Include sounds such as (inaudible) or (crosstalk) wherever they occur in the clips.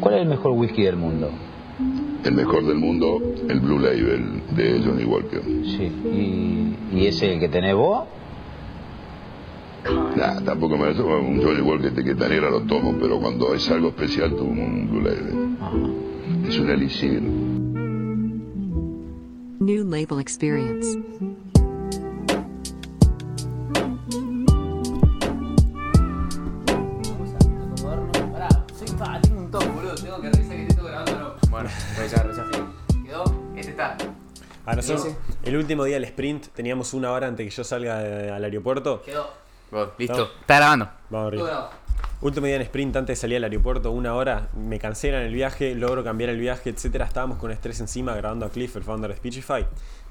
¿Cuál es el mejor whisky del mundo? El mejor del mundo, el Blue Label de Johnny Walker. Sí. ¿Y, y ese el que tenés vos? Nah, tampoco me lo tomo. Un Johnny Walker de etiqueta negra lo tomo, pero cuando es algo especial tomo un Blue Label. Ajá. Es un elixir. New Label Experience. A nosotros, el último día del sprint, teníamos una hora antes que yo salga de- al aeropuerto. Quedó. Vos, Listo. Está grabando. Vamos arriba. Último día en sprint, antes de salir al aeropuerto, una hora, me cancelan el viaje, logro cambiar el viaje, etcétera. Estábamos con estrés encima grabando a Cliff, el founder de Speechify.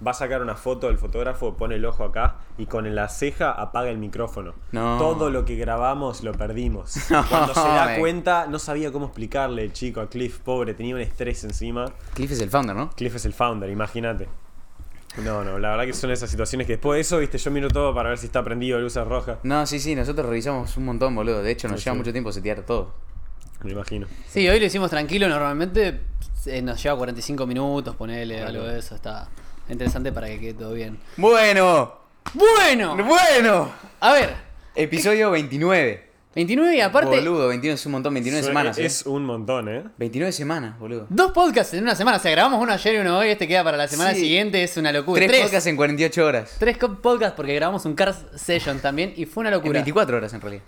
Va a sacar una foto del fotógrafo, pone el ojo acá y con la ceja apaga el micrófono. No. Todo lo que grabamos lo perdimos. (laughs) No, Cuando se da cuenta, no sabía cómo explicarle el chico a Cliff, pobre, tenía un estrés encima. Cliff es el founder, ¿no? Cliff es el founder, imagínate. No, no, la verdad que son esas situaciones que después de eso, viste, yo miro todo para ver si está prendido luces rojas. No, sí, sí, nosotros revisamos un montón, boludo. De hecho, nos Sí, lleva sí. mucho tiempo setear todo. Me imagino. Sí, hoy lo hicimos tranquilo. Normalmente eh, nos lleva 45 minutos, ponerle algo de eso. Está interesante para que quede todo bien. Bueno, Bueno, bueno. a ver. Episodio 29. 29 y aparte, Boludo, 29 es un montón, 29 Suena- semanas. ¿eh? Es un montón, ¿eh? 29 semanas, boludo. dos podcasts en una semana. O sea, grabamos uno ayer y uno hoy. Este queda para la semana Sí. siguiente. Es una locura. Tres, Tres, podcasts en 48 horas. Tres co- podcasts porque grabamos un Cars Session también. Y fue una En locura. 24 horas en realidad.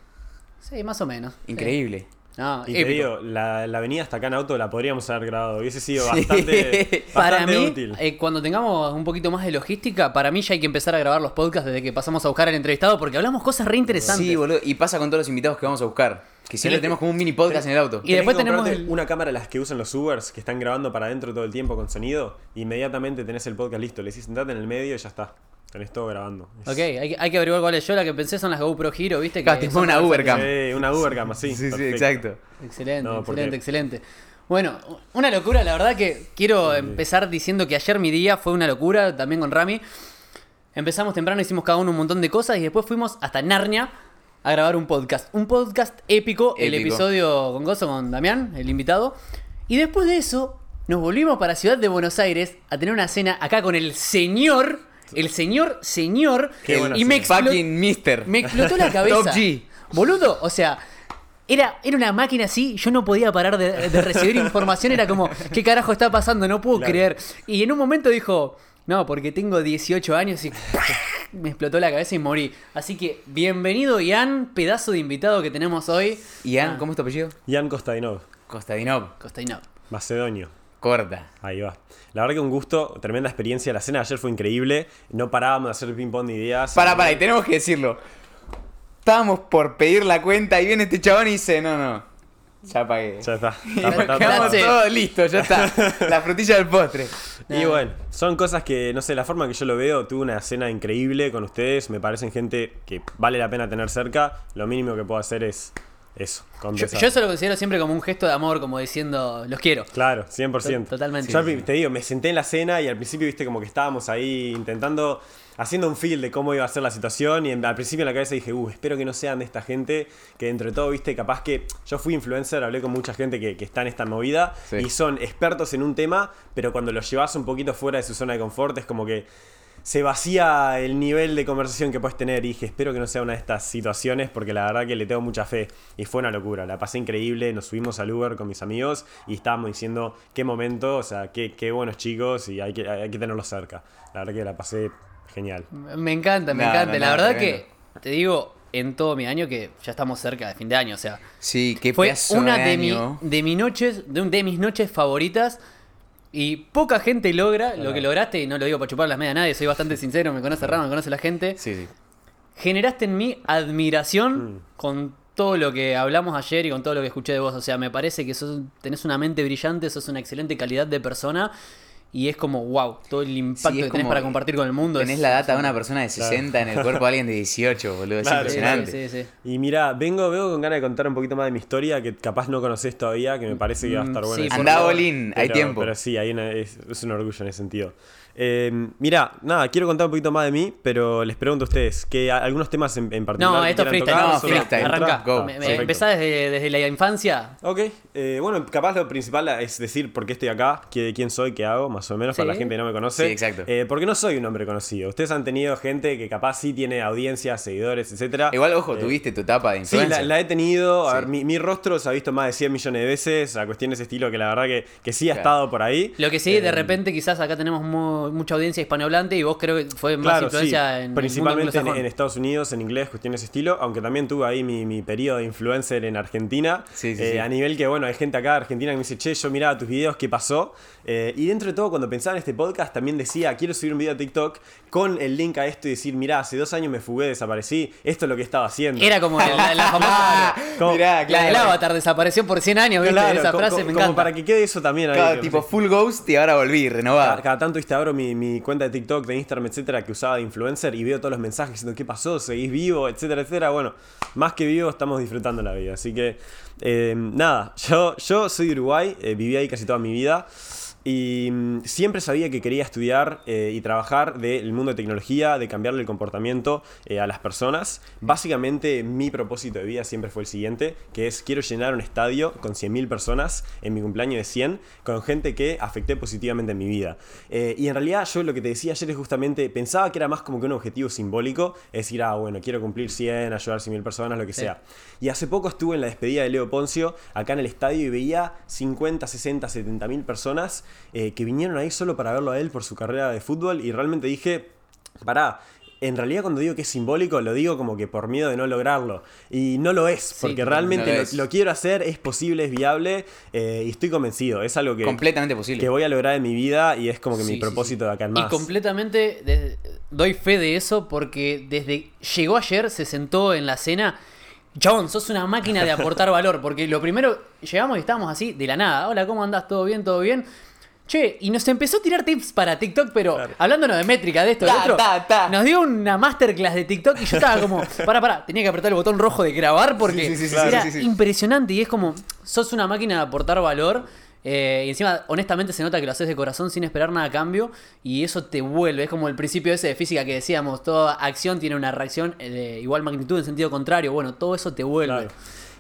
Sí, más o menos. Increíble. No, Y te digo, la, la avenida hasta acá en auto la podríamos haber grabado. Hubiese sido Sí. bastante, (laughs) Para bastante mí, útil. eh, cuando tengamos un poquito más de logística, para mí ya hay que empezar a grabar los podcasts desde que pasamos a buscar al entrevistado porque hablamos cosas re interesantes. Sí, boludo. Y pasa con todos los invitados que vamos a buscar. Que siempre tenemos como un mini podcast en el auto. Y después tenemos el- una cámara las que usan los Ubers, que están grabando para adentro todo el tiempo con sonido. Inmediatamente tenés el podcast listo. Le decís sentate en el medio y ya está. Tenés todo grabando. Es- Ok, hay, que- hay que averiguar cuál es. Yo la que pensé son las GoPro Hero, ¿viste? Claro, Que tipo una Ubercam. Sí, una Ubercam. Sí, sí, perfecto. exacto. Excelente, No, porque- excelente, excelente. Bueno, una locura, la verdad que quiero empezar diciendo que ayer mi día fue una locura, también con Rami. Empezamos temprano, hicimos cada uno un montón de cosas y después fuimos hasta Narnia a grabar un podcast. Un podcast épico, el Épico. episodio con Gozo, con Damián, el invitado. Y después de eso, nos volvimos para Ciudad de Buenos Aires a tener una cena acá con el señor, el señor, señor. Qué buena y me explotó, Fucking Mister. me explotó la (laughs) cabeza. Top G. Boludo, o sea, era, era una máquina así, yo no podía parar de, de recibir información, era como, ¿qué carajo está pasando? No puedo Claro. creer. Y en un momento dijo, no, porque tengo 18 años y (laughs) me explotó la cabeza y morí. Así que, bienvenido Ian, pedazo de invitado que tenemos hoy. Ian, Ah. ¿cómo es tu apellido? Jan Kostadinov, Costadinov. Costainov. macedonio. Corta. Ahí va. La verdad que un gusto, tremenda experiencia. La cena de ayer fue increíble. No parábamos de hacer ping-pong de ideas. Para, para, y tenemos que decirlo. Estábamos por pedir la cuenta y viene este chabón y dice, no, no. Ya pagué. Ya está. (laughs) Quedamos todos listos, ya está. (laughs) La frutilla del postre. Y bueno, son cosas que, no sé, la forma que yo lo veo, tuve una cena increíble con ustedes, me parecen gente que vale la pena tener cerca, lo mínimo que puedo hacer es eso, Yo, yo eso lo considero siempre como un gesto de amor, como diciendo, los quiero. Claro, 100%. To- totalmente. Yo te digo, me senté en la cena y al principio, viste, como que estábamos ahí intentando, haciendo un feel de cómo iba a ser la situación y en- al principio en la cabeza dije, uh, espero que no sean de esta gente, que dentro de todo, viste, capaz que yo fui influencer, hablé con mucha gente que, que está en esta movida Sí. y son expertos en un tema, pero cuando los llevas un poquito fuera de su zona de confort es como que se vacía el nivel de conversación que puedes tener y dije, espero que no sea una de estas situaciones porque la verdad que le tengo mucha fe y fue una locura, la pasé increíble, nos subimos al Uber con mis amigos y estábamos diciendo qué momento, o sea, qué, qué buenos chicos y hay que, hay que tenerlos cerca. La verdad que la pasé genial. Me encanta, me No, encanta. no, la verdad tremendo. que, te digo, en todo mi año que ya estamos cerca de fin de año, o sea, Sí, qué fue una de de, mi- de, mi noches, de, un- de mis noches favoritas. Y poca gente logra lo que lograste, y no lo digo para chupar las medias a nadie, soy bastante sincero, me conoce Rama, me conoce la gente. Sí, sí. Generaste en mí admiración Mm. con todo lo que hablamos ayer y con todo lo que escuché de vos. O sea, me parece que sos, tenés una mente brillante, sos una excelente calidad de persona. Y es como, wow, todo el impacto Sí, es que tenés para compartir con el mundo. Tenés es- la data de una persona de 60 en el cuerpo de alguien de 18, boludo. Es impresionante. Sí, sí, sí. Y mira, vengo, vengo con ganas de contar un poquito más de mi historia que capaz no conoces todavía, que me parece que va a estar Mm, bueno. sí, Andá. Bolín, hay Pero- tiempo. Pero sí, hay una- es, es un orgullo en ese sentido. Eh, mira, nada, quiero contar un poquito más de mí, pero les pregunto a ustedes, que a- algunos temas en, en particular. No, que esto es quieran freestyle, tocar, no, solo freestyle, entra. arranca. go. Me- me- Perfecto. empezá desde, desde la infancia. Ok, eh, bueno, capaz lo principal es decir por qué estoy acá, qué- quién soy, qué hago, más o menos, para Sí. la gente que no me conoce. Sí, exacto. Eh, porque no soy un hombre conocido. Ustedes han tenido gente que capaz sí tiene audiencia, seguidores, etcétera. Igual, ojo, Eh, tuviste tu etapa de Sí, influencer. la, la he tenido. A Sí. ver, mi, mi rostro se ha visto más de 100 millones de veces a cuestiones de estilo que la verdad que, que sí ha Claro. estado por ahí. Lo que sí, Eh, de repente quizás acá tenemos mu- mucha audiencia hispanohablante y vos creo que fue más Claro, influencia sí, en principalmente el en, mundo en anglosajón. Estados Unidos, en inglés, cuestiones de estilo, aunque también tuve ahí mi, mi periodo de influencer en Argentina, Sí, sí, eh, sí. a nivel que, bueno, hay gente acá de Argentina que me dice, che, yo miraba tus videos, ¿qué pasó? Eh, y dentro de todo, cuando pensaba en este podcast, también decía, quiero subir un video a TikTok con el link a esto y decir, mirá, hace dos años me fugué, desaparecí, esto es lo que estaba haciendo. Era como la, la (laughs) famosa. Como- Mirá, La claro. del avatar desapareció por 100 años, ¿viste? Claro, Esa co- frase co- me como para que quede eso también ahí. Claro, tipo full ghost y ahora volví, renovado. Cada, cada tanto viste abro mi, cuenta de TikTok, de Instagram, etcétera, que usaba de influencer y veo todos los mensajes diciendo qué pasó, seguís vivo, etcétera, etcétera. Bueno, más que vivo, estamos disfrutando la vida. Así que, eh, nada, yo, yo soy de Uruguay, eh, viví ahí casi toda mi vida. Y mm, siempre sabía que quería estudiar eh, y trabajar del mundo de tecnología, de cambiarle el comportamiento eh, a las personas. Básicamente mi propósito de vida siempre fue el siguiente, que es quiero llenar un estadio con 100.000 personas en mi cumpleaños de 100, con gente que afecté positivamente en mi vida. Eh, y en realidad yo lo que te decía ayer es justamente, pensaba que era más como que un objetivo simbólico, es decir, ah, bueno, quiero cumplir 100, ayudar a 100.000 personas, lo que Sí. sea. Y hace poco estuve en la despedida de Leo Poncio, acá en el estadio, y veía 50, 60, 70 mil personas eh, que vinieron ahí solo para verlo a él por su carrera de fútbol. Y realmente dije, pará. En realidad cuando digo que es simbólico lo digo como que por miedo de no lograrlo. Y no lo es, porque realmente lo lo, es. lo quiero hacer, es posible, es viable eh, y estoy convencido. Es algo que, Completamente posible. que voy a lograr en mi vida y es como que Sí, mi propósito sí. de acá en Y más. completamente de- doy fe de eso porque desde llegó ayer, se sentó en la cena. John, sos una máquina de aportar (laughs) valor. Porque lo primero, llegamos y estábamos así, de la nada. Hola, ¿cómo andás? ¿Todo bien? ¿Todo bien? Che, y nos empezó a tirar tips para TikTok, pero Claro. hablándonos de métrica, de esto, de Ta, otro. ta, ta. Nos dio una masterclass de TikTok y yo estaba como, (laughs) para, para, tenía que apretar el botón rojo de grabar porque Sí, sí, sí, sí, era sí, sí, sí. impresionante y es como, sos una máquina de aportar valor. eh, y encima, honestamente, se nota que lo haces de corazón sin esperar nada a cambio. Y eso te vuelve. Es como el principio ese de física que decíamos: toda acción tiene una reacción eh, de igual magnitud en sentido contrario. Bueno, todo eso te vuelve. Claro.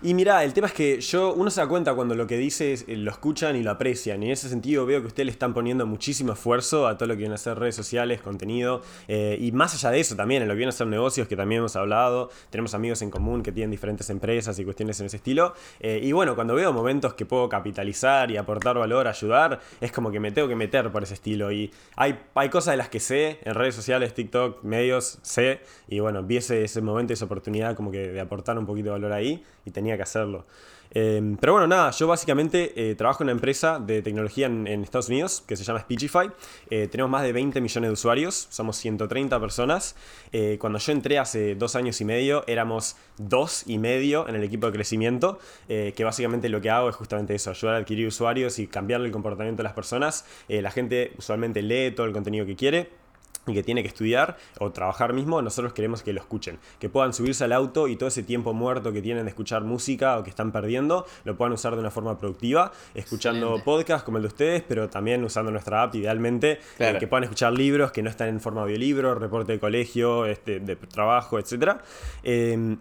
Y mira, el tema es que yo, uno se da cuenta cuando lo que dices eh, lo escuchan y lo aprecian. Y en ese sentido veo que ustedes le están poniendo muchísimo esfuerzo a todo lo que vienen a hacer redes sociales, contenido. eh, y más allá de eso también, en lo que vienen a hacer negocios, que también hemos hablado. Tenemos amigos en común que tienen diferentes empresas y cuestiones en ese estilo. eh, y bueno, cuando veo momentos que puedo capitalizar y aportar valor, ayudar, es como que me tengo que meter por ese estilo. Y hay, hay cosas de las que sé en redes sociales, TikTok, medios, sé. Y bueno, vi ese, ese momento, esa oportunidad como que de aportar un poquito de valor ahí y que hacerlo. Eh, pero bueno, nada, yo básicamente eh, trabajo en una empresa de tecnología en, Estados Unidos que se llama Speechify. Eh, tenemos más de 20 millones de usuarios, somos 130 personas. Eh, cuando yo entré hace dos años y medio, éramos dos y medio en el equipo de crecimiento, que básicamente lo que hago es justamente eso, ayudar a adquirir usuarios y cambiarle el comportamiento de las personas. La gente usualmente lee todo el contenido que quiere y que tiene que estudiar o trabajar mismo, nosotros queremos que lo escuchen, que puedan subirse al auto y todo ese tiempo muerto que tienen de escuchar música o que están perdiendo, lo puedan usar de una forma productiva, escuchando Excelente. podcasts como el de ustedes, pero también usando nuestra app idealmente, eh, que puedan escuchar libros que no están en forma audiolibro, reporte de colegio, este, de trabajo, etc.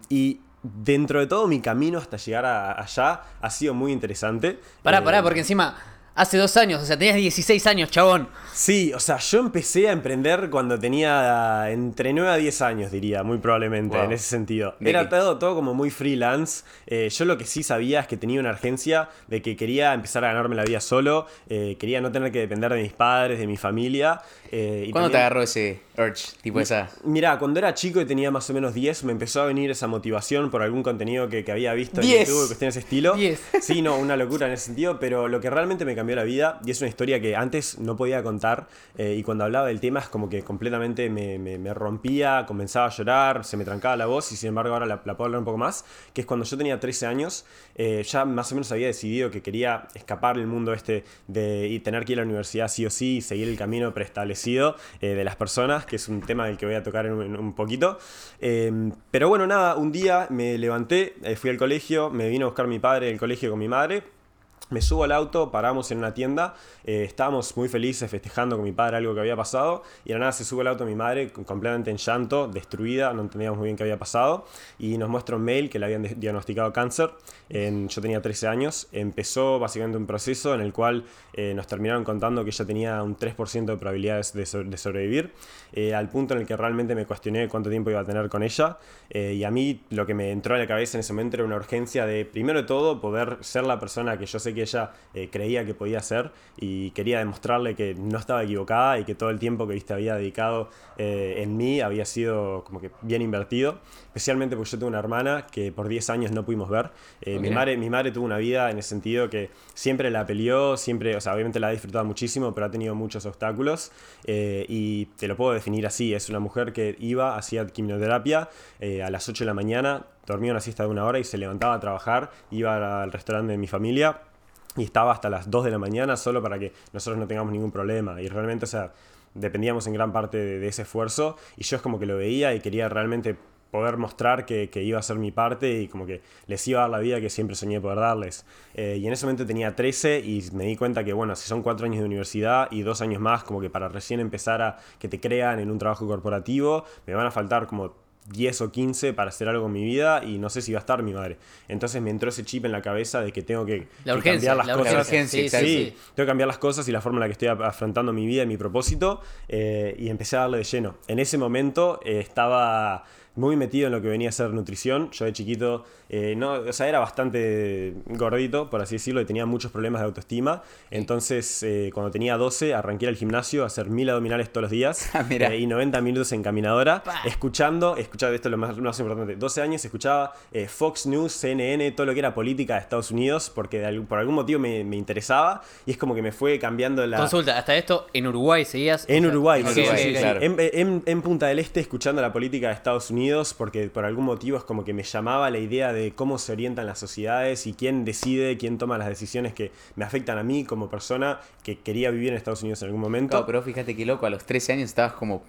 y dentro de todo mi camino hasta llegar a- allá ha sido muy interesante. Pará, Eh, pará, porque encima, hace dos años, o sea, tenías 16 años, chabón. Sí, o sea, yo empecé a emprender cuando tenía entre 9 a 10 años, diría, muy probablemente, Wow. en ese sentido. ¿De Era todo, todo como muy freelance. Eh, yo lo que sí sabía es que tenía una urgencia de que quería empezar a ganarme la vida solo, eh, quería no tener que depender de mis padres, de mi familia. eh, y ¿Cuándo te agarró ese urge? Tipo esa. Mirá, cuando era chico y tenía más o menos 10, me empezó a venir esa motivación por algún contenido que, que había visto en 10. YouTube, cuestiones de ese estilo. 10. Sí, no, una locura en ese sentido, pero lo que realmente me cambió cambió la vida y es una historia que antes no podía contar eh, y cuando hablaba del tema es como que completamente me, me- rompía, comenzaba a llorar, se me trancaba la voz y sin embargo ahora la, puedo hablar un poco más, que es cuando yo tenía 13 años, eh, ya más o menos había decidido que quería escapar del mundo este de y tener que ir a la universidad sí o sí y seguir el camino preestablecido eh, de las personas, que es un tema del que voy a tocar en un, poquito. Eh, pero bueno, nada, un día me levanté, eh, fui al colegio, me vino a buscar mi padre del colegio con mi madre. Me subo al auto, paramos en una tienda, eh, estábamos muy felices festejando con mi padre algo que había pasado y de nada se sube al auto mi madre completamente en llanto, destruida, no entendíamos muy bien qué había pasado y nos muestra un mail que le habían diagnosticado cáncer, En- yo tenía 13 años, empezó básicamente un proceso en el cual eh, nos terminaron contando que ella tenía un 3% de probabilidades de sobrevivir, eh, al punto en el que realmente me cuestioné cuánto tiempo iba a tener con ella eh, y a mí lo que me entró a la cabeza en ese momento era una urgencia de, primero de todo, poder ser la persona que yo sé que ella eh, creía que podía ser y quería demostrarle que no estaba equivocada y que todo el tiempo que viste había dedicado eh, en mí había sido como que bien invertido, especialmente porque yo tengo una hermana que por 10 años no pudimos ver. Eh, mi, Ok. madre, mi madre tuvo una vida en el sentido que siempre la peleó, siempre, o sea, obviamente la ha disfrutado muchísimo, pero ha tenido muchos obstáculos eh, y te lo puedo definir así, es una mujer que iba, hacía quimioterapia eh, a las 8 de la mañana, dormía una siesta de una hora y se levantaba a trabajar, iba al restaurante de mi familia y estaba hasta las 2 de la mañana solo para que nosotros no tengamos ningún problema. Y realmente, o sea, dependíamos en gran parte de, ese esfuerzo y yo es como que lo veía y quería realmente poder mostrar que, que iba a ser mi parte y como que les iba a dar la vida que siempre soñé poder darles. Eh, y en ese momento tenía 13 y me di cuenta que, bueno, si son 4 años de universidad y 2 años más, como que para recién empezar a que te crean en un trabajo corporativo, me van a faltar como 10 o 15 para hacer algo en mi vida y no sé si va a estar mi madre. Entonces me entró ese chip en la cabeza de que tengo que, La que urgencia, cambiar las la cosas. urgencia, Sí, tengo que cambiar las cosas y la forma en la que estoy af- afrontando mi vida y mi propósito eh, y empecé a darle de lleno. En ese momento eh, estaba muy metido en lo que venía a ser nutrición. Yo de chiquito, eh, no, o sea, era bastante gordito, por así decirlo, y tenía muchos problemas de autoestima. Entonces, eh, cuando tenía 12, arranqué al gimnasio a hacer mil abdominales todos los días (laughs) Ah, mira. eh, y 90 minutos en caminadora, Pa. escuchando, escuchaba esto es lo más, lo más importante, 12 años escuchaba eh, Fox News, CNN, todo lo que era política de Estados Unidos, porque de por algún motivo me, me interesaba y es como que me fue cambiando la... Consulta, hasta esto en Uruguay seguías. En Uruguay, en sí, Uruguay, sí, sí, sí. claro. En, en- en Punta del Este escuchando la política de Estados Unidos porque por algún motivo es como que me llamaba la idea de cómo se orientan las sociedades y quién decide, quién toma las decisiones que me afectan a mí como persona que quería vivir en Estados Unidos en algún momento. Claro, pero fíjate qué loco, a los 13 años estabas como.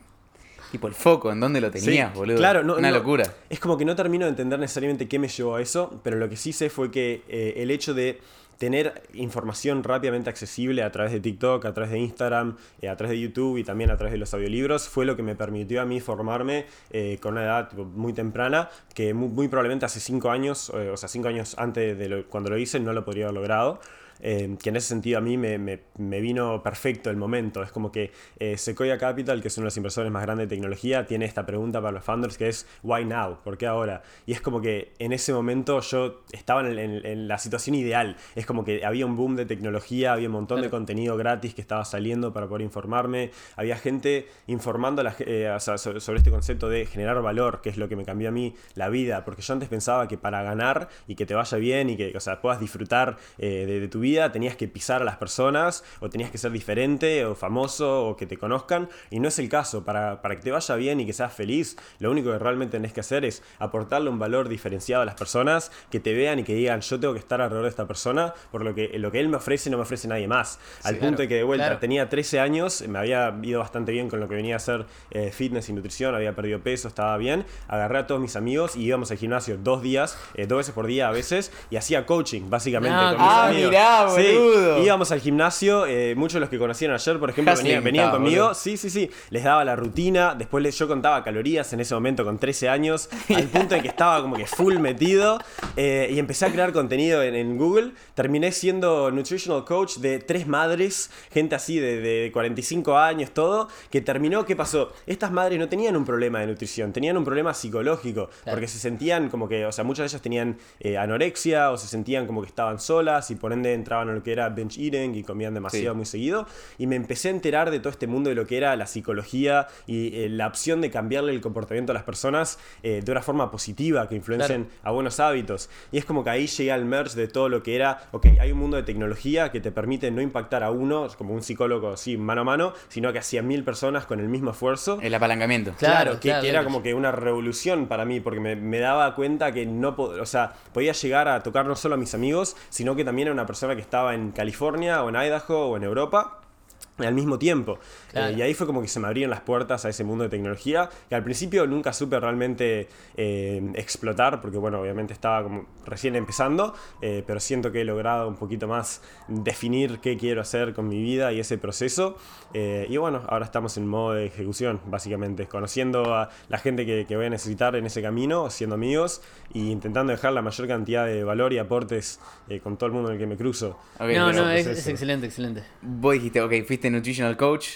Tipo el foco, ¿en dónde lo tenías, Sí, boludo? Claro, no, Una no, locura. Es como que no termino de entender necesariamente qué me llevó a eso, pero lo que sí sé fue que eh, el hecho de tener información rápidamente accesible a través de TikTok, a través de Instagram, eh, a través de YouTube y también a través de los audiolibros fue lo que me permitió a mí formarme eh, con una edad muy temprana, que muy, muy probablemente hace cinco años, eh, o sea, cinco años antes de lo- cuando lo hice no lo podría haber logrado. Eh, que en ese sentido a mí me, me- me vino perfecto el momento. Es como que eh, Sequoia Capital, que es uno de los inversores más grandes de tecnología, tiene esta pregunta para los founders que es ¿Why now? ¿Por qué ahora? Y es como que en ese momento yo estaba en, en- en la situación ideal. Es como que había un boom de tecnología, había un montón de contenido gratis que estaba saliendo para poder informarme. Había gente informando a la eh, o sea, so- sobre este concepto de generar valor, que es lo que me cambió a mí la vida. Porque yo antes pensaba que para ganar y que te vaya bien y que o sea, puedas disfrutar eh, de, de tu vida, tenías que pisar a las personas o tenías que ser diferente o famoso o que te conozcan. Y no es el caso. Para, para que te vaya bien y que seas feliz, lo único que realmente tenés que hacer es aportarle un valor diferenciado a las personas, que te vean y que digan, yo tengo que estar alrededor de esta persona, por lo que lo que él me ofrece no me ofrece nadie más. Al Sí, punto claro, de que de vuelta claro. tenía 13 años, me había ido bastante bien con lo que venía a hacer eh, fitness y nutrición, había perdido peso, estaba bien. Agarré a todos mis amigos y íbamos al gimnasio dos días, eh, dos veces por día a veces, y hacía coaching, básicamente. Ah, con mis ah, amigos. mirá, Boludo. íbamos al gimnasio, eh, muchos de los que conocieron ayer, por ejemplo, venían, conmigo. boludo. Sí, sí, sí. Les daba la rutina. Después les- yo contaba calorías en ese momento con 13 años, (laughs) al punto en que estaba como que full metido. eh, y empecé a crear contenido en, en Google. Terminé siendo nutritional coach de tres madres, gente así de, de 45 años, todo. Que terminó, ¿qué pasó? Estas madres no tenían un problema de nutrición, tenían un problema psicológico. Porque se sentían como que, o sea, muchas de ellas tenían eh, anorexia o se sentían como que estaban solas y por ende entraban en lo que era bench eating y comían demasiado Sí. muy seguido. Y me empecé a enterar de todo este mundo de lo que era la psicología y eh, la opción de cambiarle el comportamiento a las personas eh, de una forma positiva que influencien a buenos hábitos. Y es como que ahí llegué al merge de todo lo que era, ok, hay un mundo de tecnología que te permite no impactar a uno, como un psicólogo así mano a mano, sino que a 100.000 personas con el mismo esfuerzo. El apalancamiento. Claro, Claro, que, claro, que era claro. como que una revolución para mí, porque me, me daba cuenta que no o sea, podía llegar a tocar no solo a mis amigos, sino que también a una persona que estaba en California o en Idaho o en Europa al mismo tiempo. Claro. Eh, y ahí fue como que se me abrieron las puertas a ese mundo de tecnología, que al principio nunca supe realmente eh, explotar, porque bueno, obviamente estaba como recién empezando, eh, pero siento que he logrado un poquito más definir qué quiero hacer con mi vida y ese proceso. Eh, y bueno, ahora estamos en modo de ejecución, básicamente, conociendo a la gente que, que voy a necesitar en ese camino, siendo amigos, y intentando dejar la mayor cantidad de valor y aportes eh, con todo el mundo en el que me cruzo. Ok, no, no, es, pues es eso. excelente, excelente. Vos dijiste, ok, fuiste nutritional coach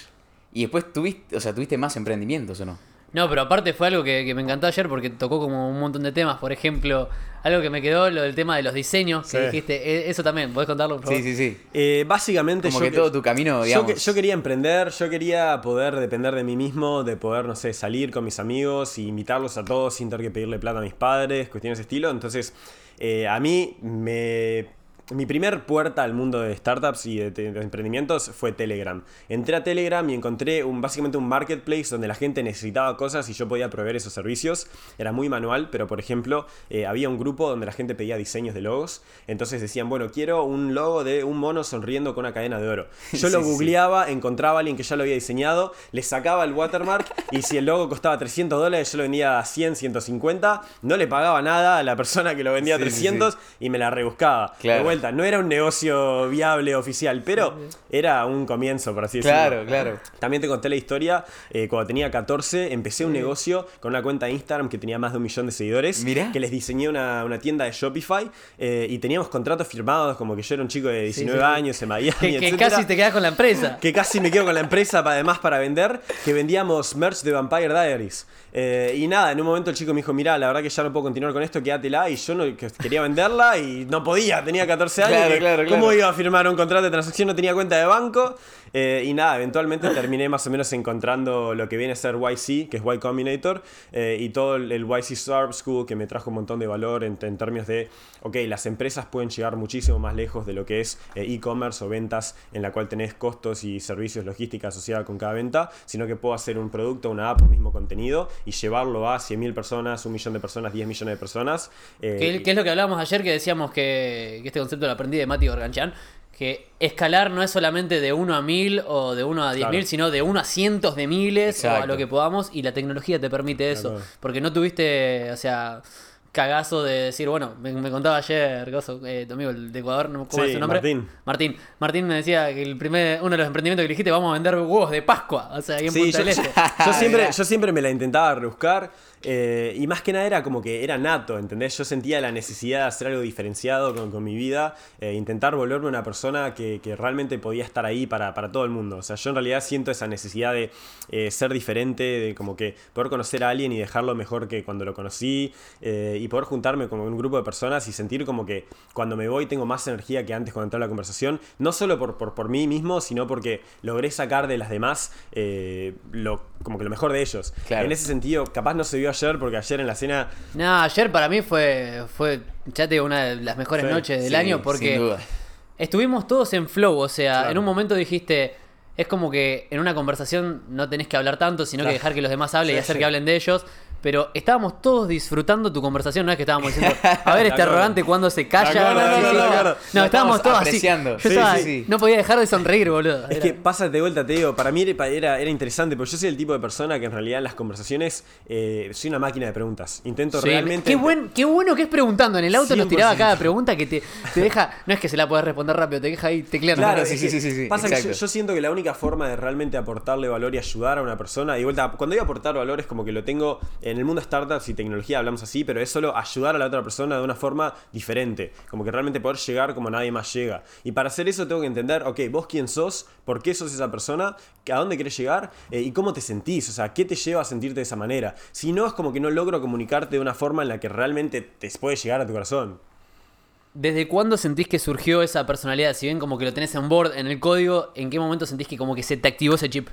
y después tuviste, o sea, tuviste más emprendimientos o no? No, pero aparte fue algo que, que me encantó ayer porque tocó como un montón de temas. Por ejemplo, algo que me quedó, lo del tema de los diseños, que Sí. dijiste, eh, eso también, ¿podés contarlo? por favor? Sí, sí, sí. Eh, básicamente Como yo que todo tu camino, yo, digamos. que- yo quería emprender, yo quería poder depender de mí mismo, de poder, no sé, salir con mis amigos y invitarlos a todos sin tener que pedirle plata a mis padres, cuestiones de estilo. Entonces, eh, a mí me... Mi primer puerta al mundo de startups y de, de emprendimientos fue Telegram. Entré a Telegram y encontré un, básicamente un marketplace donde la gente necesitaba cosas y yo podía proveer esos servicios. Era muy manual, pero por ejemplo, eh, había un grupo donde la gente pedía diseños de logos. Entonces decían, bueno, quiero un logo de un mono sonriendo con una cadena de oro. (laughs) Yo lo sí, googleaba, encontraba a alguien que ya lo había diseñado, le sacaba el watermark y si el logo costaba 300 dólares, yo lo vendía a 100, 150. No le pagaba nada a la persona que lo vendía a Sí, sí, 300 y me la rebuscaba. Claro. De vuelta, no era un negocio viable oficial, pero era un comienzo, por así decirlo. Claro, claro. También te conté la historia. eh, cuando tenía 14, empecé un negocio con una cuenta de Instagram que tenía más de un millón de seguidores. Mirá. Que les diseñé una, una tienda de Shopify eh, y teníamos contratos firmados, como que yo era un chico de 19 sí. años en Miami. Que, que casi te quedas con la empresa. Que casi me quedo con la empresa además para vender, que vendíamos merch de Vampire Diaries. Eh, y nada, en un momento el chico me dijo, mira, la verdad que ya no puedo continuar con esto, quédatela. Y yo no, que quería venderla y no podía, tenía 14 años. Claro, que claro, ¿Cómo claro. iba a firmar un contrato de transacción? No tenía cuenta de banco. Eh, y nada, eventualmente terminé más o menos encontrando lo que viene a ser YC, que es Y Combinator, eh, y todo el, YC Startup School que me trajo un montón de valor en, en términos de, ok, las empresas pueden llegar muchísimo más lejos de lo que es eh, e-commerce o ventas en la cual tenés costos y servicios logística asociada con cada venta, sino que puedo hacer un producto, una app, un mismo contenido y llevarlo a 100.000 personas, un millón de personas, 10 millones de personas. eh, que es lo que hablábamos ayer, que decíamos que, que este concepto lo aprendí de Mati Gorganchan, que escalar no es solamente de 1 a 1000 o de 1 a 10.000, Claro. sino de 1 a cientos de miles o a Exacto. lo que podamos, y la tecnología te permite eso. Claro. Porque no tuviste, o sea, cagazo de decir, bueno, me, me contaba ayer, coso, eh, tu amigo el de Ecuador, ¿no? ¿cómo Sí, es su nombre? Martín. Martín. Martín me decía que el primer, uno de los emprendimientos que dijiste, vamos a vender huevos de Pascua, o sea, ahí en Sí, Punta yo, del Este. (laughs) yo siempre, (laughs) yo siempre me la intentaba rebuscar eh, y más que nada era como que era nato, ¿entendés? Yo sentía la necesidad de hacer algo diferenciado con, con mi vida, eh, intentar volverme una persona que, que realmente podía estar ahí para, para todo el mundo. O sea, yo en realidad siento esa necesidad de eh, ser diferente, de como que poder conocer a alguien y dejarlo mejor que cuando lo conocí eh, y poder juntarme con un grupo de personas y sentir como que cuando me voy tengo más energía que antes cuando entré a la conversación, no solo por, por, por mí mismo, sino porque logré sacar de las demás lo, como que lo mejor de ellos. Claro. En ese sentido, capaz no se vio ayer porque ayer en la cena No, ayer para mí fue, fue, ya te digo, una de las mejores Sí, noches del Sí, año porque Sin duda. estuvimos todos en flow, o sea, Claro. en un momento dijiste, es como que en una conversación no tenés que hablar tanto, sino que dejar que los demás hablen y hacer que hablen de ellos. Pero estábamos todos disfrutando tu conversación, no es que estábamos diciendo, (laughs) a ver, este arrogante cuando se calla. Sí. de acuerdo. No, Lo estábamos todos apreciando. así. Yo Sí, estaba- sí, sí. no podía dejar de sonreír, boludo. Es Era- que pasa de vuelta, te digo, para mí era, era, era interesante, porque yo soy el tipo de persona que en realidad en las conversaciones eh, soy una máquina de preguntas. Intento Sí, realmente... qué, buen, qué bueno que es preguntando. En el auto nos tiraba 100%. cada pregunta que te, te deja. (laughs) No es que se la puedas responder rápido, te deja ahí tecleando. Claro, sí, sí, sí, sí, sí, Pasa que yo, exacto. yo siento que la única forma de realmente aportarle valor y ayudar a una persona, y de vuelta, cuando digo aportar valor es como que lo tengo en el mundo de startups y tecnología, hablamos así, pero es solo ayudar a la otra persona de una forma diferente, como que realmente poder llegar como nadie más llega. Y para hacer eso tengo que entender, ok, vos quién sos, por qué sos esa persona, a dónde querés llegar eh, y cómo te sentís, o sea, qué te lleva a sentirte de esa manera. Si no, es como que no logro comunicarte de una forma en la que realmente te puede llegar a tu corazón. ¿desde cuándo sentís que surgió esa personalidad? Si bien como que lo tenés en board, en el código, ¿en qué momento sentís que como que se te activó ese chip?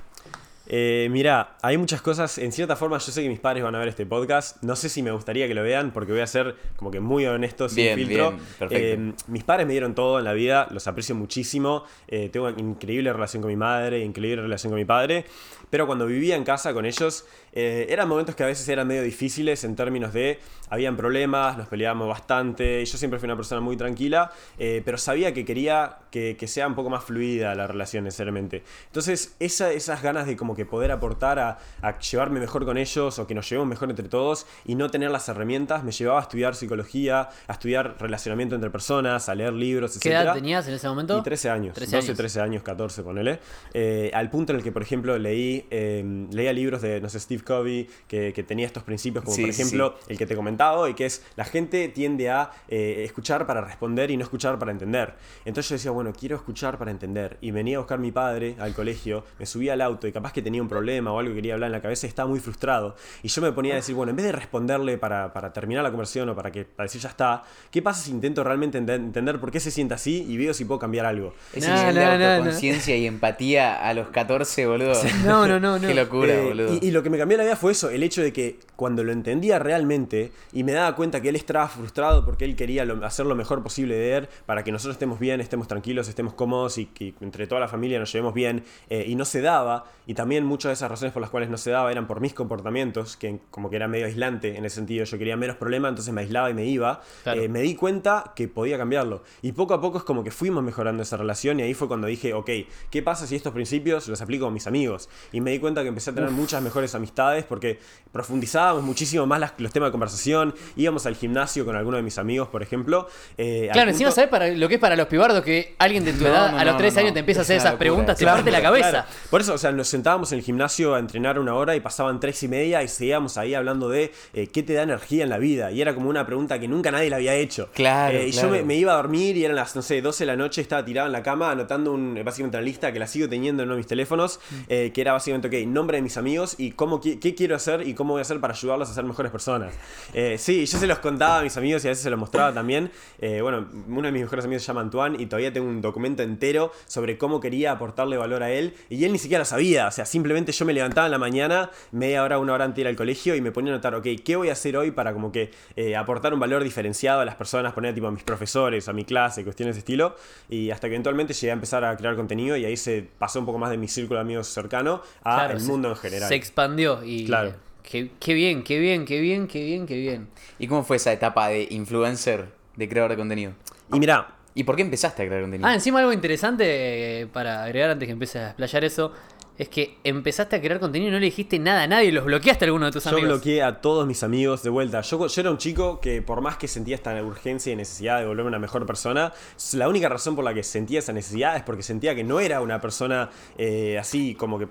Eh, mira, hay muchas cosas. En cierta forma, yo sé que mis padres van a ver este podcast. No sé si me gustaría que lo vean, porque voy a ser como que muy honesto, sin Bien, filtro. bien. Eh, mis padres me dieron todo en la vida, los aprecio muchísimo. eh, tengo una increíble relación con mi madre, increíble relación con mi padre. Pero cuando vivía en casa con ellos, eh, eran momentos que a veces eran medio difíciles en términos de habían problemas, nos peleábamos bastante. Yo siempre fui una persona muy tranquila, eh, pero sabía que quería que, que sea un poco más fluida la relación necesariamente. Entonces, esa- esas ganas de como que poder aportar a, a llevarme mejor con ellos o que nos llevemos mejor entre todos y no tener las herramientas, me llevaba a estudiar psicología, a estudiar relacionamiento entre personas, a leer libros, ¿Qué etc. edad tenías en ese momento? Y 13 años, 13 12, años. 13 años, 14, ponele. Eh, al punto en el que, por ejemplo, leí, eh, leía libros de, no sé, Steve Covey, que, que tenía estos principios, como Sí, por sí, ejemplo el que te comentaba hoy, que es la gente tiende a eh, escuchar para responder y no escuchar para entender. Entonces yo decía, bueno, quiero escuchar para entender. Y venía a buscar mi padre al colegio, me subía al auto y capaz que tenía un problema o algo que quería hablar en la cabeza y estaba muy frustrado. Y yo me ponía a decir, bueno, en vez de responderle para, para terminar la conversación o para, que, para decir ya está, ¿qué pasa si intento realmente ente- entender por qué se siente así y veo si puedo cambiar algo? Ese No, no, no, no. autoconciencia y empatía a los 14, boludo. (laughs) No, no, no, no. Qué locura, Eh, boludo. y, y lo que me cambió la vida fue eso, el hecho de que cuando lo entendía realmente y me daba cuenta que él estaba frustrado porque él quería lo- hacer lo mejor posible de él para que nosotros estemos bien, estemos tranquilos, estemos cómodos y que entre toda la familia nos llevemos bien eh, y no se daba y también muchas de esas razones por las cuales no se daba eran por mis comportamientos que como que era medio aislante en ese sentido, yo quería menos problemas entonces me aislaba y me iba, Claro. Eh, me di cuenta que podía cambiarlo y poco a poco es como que fuimos mejorando esa relación y ahí fue cuando dije, ok, ¿qué pasa si estos principios los aplico con mis amigos? Y me di cuenta que empecé a tener muchas mejores amistades porque profundizábamos muchísimo más las- los temas de conversación, íbamos al gimnasio con alguno de mis amigos, por ejemplo. eh, Claro, encima, punto- ¿sabes para lo que es para los pibardos que alguien de tu No, edad no, a los no, 13 no, años no. te empieza a hacer esas locura, preguntas, te parte la cabeza? claro. Por eso, o sea, nos sentábamos en el gimnasio a entrenar una hora y pasaban tres y media y seguíamos ahí hablando de eh, qué te da energía en la vida. Y era como una pregunta que nunca nadie le había hecho. Claro, Eh, y claro. yo me, me iba a dormir y eran las, no sé, 12 de la noche, estaba tirado en la cama anotando un, básicamente una lista que la sigo teniendo en uno de mis teléfonos, eh, que era básicamente, ok, nombre de mis amigos y cómo, qui- qué quiero hacer y cómo voy a hacer para ayudarlos a ser mejores personas. Eh, sí, yo se los contaba a mis amigos y a veces se los mostraba también. Eh, bueno, uno de mis mejores amigos se llama Antoine y todavía tengo un documento entero sobre cómo quería aportarle valor a él y él ni siquiera lo sabía. O sea, simplemente yo me levantaba en la mañana, media hora, una hora antes de ir al colegio y me ponía a notar, ok, ¿qué voy a hacer hoy para como que eh, aportar un valor diferenciado a las personas, poner tipo a mis profesores, a mi clase, cuestiones de estilo? Y hasta que eventualmente llegué a empezar a crear contenido y ahí se pasó un poco más de mi círculo de amigos cercano a Claro, el se- mundo en general. Se expandió y. Claro. Qué, qué bien, qué bien, qué bien, qué bien, qué bien. ¿Y cómo fue esa etapa de influencer, de creador de contenido? Y mira, ¿Y por qué empezaste a crear contenido? Ah, encima algo interesante eh, para agregar antes que empieces a explayar eso. Es que empezaste a crear contenido y no le dijiste nada a nadie, los bloqueaste a alguno de tus Yo amigos. bloqueé a todos mis amigos de vuelta. Yo, yo era un chico que por más que sentía esta urgencia y necesidad de volverme una mejor persona, la única razón por la que sentía esa necesidad es porque sentía que no era una persona eh, así como que,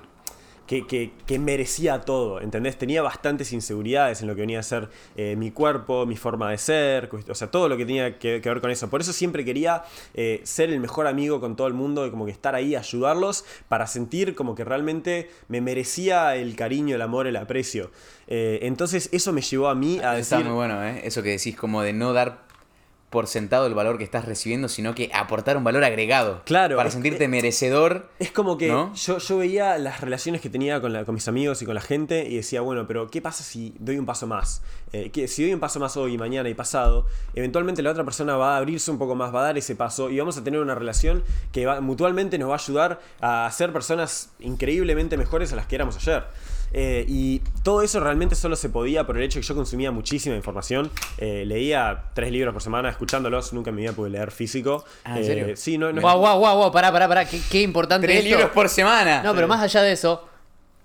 que, que- que merecía todo, ¿entendés? Tenía bastantes inseguridades en lo que venía a ser eh, mi cuerpo, mi forma de ser, o sea, todo lo que tenía que, que ver con eso. Por eso siempre quería eh, ser el mejor amigo con todo el mundo y como que estar ahí, ayudarlos para sentir como que realmente me merecía el cariño, el amor, el aprecio. Eh, entonces eso me llevó a mí a Está decir... muy bueno, ¿eh? Eso que decís, como de no dar por sentado el valor que estás recibiendo, sino que aportar un valor agregado. Claro, Para es- sentirte merecedor. Es como que ¿No? yo, yo veía las relaciones que tenía con, la- con mis amigos y con la gente y decía, bueno, pero ¿qué pasa si doy un paso más? Eh, que si doy un paso más hoy, mañana y pasado, eventualmente la otra persona va a abrirse un poco más, va a dar ese paso y vamos a tener una relación que va- mutualmente nos va a ayudar a ser personas increíblemente mejores a las que éramos ayer. Eh, y todo eso realmente solo se podía por el hecho que yo consumía muchísima información. Eh, leía tres libros por semana, escuchándolos, nunca en mi vida pude leer físico. Ah, ¿en Eh, serio? sí, no, no, Guau, guau, guau, guau, pará, pará, pará, qué, qué importante Tres esto. libros por semana. No, pero más allá de eso,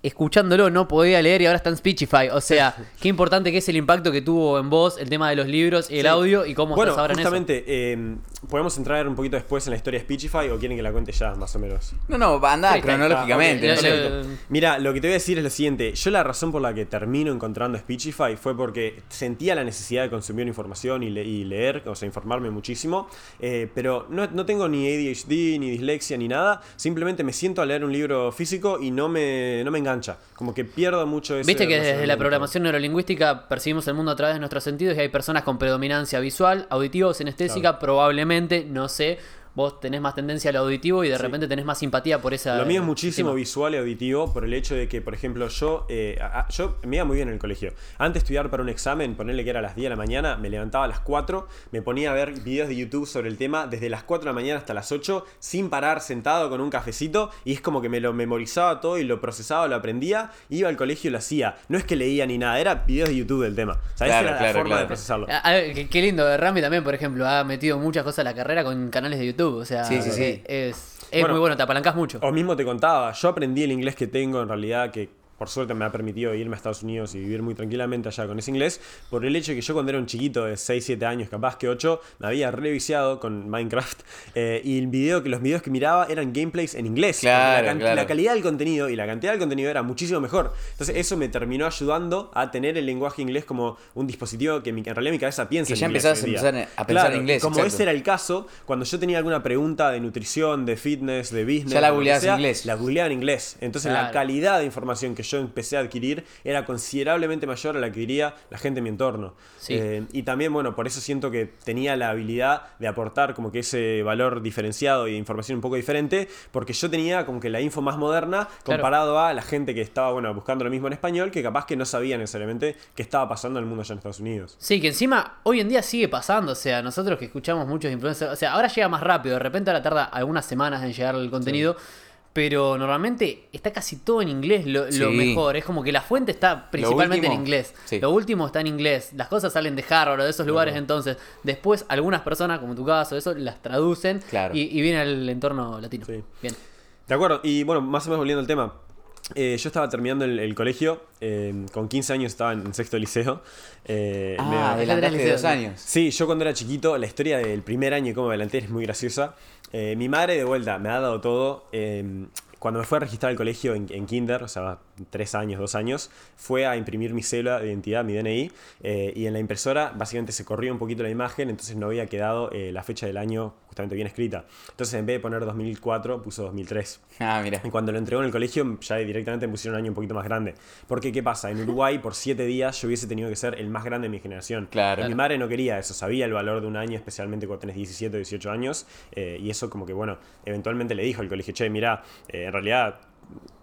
escuchándolo no podía leer y ahora está en Speechify. O sea, qué importante que es el impacto que tuvo en vos el tema de los libros y el Sí. audio y cómo bueno, estás ahora en eso. justamente, eh, ¿Podemos entrar un poquito después en la historia de Speechify o quieren que la cuente ya, más o menos? No, no, va a andar Sí, cronológicamente. está- no ok, sé. lo- Mira, lo que te voy a decir es lo siguiente. Yo la razón por la que termino encontrando Speechify fue porque sentía la necesidad de consumir información y, le- y leer, o sea, informarme muchísimo. eh, pero no, no tengo ni ADHD, ni dislexia, ni nada. Simplemente me siento a leer un libro físico y no me, no me engancha. Como que pierdo mucho ese Viste que desde la programación neurolingüística percibimos el mundo a través de nuestros sentidos y hay personas con predominancia visual, auditiva o sinestésica, probablemente, no sé, vos tenés más tendencia al auditivo y de Sí. repente tenés más simpatía por esa... Lo mío es muchísimo tema. visual y auditivo por el hecho de que, por ejemplo, yo, eh, a- a- yo me iba muy bien en el colegio. Antes de estudiar para un examen, ponerle que era a las 10 de la mañana, me levantaba a las 4, me ponía a ver videos de YouTube sobre el tema desde las 4 de la mañana hasta las 8, sin parar, sentado con un cafecito, y es como que me lo memorizaba todo y lo procesaba, lo aprendía, iba al colegio y lo hacía. No es que leía ni nada, era videos de YouTube del tema. O sea, esa Claro, era la claro, forma claro. de procesarlo. Ah, ah, qué, qué lindo, Rami también, por ejemplo, ha metido muchas cosas a la carrera con canales de YouTube. O sea, Sí, sí, sí. es, es Bueno, muy bueno, te apalancás mucho. O mismo te contaba, yo aprendí el inglés que tengo en realidad, que por suerte me ha permitido irme a Estados Unidos y vivir muy tranquilamente allá con ese inglés, por el hecho de que yo cuando era un chiquito de 6, 7 años, capaz que 8, me había reviciado con Minecraft (laughs) eh, y el video, que los videos que miraba eran gameplays en inglés. Claro, la, claro. la calidad del contenido y la cantidad del contenido era muchísimo mejor. Entonces eso me terminó ayudando a tener el lenguaje inglés como un dispositivo que mi- en realidad mi cabeza piensa Que en ya inglés empezás a empezar a pensar Claro, inglés, Como exacto. ese era el caso, cuando yo tenía alguna pregunta de nutrición, de fitness, de business, Ya la googleabas en inglés. La googleaba en inglés. Entonces la calidad de información que yo empecé a adquirir era considerablemente mayor a la que diría la gente en mi entorno. Sí. Eh, y también, bueno, por eso siento que tenía la habilidad de aportar como que ese valor diferenciado y de información un poco diferente, porque yo tenía como que la info más moderna Claro. comparado a la gente que estaba, bueno, buscando lo mismo en español, que capaz que no sabía necesariamente qué estaba pasando en el mundo allá en Estados Unidos. Sí, que encima hoy en día sigue pasando, o sea, nosotros que escuchamos muchos influencers, o sea, ahora llega más rápido, de repente ahora tarda algunas semanas en llegar el contenido, pero normalmente está casi todo en inglés lo, mejor, es como que la fuente está principalmente en inglés, sí. lo último está en inglés, las cosas salen de Harvard o de esos lugares, entonces después algunas personas, como tu caso, eso las traducen Claro. y, y viene al entorno latino. Sí. Bien. De acuerdo, y bueno, más o menos volviendo al tema. eh, yo estaba terminando el, el colegio, eh, con 15 años estaba en sexto liceo. eh, me- Ah, adelantaste Liceo, dos años. Sí, yo cuando era chiquito, la historia del primer año y cómo me adelanté es muy graciosa. Eh, mi madre, de vuelta, me ha dado todo. eh, cuando me fue a registrar al colegio en, en Kinder, o sea, tres años, dos años, fue a imprimir mi cédula de identidad, mi DNI, eh, y en la impresora básicamente se corrió un poquito la imagen, entonces no había quedado eh, la fecha del año justamente bien escrita. Entonces en vez de poner 2004, puso 2003. Ah, mira. Y cuando lo entregó en el colegio, ya directamente me pusieron un año un poquito más grande. Porque, ¿qué pasa? En Uruguay, por siete días, yo hubiese tenido que ser el más grande de mi generación. Claro. Mi madre no quería eso, sabía el valor de un año, especialmente cuando tenés 17 o 18 años. eh, y eso, como que, bueno, eventualmente le dijo al colegio, che, mira, en realidad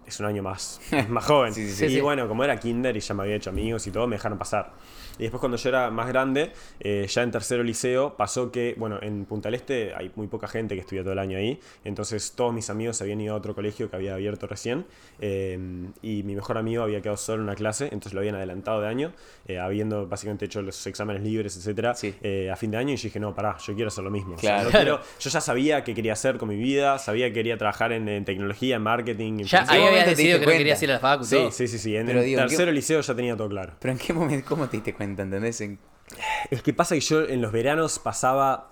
es un año más, (laughs) más joven. Sí, sí, sí. y bueno, como era kinder y ya me había hecho amigos y todo, me dejaron pasar. Y después cuando yo era más grande, eh, ya en tercero liceo, pasó que, bueno, en Punta del Este hay muy poca gente que estudia todo el año ahí, entonces todos mis amigos habían ido a otro colegio que había abierto recién, eh, y mi mejor amigo había quedado solo en una clase, entonces lo habían adelantado de año, eh, habiendo básicamente hecho los exámenes libres, etcétera, Sí. eh, a fin de año, y yo dije, no, pará, yo quiero hacer lo mismo. O sea, Claro. no quiero- yo ya sabía qué quería hacer con mi vida, sabía que quería trajar en, en tecnología, en marketing, en Ya ahí te decidido que no querías ir a la facu. Sí, sí, sí, sí. En Pero el digo, ¿en qué- tercero liceo ya tenía todo claro. Pero en qué momento, ¿cómo te diste cuenta? ¿Entendés? En- Es que pasa que yo en los veranos pasaba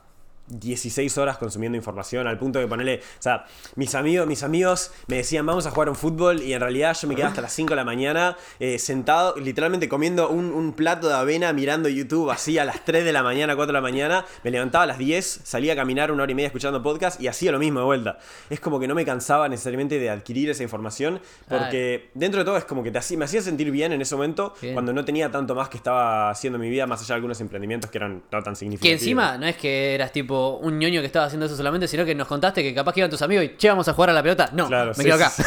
16 horas consumiendo información al punto de ponerle, o sea, mis amigos, mis amigos me decían vamos a jugar un fútbol y en realidad yo me quedaba hasta las 5 de la mañana eh, sentado, literalmente comiendo un, un plato de avena mirando YouTube así a las 3 de la mañana, 4 de la mañana, me levantaba a las 10, salía a caminar una hora y media escuchando podcast y hacía lo mismo de vuelta. Es como que no me cansaba necesariamente de adquirir esa información porque dentro de todo es como que te hacía, me hacía sentir bien en ese momento Bien. cuando no tenía tanto más que estaba haciendo en mi vida, más allá de algunos emprendimientos que eran no tan Que significativos. encima no es que eras tipo un ñoño que estaba haciendo eso solamente, sino que nos contaste que capaz que iban tus amigos y che, vamos a jugar a la pelota. No, Claro, me sí, quedo acá. sí,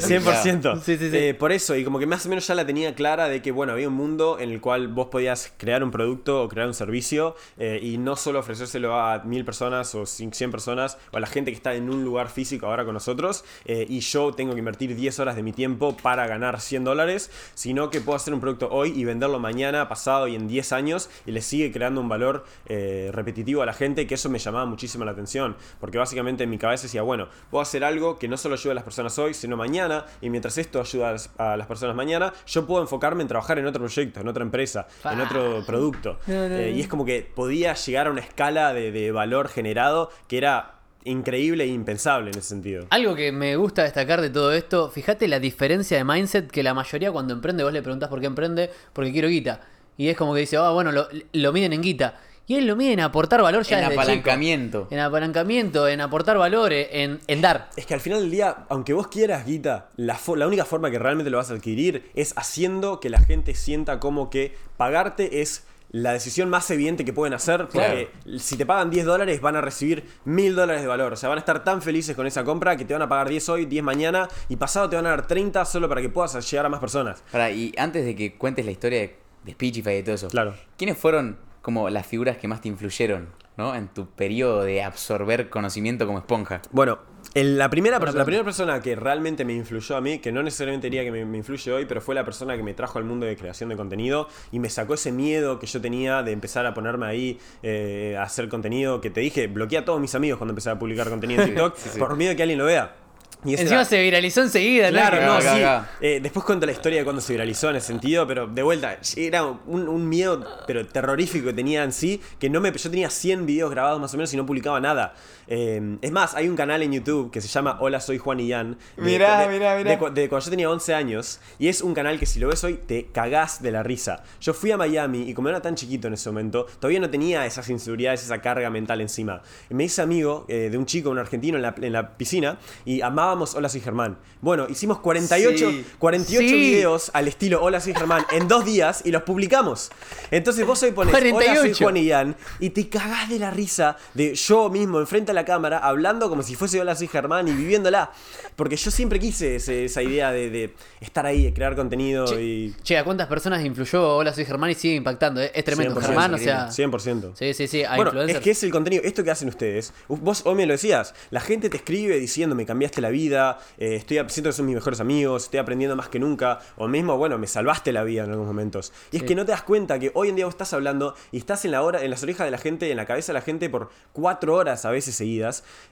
sí, 100%. Sí, sí, sí. Eh, por eso, y como que más o menos ya la tenía clara de que, bueno, había un mundo en el cual vos podías crear un producto o crear un servicio eh, y no solo ofrecérselo a mil personas o cin- 100 personas o a la gente que está en un lugar físico ahora con nosotros eh, y yo tengo que invertir 10 horas de mi tiempo para ganar 100 dólares, sino que puedo hacer un producto hoy y venderlo mañana, pasado y en 10 años y le sigue creando un valor eh, repetitivo a la gente que eso eso me llamaba muchísimo la atención, porque básicamente en mi cabeza decía, bueno, puedo hacer algo que no solo ayude a las personas hoy, sino mañana, y mientras esto ayuda a las, a personas mañana, yo puedo enfocarme en trabajar en otro proyecto, en otra empresa, en otro producto. No, no, Eh, y es como que podía llegar a una escala de, de valor generado que era increíble e impensable en ese sentido. Algo que me gusta destacar de todo esto, fíjate la diferencia de mindset que la mayoría cuando emprende, vos le preguntás por qué emprende, porque quiero guita. Y es como que dice, ah, bueno, lo, lo miden en guita. Y él lo mide en aportar valor ya En desde chico. apalancamiento. En apalancamiento, en aportar valores, en, en dar. Es que al final del día, aunque vos quieras guita, la, única forma que realmente lo vas a adquirir es haciendo que la gente sienta como que pagarte es la decisión más evidente que pueden hacer. Porque si te pagan 10 dólares, van a recibir 1000 dólares de valor. O sea, van a estar tan felices con esa compra que te van a pagar 10 hoy, 10 mañana y pasado te van a dar 30 solo para que puedas llegar a más personas. Pará, y antes de que cuentes la historia de, de Speechify y todo eso, Claro. ¿quiénes fueron como las figuras que más te influyeron, ¿no? En tu periodo de absorber conocimiento como esponja. Bueno, el- la, primera, Buena per- la primera persona que realmente me influyó a mí, que no necesariamente diría que me, me influye hoy, pero fue la persona que me trajo al mundo de creación de contenido y me sacó ese miedo que yo tenía de empezar a ponerme ahí eh, a hacer contenido, que te dije, bloqueé a todos mis amigos cuando empecé a publicar contenido en (laughs) TikTok por miedo de que alguien lo vea. Y Encima era- se viralizó enseguida, ¿no? Claro, no, acá, sí. acá. Eh, después cuento la historia de cuando se viralizó en ese sentido, pero de vuelta, era un, un miedo pero terrorífico que tenía en sí, que no me, yo tenía 100 videos grabados más o menos y no publicaba nada. Eh, es más, hay un canal en YouTube que se llama Hola, soy Juan y Yan. de- Mirá, de- mirá, mirá. De, cu- de cuando yo tenía 11 años, y es un canal que si lo ves hoy te cagás de la risa. Yo fui a Miami y como era tan chiquito en ese momento, todavía no tenía esas inseguridades, esa carga mental encima. Y me hice amigo eh, de un chico, un argentino en la, en la piscina, y amábamos Hola, soy Germán. Bueno, hicimos 48, Sí. 48 Sí. videos al estilo Hola, soy Germán en dos días y los publicamos. Entonces vos hoy pones Hola, soy 48. Juan y Yan y te cagás de la risa de yo mismo enfrente a la cámara hablando como si fuese Hola, soy Germán y viviéndola. Porque yo siempre quise ese- esa idea de, de estar ahí, de crear contenido y... Che, ¿a cuántas personas influyó Hola, soy Germán y sigue impactando? eh? Es tremendo. 100%, Germán, o sea. 100%. Sí, sí, sí, a Bueno, influencers. es que es el contenido, esto que hacen ustedes. Vos hoy me lo decías, la gente te escribe diciendo me cambiaste la vida, eh, estoy siento que son mis mejores amigos, estoy aprendiendo más que nunca, o mismo, bueno, me salvaste la vida en algunos momentos. Y es que no te das cuenta que hoy en día vos estás hablando y estás en la hora, en las orejas de la gente, en la cabeza de la gente por cuatro horas a veces seguidas,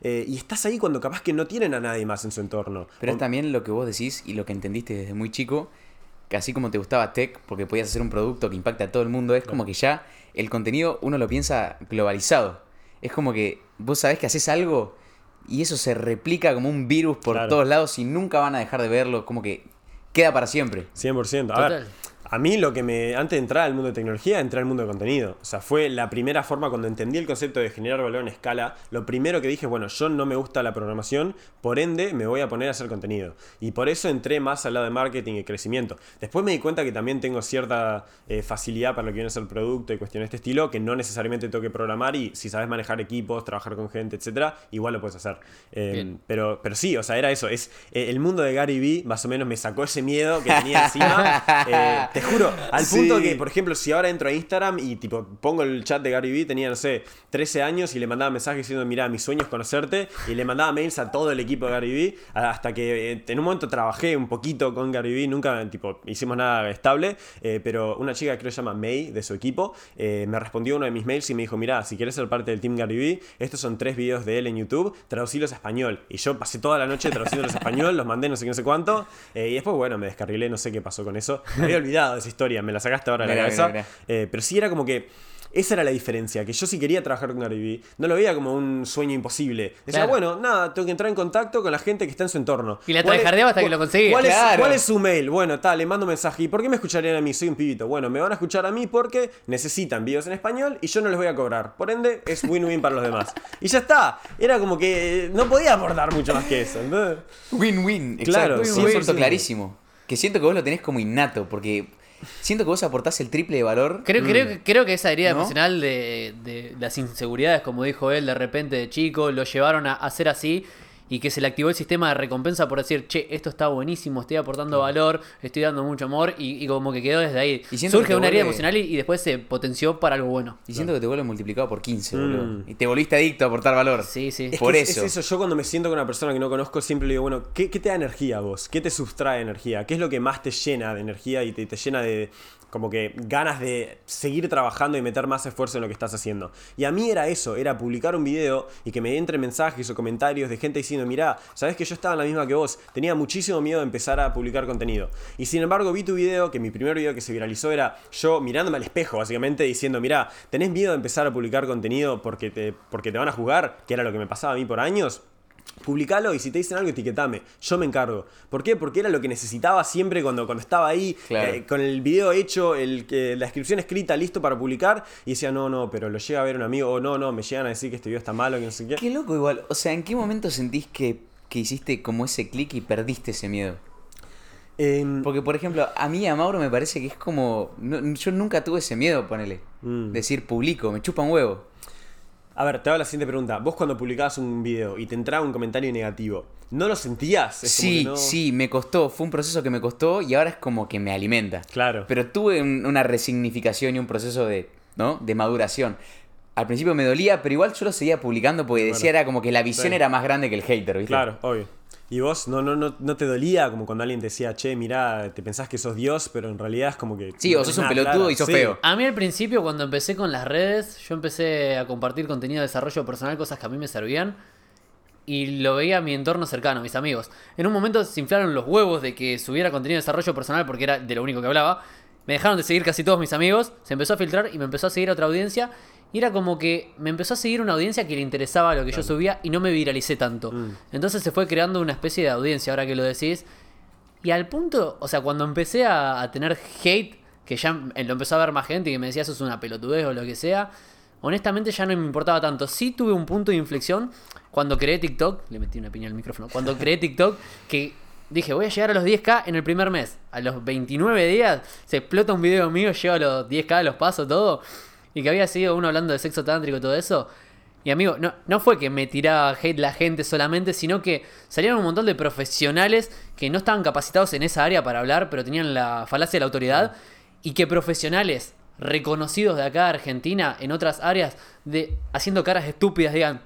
eh, y estás ahí cuando capaz que no tienen a nadie más en su entorno. Pero O- es también lo que vos decís y lo que entendiste desde muy chico, que así como te gustaba tech, porque podías hacer un producto que impacta a todo el mundo, es como que ya el contenido uno lo piensa globalizado. Es como que vos sabés que haces algo y eso se replica como un virus por Claro. todos lados y nunca van a dejar de verlo, como que queda para siempre. 100%. A ver. A mí lo que me. Antes de entrar al mundo de tecnología, entré al mundo de contenido. O sea, fue la primera forma cuando entendí el concepto de generar valor en escala. Lo primero que dije, bueno, yo no me gusta la programación, por ende me voy a poner a hacer contenido. Y por eso entré más al lado de marketing y crecimiento. Después me di cuenta que también tengo cierta eh, facilidad para lo que viene a ser producto y cuestiones de este estilo, que no necesariamente tengo que programar y si sabes manejar equipos, trabajar con gente, etcétera, igual lo puedes hacer. Eh, Bien. pero, pero sí, o sea, era eso. Es, eh, el mundo de Gary Vee más o menos me sacó ese miedo que tenía encima. (laughs) Te juro, al punto Sí. que, por ejemplo, si ahora entro a Instagram y tipo pongo el chat de Gary Vee, tenía, no sé, 13 años y le mandaba mensajes diciendo, mira, mi sueño es conocerte. Y le mandaba mails a todo el equipo de Gary Vee. Hasta que eh, en un momento trabajé un poquito con Gary Vee, nunca tipo, hicimos nada estable. eh, pero una chica que creo que se llama May, de su equipo, eh, me respondió uno de mis mails y me dijo, mira, si quieres ser parte del Team Gary Vee, estos son tres videos de él en YouTube, traducirlos a español. Y yo pasé toda la noche traduciéndolos a español, los mandé no sé qué, no sé cuánto. eh, y después, bueno, me descarrilé, no sé qué pasó con eso. Me había olvidado de esa historia, me la sacaste ahora de la cabeza. mirá, mirá. Eh, pero sí era como que. Esa era la diferencia, que yo si quería trabajar con Gary Vee, no lo veía como un sueño imposible. Decía, Claro. bueno, nada, tengo que entrar en contacto con la gente que está en su entorno. Y la ¿Cuál es- tryhardeaba hasta que lo conseguía. ¿cuál es, Claro. cuál es su mail? Bueno, tal, le mando un mensaje. ¿Y por qué me escucharían a mí? Soy un pibito. Bueno, me van a escuchar a mí porque necesitan videos en español y yo no les voy a cobrar. Por ende, es win-win para los demás. (laughs) Y ya está. Era como que no podía aportar mucho más que eso. Win-win, Claro, exacto. sí, Sí, sí, concepto sí. clarísimo. Que siento que vos lo tenés como innato, porque siento que vos aportás el triple de valor. Creo, creo, que- creo que esa herida ¿No? emocional de, de las inseguridades, como dijo él, de repente de chico, lo llevaron a, a ser así. Y que se le activó el sistema de recompensa por decir, che, esto está buenísimo, estoy aportando valor, estoy dando mucho amor y, y como que quedó desde ahí. Y Surge una herida vuelve- emocional y, y después se potenció para algo bueno. Y siento que te vuelve multiplicado por 15, Mm. boludo. Y te volviste adicto a aportar valor. Sí, sí. Es Por que eso. Es eso, yo cuando me siento con una persona que no conozco siempre le digo, bueno, ¿qué, qué te da energía a vos? ¿Qué te sustrae energía? ¿Qué es lo que más te llena de energía y te, te llena de como que ganas de seguir trabajando y meter más esfuerzo en lo que estás haciendo? Y a mí era eso, era publicar un video y que me entren mensajes o comentarios de gente diciendo, mirá, sabes que yo estaba en la misma que vos, tenía muchísimo miedo de empezar a publicar contenido. Y sin embargo vi tu video, que mi primer video que se viralizó era yo mirándome al espejo, básicamente diciendo, mirá, ¿tenés miedo de empezar a publicar contenido porque te, porque te van a juzgar? Que era lo que me pasaba a mí por años. Publicalo y si te dicen algo, etiquetame. Yo me encargo. ¿Por qué? Porque era lo que necesitaba siempre cuando, cuando estaba ahí, Claro. eh, con el video hecho, el, que- la descripción escrita, listo para publicar. Y decía, no, no, pero lo llega a ver un amigo, o no, no, me llegan a decir que este video está malo, que no sé qué. Qué loco igual. O sea, ¿en qué momento sentís que, que hiciste como ese clic y perdiste ese miedo? Em, Porque, por ejemplo, a mí, a Mauro, me parece que es como... no- yo nunca tuve ese miedo, ponele. Mm. Decir, publico, me chupa un huevo. A ver, te hago la siguiente pregunta. Vos cuando publicabas un video y te entraba un comentario negativo, ¿no lo sentías? Es Sí, no- sí, me costó. Fue un proceso que me costó y ahora es como que me alimenta. Claro. Pero tuve un- una resignificación y un proceso de, ¿no? de maduración. Al principio me dolía, pero igual yo lo seguía publicando porque Bueno. decía era como que la visión Sí. era más grande que el hater, ¿viste? Claro, obvio. ¿Y vos no, no, no, no te dolía como cuando alguien te decía, che, mirá, te pensás que sos Dios, pero en realidad es como que... Sí, no o sos un pelotudo y sos Sí. feo. A mí al principio, cuando empecé con las redes, yo empecé a compartir contenido de desarrollo personal, cosas que a mí me servían. Y lo veía a mi entorno cercano, mis amigos. En un momento se inflaron los huevos de que subiera contenido de desarrollo personal porque era de lo único que hablaba. Me dejaron de seguir casi todos mis amigos. Se empezó a filtrar y me empezó a seguir otra audiencia. Y era como que me empezó a seguir una audiencia que le interesaba lo que yo subía y no me viralicé tanto. Entonces se fue creando una especie de audiencia, ahora que lo decís. Y al punto, o sea, cuando empecé a, a tener hate, que ya eh, lo empezó a ver más gente y que me decía eso es una pelotudez o lo que sea, honestamente ya no me importaba tanto. Sí tuve un punto de inflexión cuando creé TikTok, le metí una piña al micrófono, cuando creé TikTok, que dije voy a llegar a los 10k en el primer mes. A los 29 días se explota un video mío, llego a los 10k, los paso todo, y que había sido uno hablando de sexo tántrico y todo eso. Y amigo, no, no fue que me tiraba hate la gente solamente, sino que salieron un montón de profesionales que no estaban capacitados en esa área para hablar, pero tenían la falacia de la autoridad. Y que profesionales reconocidos de acá de Argentina, en otras áreas, de haciendo caras estúpidas, digan,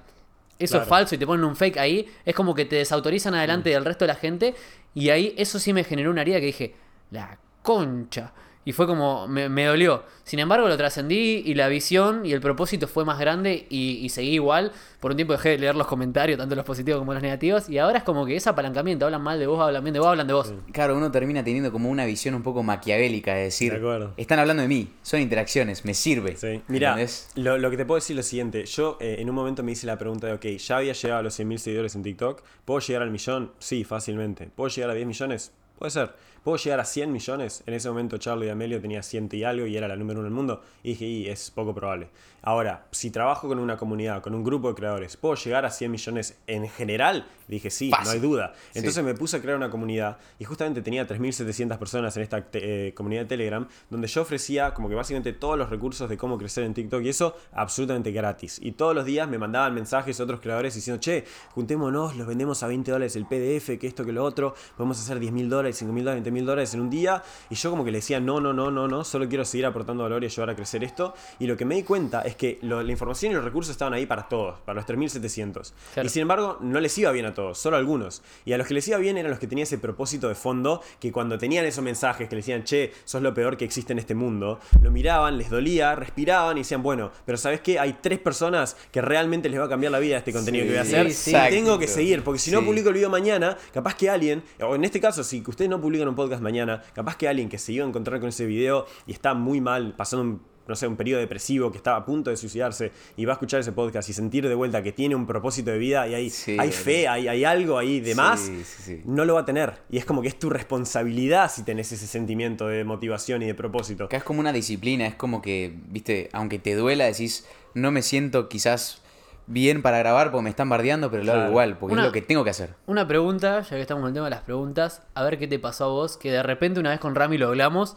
eso Claro. es falso y te ponen un fake ahí, es como que te desautorizan adelante del resto de la gente. Y ahí eso sí me generó una herida que dije, la concha. Y fue como, me, me dolió. Sin embargo, lo trascendí y la visión y el propósito fue más grande y, y seguí igual. Por un tiempo dejé de leer los comentarios, tanto los positivos como los negativos. Y ahora es como que ese apalancamiento, hablan mal de vos, hablan bien de vos, hablan de vos. Claro, uno termina teniendo como una visión un poco maquiavélica de decir, De están hablando de mí, son interacciones, me sirve. Sí. Mira, lo, lo que te puedo decir es lo siguiente. Yo eh, en un momento me hice la pregunta de, ok, ya había llegado a los 100.000 seguidores en TikTok. ¿Puedo llegar al millón? Sí, fácilmente. ¿Puedo llegar a 10 millones? Puede ser. ¿Puedo llegar a 100 millones? En ese momento Charlie D'Amelio tenía 100 y algo y era la número uno del mundo. Y dije, y es poco probable. Ahora, si trabajo con una comunidad, con un grupo de creadores, ¿puedo llegar a 100 millones en general? Dije, sí, no hay duda. Sí. Entonces me puse a crear una comunidad y justamente tenía 3.700 personas en esta eh, comunidad de Telegram donde yo ofrecía como que básicamente todos los recursos de cómo crecer en TikTok y eso absolutamente gratis. Y todos los días me mandaban mensajes otros creadores diciendo, che, juntémonos, los vendemos a 20 dólares el PDF, que esto, que lo otro, podemos hacer 10 mil dólares, 5 mil dólares, 20 mil dólares en un día. Y yo como que le decía, no, no, no, no, no, solo quiero seguir aportando valor y ayudar a crecer esto. Y lo que me di cuenta es que lo- la información y los recursos estaban ahí para todos, para los 3.700. Claro. Y sin embargo, no les iba bien a todos, solo a algunos. Y a los que les iba bien eran los que tenían ese propósito de fondo, que cuando tenían esos mensajes que les decían, che, sos lo peor que existe en este mundo, lo miraban, les dolía, respiraban y decían, bueno, pero ¿sabes qué? Hay tres personas que realmente les va a cambiar la vida este contenido Sí, que voy a hacer. sí, y tengo que seguir, porque si no publico el video mañana, capaz que alguien, o en este caso, si ustedes no publican un podcast mañana, capaz que alguien que se iba a encontrar con ese video y está muy mal, pasando un no sé, un periodo depresivo que estaba a punto de suicidarse y va a escuchar ese podcast y sentir de vuelta que tiene un propósito de vida y hay, Sí, hay fe, hay, hay algo ahí de más, sí, sí. no lo va a tener. Y es como que es tu responsabilidad si tenés ese sentimiento de motivación y de propósito. Acá es como una disciplina, es como que, viste, aunque te duela, decís, no me siento quizás bien para grabar porque me están bardeando, pero lo hago Claro. igual, porque Una- es lo que tengo que hacer. Una pregunta, ya que estamos en el tema de las preguntas, a ver qué te pasó a vos, que de repente una vez con Rami lo hablamos,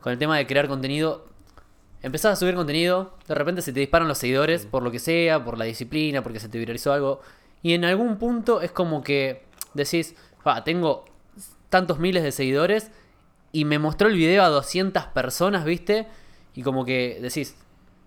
con el tema de crear contenido, empezás a subir contenido, de repente se te disparan los seguidores, por lo que sea, por la disciplina, porque se te viralizó algo, Y en algún punto es como que decís, "Ah, tengo tantos miles de seguidores y me mostró el video a 200 personas, ¿viste? Y como que decís,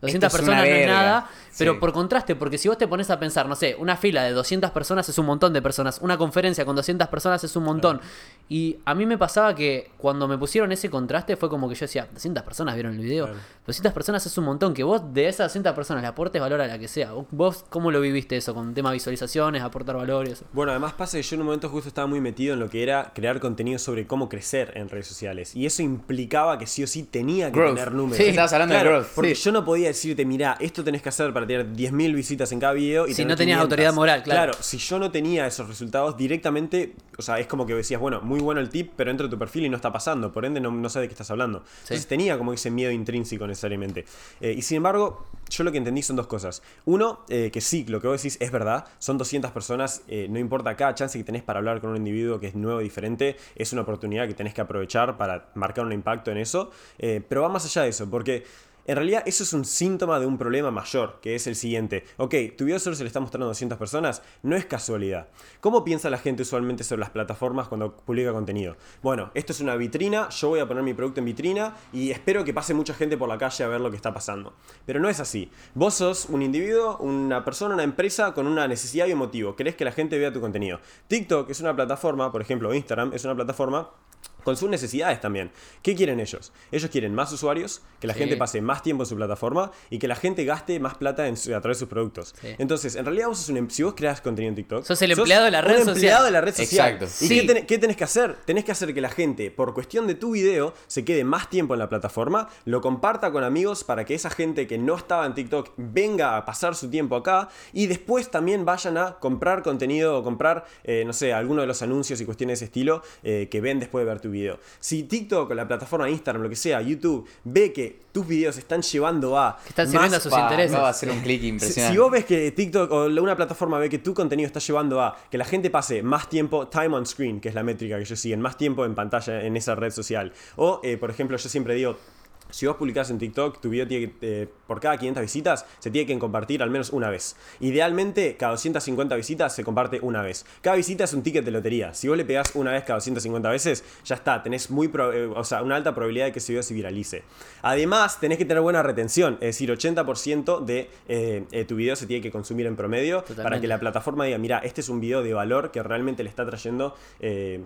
200 Esto es una personas no es verga. nada, pero Sí. por contraste, porque si vos te pones a pensar, no sé, una fila de 200 personas es un montón de personas, una conferencia con 200 personas es un montón. Y a mí me pasaba que cuando me pusieron ese contraste fue como que yo decía, 200 personas vieron el video, Claro. 200 personas es un montón, que vos de esas 200 personas le aportes valor a la que sea. ¿Vos cómo lo viviste eso con tema visualizaciones, aportar valor y eso? Bueno, además pasa que yo en un momento justo estaba muy metido en lo que era crear contenido sobre cómo crecer en redes sociales. Y eso implicaba que sí o sí tenía que Growth. tener números. Sí, estabas hablando de growth. Porque Sí. yo no podía decirte, mira, esto tenés que hacer para tener 10.000 visitas en cada video. Y Si no tenías 500. autoridad moral, claro. si yo no tenía esos resultados directamente, o sea, es como que decías, bueno, muy bueno el tip, pero entro a tu perfil y no está pasando. Por ende, no, no sé de qué estás hablando. Entonces tenía como ese miedo intrínseco necesariamente. Eh, y sin embargo, yo lo que entendí son dos cosas. Uno, eh, que sí, lo que vos decís es verdad. Son 200 personas, eh, no importa, cada chance que tenés para hablar con un individuo que es nuevo, diferente, es una oportunidad que tenés que aprovechar para marcar un impacto en eso. Pero va más allá de eso, porque en realidad eso es un síntoma de un problema mayor, que es el siguiente. Ok, tu video solo se le está mostrando a 200 personas, no es casualidad. ¿Cómo piensa la gente usualmente sobre las plataformas cuando publica contenido? Bueno, esto es una vitrina, yo voy a poner mi producto en vitrina y espero que pase mucha gente por la calle a ver lo que está pasando. Pero no es así. Vos sos un individuo, una persona, una empresa con una necesidad y un motivo. Querés que la gente vea tu contenido. TikTok es una plataforma, por ejemplo, Instagram es una plataforma con sus necesidades también. ¿Qué quieren ellos? Ellos quieren más usuarios, que la Sí. gente pase más tiempo en su plataforma y que la gente gaste más plata en su- a través de sus productos. Sí. Entonces, en realidad vos sos un, em- si vos creas contenido en TikTok, Sos el empleado de la red un social. empleado de la red social. Exacto. ¿Y Sí. qué, ten- qué tenés que hacer? Tenés que hacer que la gente, por cuestión de tu video, se quede más tiempo en la plataforma, lo comparta con amigos para que esa gente que no estaba en TikTok venga a pasar su tiempo acá y después también vayan a comprar contenido o comprar, eh, no sé, alguno de los anuncios y cuestiones de ese estilo eh, que ven después de ver tu video. Si TikTok o la plataforma Instagram, lo que sea, YouTube, ve que tus videos están llevando a... Que están más sirviendo a sus Pa, intereses. acaba de hacer un clic si, impresionante. si vos ves que TikTok o una plataforma ve que tu contenido está llevando a que la gente pase más tiempo time on screen, que es la métrica que ellos siguen, más tiempo en pantalla en esa red social. O, eh, por ejemplo, yo siempre digo, si vos publicás en TikTok, tu video tiene que, eh, por cada 500 visitas se tiene que compartir al menos una vez. Idealmente, cada 250 visitas se comparte una vez. Cada visita es un ticket de lotería. Si vos le pegás una vez cada 250 veces, ya está, tenés muy pro- eh, o sea, una alta probabilidad de que ese video se viralice. Además, tenés que tener buena retención, es decir, 80% de eh, tu video se tiene que consumir en promedio para que la plataforma diga, mira, este es un video de valor que realmente le está trayendo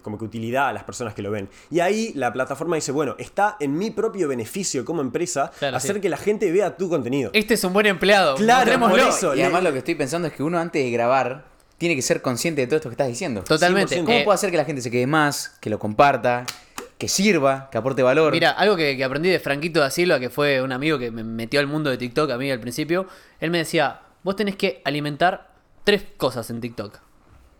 como que utilidad a las personas que lo ven. Y ahí la plataforma dice, bueno, está en mi propio beneficio como empresa Claro, hacer sí. que la gente vea tu contenido. Este es un buen empleado. Claro, por eso. Y además lo que estoy pensando es que uno antes de grabar tiene que ser consciente de todo esto que estás diciendo. Totalmente. 100%. ¿Cómo Eh, puedo hacer que la gente se quede más, que lo comparta, que sirva, que aporte valor? Mira, algo que, que aprendí de Franquito da Silva, que fue un amigo que me metió al mundo de TikTok a mí al principio, él me decía, vos tenés que alimentar tres cosas en TikTok.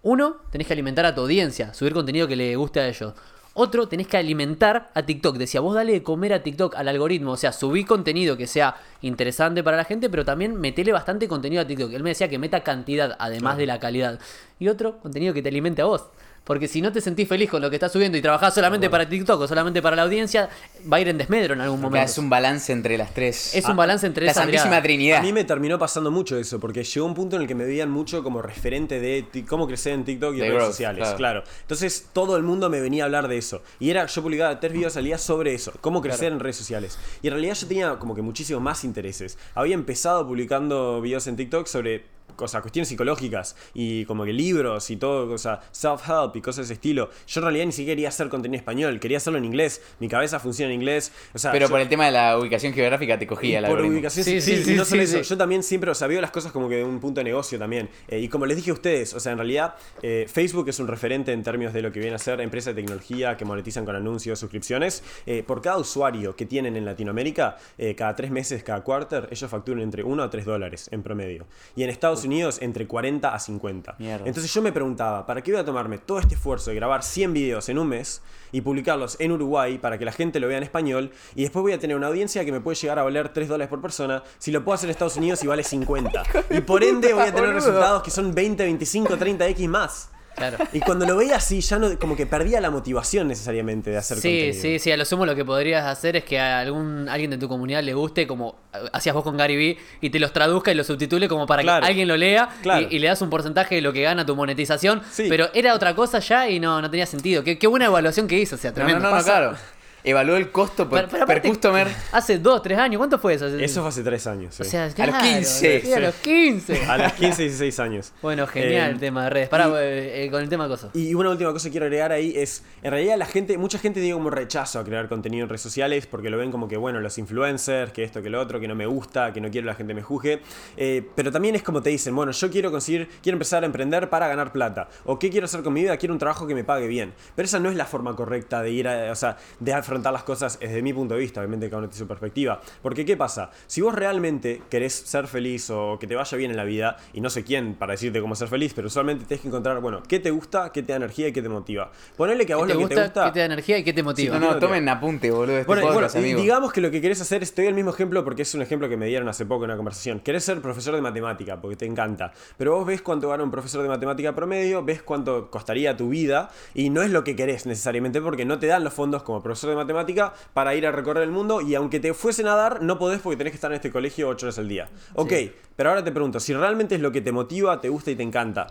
Uno, tenés que alimentar a tu audiencia, subir contenido que le guste a ellos. Otro, tenés que alimentar a TikTok. Decía, vos dale de comer a TikTok, al algoritmo. O sea, subí contenido que sea interesante para la gente, pero también metele bastante contenido a TikTok. Él me decía que meta cantidad, además de la calidad. Y otro, contenido que te alimente a vos. Porque si no te sentís feliz con lo que estás subiendo y trabajás solamente para TikTok o solamente para la audiencia, va a ir en desmedro en algún momento. es un balance entre las tres. Es un balance entre la Santísima mirada. Trinidad. A mí me terminó pasando mucho eso, porque llegó un punto en el que me veían mucho como referente de cómo crecer en TikTok y De redes growth, sociales. claro. Claro. Entonces todo el mundo me venía a hablar de eso. Y era, yo publicaba tres videos al día sobre eso, cómo crecer en redes sociales. Y en realidad yo tenía como que muchísimos más intereses. Había empezado publicando videos en TikTok sobre cosas, cuestiones psicológicas y como que libros y todo, cosa, self-help y cosas de ese estilo. Yo en realidad ni siquiera quería hacer contenido en español, quería hacerlo en inglés. Mi cabeza funciona en inglés. O sea, Pero yo- por el tema de la ubicación geográfica te cogía la por ubicación, Sí, sí, sí, y sí, no solo sí, eso, sí. yo también siempre, o sea, veo las cosas como que de un punto de negocio también. Eh, y como les dije a ustedes, o sea, en realidad eh, Facebook es un referente en términos de lo que viene a ser empresas de tecnología que monetizan con anuncios, suscripciones. Eh, por cada usuario que tienen en Latinoamérica, eh, cada tres meses, cada quarter, ellos facturan entre 1 a 3 dólares en promedio. Y en Estados Unidos, entre 40 a 50. Mierda. Entonces yo me preguntaba, ¿para qué voy a tomarme todo este esfuerzo de grabar 100 videos en un mes y publicarlos en Uruguay para que la gente lo vea en español y después voy a tener una audiencia que me puede llegar a valer 3 dólares por persona si lo puedo hacer en Estados Unidos y vale 50? (laughs) Y por ende voy a tener resultados que son 20, 25, 30x más. Claro. (laughs) Y cuando lo veía así, ya no, como que perdía la motivación necesariamente de hacer Sí, contenido. sí, sí, a lo sumo lo que podrías hacer es que a algún alguien de tu comunidad le guste como hacías vos con Gary Vee y te los traduzca y los subtitule como para Claro. que alguien lo lea Claro. y, y le das un porcentaje de lo que gana tu monetización, Sí. pero era otra cosa ya y no, no tenía sentido. Qué, qué buena evaluación que hizo, o sea, No, no, tremendo. no, claro. Evaluó el costo por, Pero- pero per customer. Hace dos, tres años, ¿cuánto fue eso? Eso fue hace tres años. sí. O sea, los claro, 15. sí, a los 15. a los 15, 16 años. Bueno, genial Eh, el tema de redes. Pará, eh, eh, con el tema de cosas. Y una última cosa que quiero agregar ahí es, en realidad la gente, mucha gente tiene como rechazo a crear contenido en redes sociales porque lo ven como que, bueno, los influencers, que esto, que lo otro, que no me gusta, que no quiero que la gente me juzgue. Eh, pero también es como te dicen, bueno, yo quiero conseguir, quiero empezar a emprender para ganar plata. O qué quiero hacer con mi vida, quiero un trabajo que me pague bien. Pero esa no es la forma correcta de ir a, o sea, de afrontar las cosas desde mi punto de vista, obviamente cada uno tiene su perspectiva. Porque ¿qué pasa? Si vos realmente querés ser feliz o que te vaya bien en la vida, y no sé quién para decirte cómo ser feliz, pero usualmente tenés que encontrar, bueno, qué te gusta, qué te da energía y qué te motiva. Ponele que a ¿Qué vos te lo gusta, que te gusta... qué te da energía y qué te motiva? No, no, tomen apunte, boludo. Este Bueno, podcast, bueno, digamos que lo que querés hacer, estoy el mismo ejemplo porque es un ejemplo que me dieron hace poco en una conversación. Querés ser profesor de matemática porque te encanta, pero vos ves cuánto gana un profesor de matemática promedio, ves cuánto costaría tu vida y no es lo que querés necesariamente porque no te dan los fondos como profesor de matemática para ir a recorrer el mundo y aunque te fuesen a dar, no podés porque tenés que estar en este colegio 8 horas al día. Ok, pero ahora te pregunto, si realmente es lo que te motiva, te gusta y te encanta.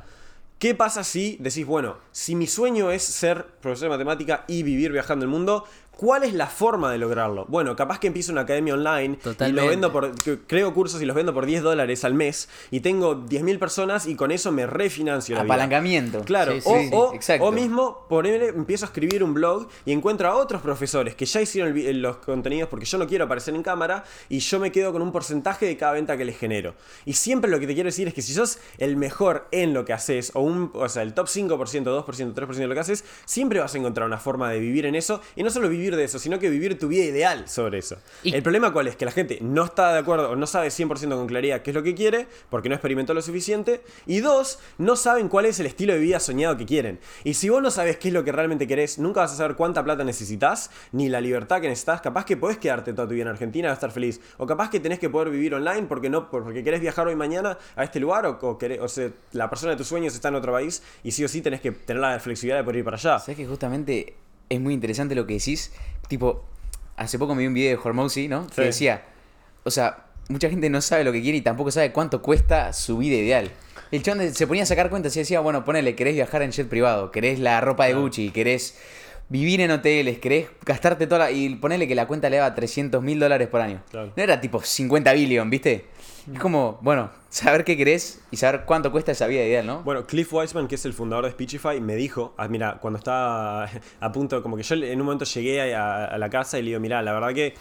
¿Qué pasa si decís, bueno, si mi sueño es ser profesor de matemática y vivir viajando el mundo, ¿cuál es la forma de lograrlo? Bueno, capaz que empiezo una academia online y lo vendo por, creo cursos y los vendo por 10 dólares al mes y tengo 10.000 personas y con eso me refinancio la vida. Apalancamiento. Claro, Sí, sí, o, sí, o- mismo empiezo a escribir un blog y encuentro a otros profesores que ya hicieron el los contenidos porque yo no quiero aparecer en cámara y yo me quedo con un porcentaje de cada venta que les genero. Y siempre lo que te quiero decir es que si sos el mejor en lo que haces o, un, o sea, el top 5%, 2%, 3% de lo que haces, siempre vas a encontrar una forma de vivir en eso y no solo vivir de eso, sino que vivir tu vida ideal sobre eso. Y- El problema cuál es? Que la gente no está de acuerdo o no sabe 100% con claridad qué es lo que quiere porque no experimentó lo suficiente. Y dos, no saben cuál es el estilo de vida soñado que quieren. Y si vos no sabes qué es lo que realmente querés, nunca vas a saber cuánta plata necesitas ni la libertad que necesitas. Capaz que podés quedarte toda tu vida en Argentina y estar feliz. O capaz que tenés que poder vivir online porque no porque querés viajar hoy mañana a este lugar o, o, querés- o sea, la persona de tus sueños está en otro país y sí o sí tenés que tener la flexibilidad de poder ir para allá. ¿Sabes que justamente es muy interesante lo que decís? Tipo, hace poco me vi un video de Hormozy, ¿no? Sí. Que decía, o sea, mucha gente no sabe lo que quiere y tampoco sabe cuánto cuesta su vida ideal. El chabón se ponía a sacar cuentas y decía, bueno, ponele, querés viajar en jet privado, querés la ropa de Gucci, querés vivir en hoteles, querés gastarte toda la... Y ponele que la cuenta le daba 300 mil dólares por año. Claro. No era tipo 50 billion, ¿viste? Es como, bueno, saber qué querés y saber cuánto cuesta esa vida ideal, ¿no? Bueno, Cliff Weisman, que es el fundador de Speechify, me dijo, ah, mira, cuando estaba (laughs) a punto, como que yo en un momento llegué a, a la casa y le digo, mira, la verdad que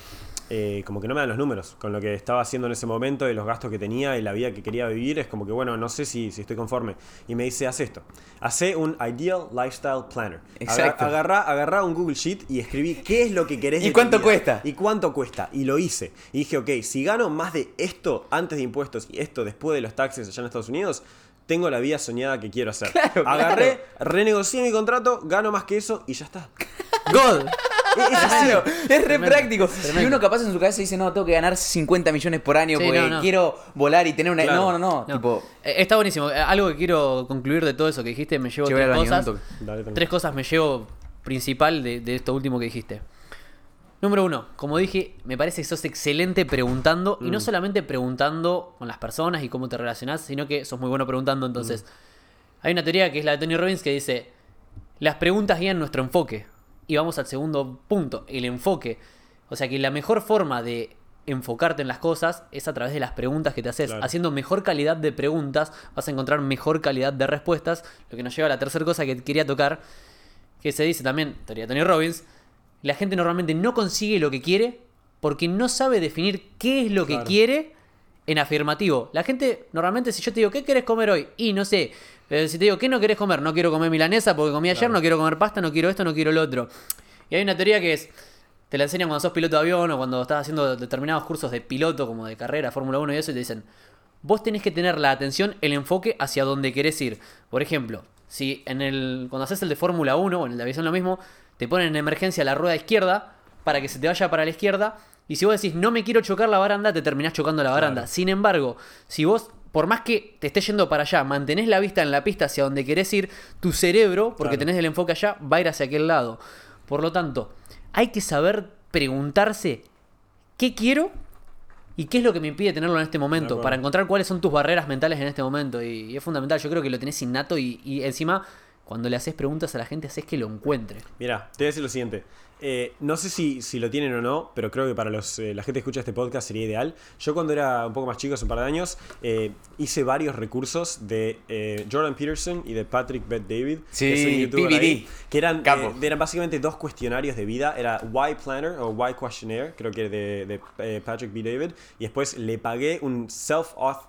eh, como que no me dan los números con lo que estaba haciendo en ese momento, de los gastos que tenía y la vida que quería vivir, es como que, bueno, no sé si, si estoy conforme. Y me dice, haz esto, hace un Ideal Lifestyle Planner. Exacto. Agarrá, agarrá un Google Sheet y escribí qué es lo que querés. ¿Y cuánto cuesta? ¿Y cuánto cuesta? Y lo hice. Y dije, ok, si gano más de esto antes de impuestos y esto después de los taxes allá en Estados Unidos, tengo la vida soñada que quiero hacer. Claro, Agarré, renegocié mi contrato, gano más que eso y ya está. (laughs) God. (laughs) Es así. Claro, es re Tremendo, práctico. tremendo. Y uno capaz en su cabeza dice, no, tengo que ganar 50 millones por año Sí, porque no, no. quiero volar y tener una... Claro. No, no, no, No. Tipo, Eh, Está buenísimo. Eh, Algo que quiero concluir de todo eso que dijiste, me llevo Che, voy tres cosas. Dale. Tres cosas me llevo principal de, de esto último que dijiste. Número uno, como dije, me parece que sos excelente preguntando, y no solamente preguntando con las personas y cómo te relacionás, sino que sos muy bueno preguntando. Entonces, hay una teoría que es la de Tony Robbins que dice, las preguntas guían nuestro enfoque. Y vamos al segundo punto, el enfoque. O sea que la mejor forma de enfocarte en las cosas es a través de las preguntas que te haces. Claro. Haciendo mejor calidad de preguntas vas a encontrar mejor calidad de respuestas. Lo que nos lleva a la tercera cosa que quería tocar, que se dice también, teoría de Tony Robbins, la gente normalmente no consigue lo que quiere porque no sabe definir qué es lo que quiere en afirmativo. La gente, normalmente, si yo te digo, ¿qué querés comer hoy? Y no sé, eh, si te digo, ¿qué no querés comer? No quiero comer milanesa porque comí ayer, no quiero comer pasta, no quiero esto, no quiero lo otro. Y hay una teoría que es, te la enseñan cuando sos piloto de avión o cuando estás haciendo determinados cursos de piloto, como de carrera, Fórmula 1 y eso, y te dicen, vos tenés que tener la atención, el enfoque hacia donde querés ir. Por ejemplo, si en el cuando haces el de Fórmula 1 o en el de aviación lo mismo, te ponen en emergencia la rueda izquierda para que se te vaya para la izquierda. Y si vos decís, no me quiero chocar la baranda, te terminás chocando la baranda. Sin embargo, si vos por más que te estés yendo para allá, mantenés la vista en la pista hacia donde querés ir, tu cerebro, porque Claro. tenés el enfoque allá, va a ir hacia aquel lado. Por lo tanto, hay que saber preguntarse qué quiero y qué es lo que me impide tenerlo en este momento, para encontrar cuáles son tus barreras mentales en este momento. Y, y es fundamental, yo creo que lo tenés innato y, y encima, cuando le haces preguntas a la gente, haces que lo encuentre. Mira, te voy a decir lo siguiente. Eh, no sé si, si lo tienen o no, pero creo que para los, eh, la gente que escucha este podcast sería ideal. Yo cuando era un poco más chico, hace un par de años, eh, hice varios recursos de eh, Jordan Peterson y de Patrick Bet David. Sí, que youtuber PBD. ahí, que eran, eh, eran básicamente dos cuestionarios de vida. Era Why Planner o Why Questionnaire, creo que de, de eh, Patrick B. David. Y después le pagué un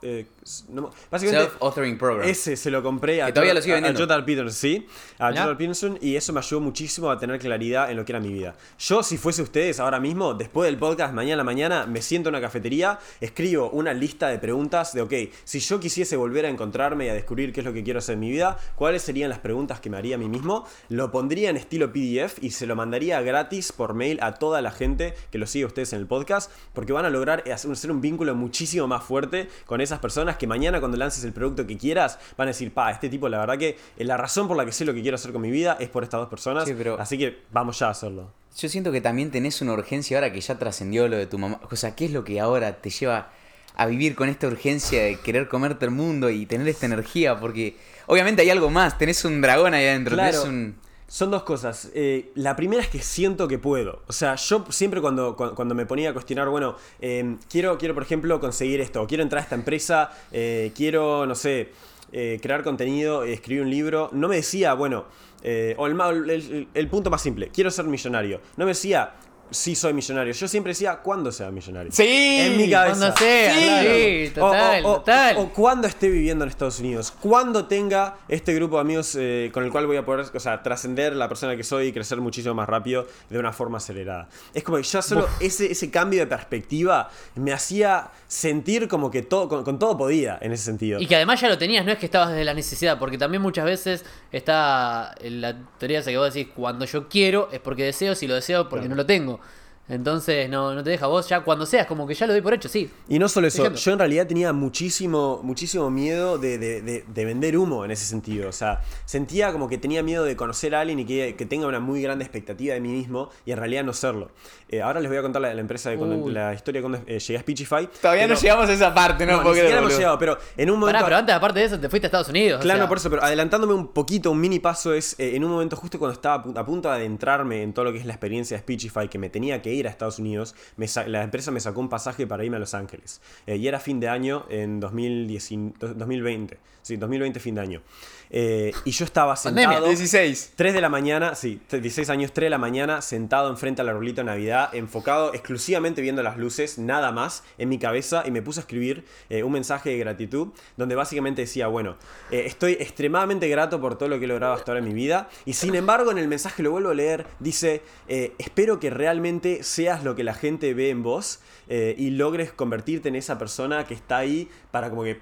eh, no. Self-authoring program. Ese se lo compré a, Que todavía lo sigue a- a. Jordan Peterson, sí. A ¿Ya? Jordan Peterson y eso me ayudó muchísimo a tener claridad en lo que era mi vida. Yo, si fuese ustedes ahora mismo, después del podcast, mañana a la mañana, me siento en una cafetería, escribo una lista de preguntas de, ok, si yo quisiese volver a encontrarme y a descubrir qué es lo que quiero hacer en mi vida, cuáles serían las preguntas que me haría a mí mismo, lo pondría en estilo PDF y se lo mandaría gratis por mail a toda la gente que lo sigue a ustedes en el podcast, porque van a lograr hacer un vínculo muchísimo más fuerte con esas personas que mañana cuando lances el producto que quieras, van a decir, pa, este tipo, la verdad que eh, la razón por la que sé lo que quiero hacer con mi vida es por estas dos personas, Sí, pero- así que vamos ya a hacerlo. Yo siento que también tenés una urgencia ahora que ya trascendió lo de tu mamá. O sea, ¿qué es lo que ahora te lleva a vivir con esta urgencia de querer comerte el mundo y tener esta energía? Porque obviamente hay algo más, tenés un dragón ahí adentro, Claro. tenés un... Son dos cosas. Eh, la primera es que siento que puedo. O sea, yo siempre cuando, cu- cuando me ponía a cuestionar, bueno, eh, quiero, quiero, por ejemplo, conseguir esto, quiero entrar a esta empresa, eh, quiero, no sé, eh, crear contenido, escribir un libro, no me decía, bueno, eh, o el, el- punto más simple, quiero ser millonario. No me decía, sí soy millonario. Yo siempre decía, ¿cuándo sea millonario? ¡Sí! En mi cabeza. Cuando sea, sí, total, o, o- total. o cuando esté viviendo en Estados Unidos. Cuando tenga este grupo de amigos eh, con el cual voy a poder, o sea, trascender la persona que soy y crecer muchísimo más rápido de una forma acelerada. Es como que ya solo ese, ese cambio de perspectiva me hacía sentir como que todo, con, con todo podía en ese sentido. Y que además ya lo tenías, no es que estabas desde la necesidad, porque también muchas veces está la teoría esa que vos decís, cuando yo quiero es porque deseo, si lo deseo porque Claro. no lo tengo. Entonces no, no te deja vos ya cuando seas, como que ya lo doy por hecho, sí. Y no solo eso, Ejemplo. yo en realidad tenía muchísimo, muchísimo miedo de, de- de- de vender humo en ese sentido. O sea, sentía como que tenía miedo de conocer a alguien y que, que tenga una muy grande expectativa de mí mismo y en realidad no serlo. Eh, ahora les voy a contar la, la empresa de cuando, la historia de cuando eh, llegué a Speechify. Todavía no llegamos a esa parte, no, No, puedo ni creer, hemos llegado, pero en un momento... Pará, pero antes, aparte de eso, te fuiste a Estados Unidos. o Claro, sea, por eso, pero adelantándome un poquito, un mini paso es, eh, en un momento justo cuando estaba a pu- a punto de adentrarme en todo lo que es la experiencia de Speechify, que me tenía que ir a Estados Unidos, me la empresa me sacó un pasaje para irme a Los Ángeles. Eh, y era fin de año en 2010 2020. Sí, 2020 fin de año. Eh, y yo estaba Pandemia, sentado... 16. 3 de la mañana, sí, 16 años, 3 de la mañana, sentado enfrente al arbolito de Navidad, enfocado exclusivamente viendo las luces, nada más, en mi cabeza, y me puse a escribir eh, un mensaje de gratitud, donde básicamente decía, bueno, eh, estoy extremadamente grato por todo lo que he logrado hasta ahora en mi vida, y sin embargo en el mensaje lo vuelvo a leer, dice, espero que realmente seas lo que la gente ve en vos, y logres convertirte en esa persona que está ahí para como que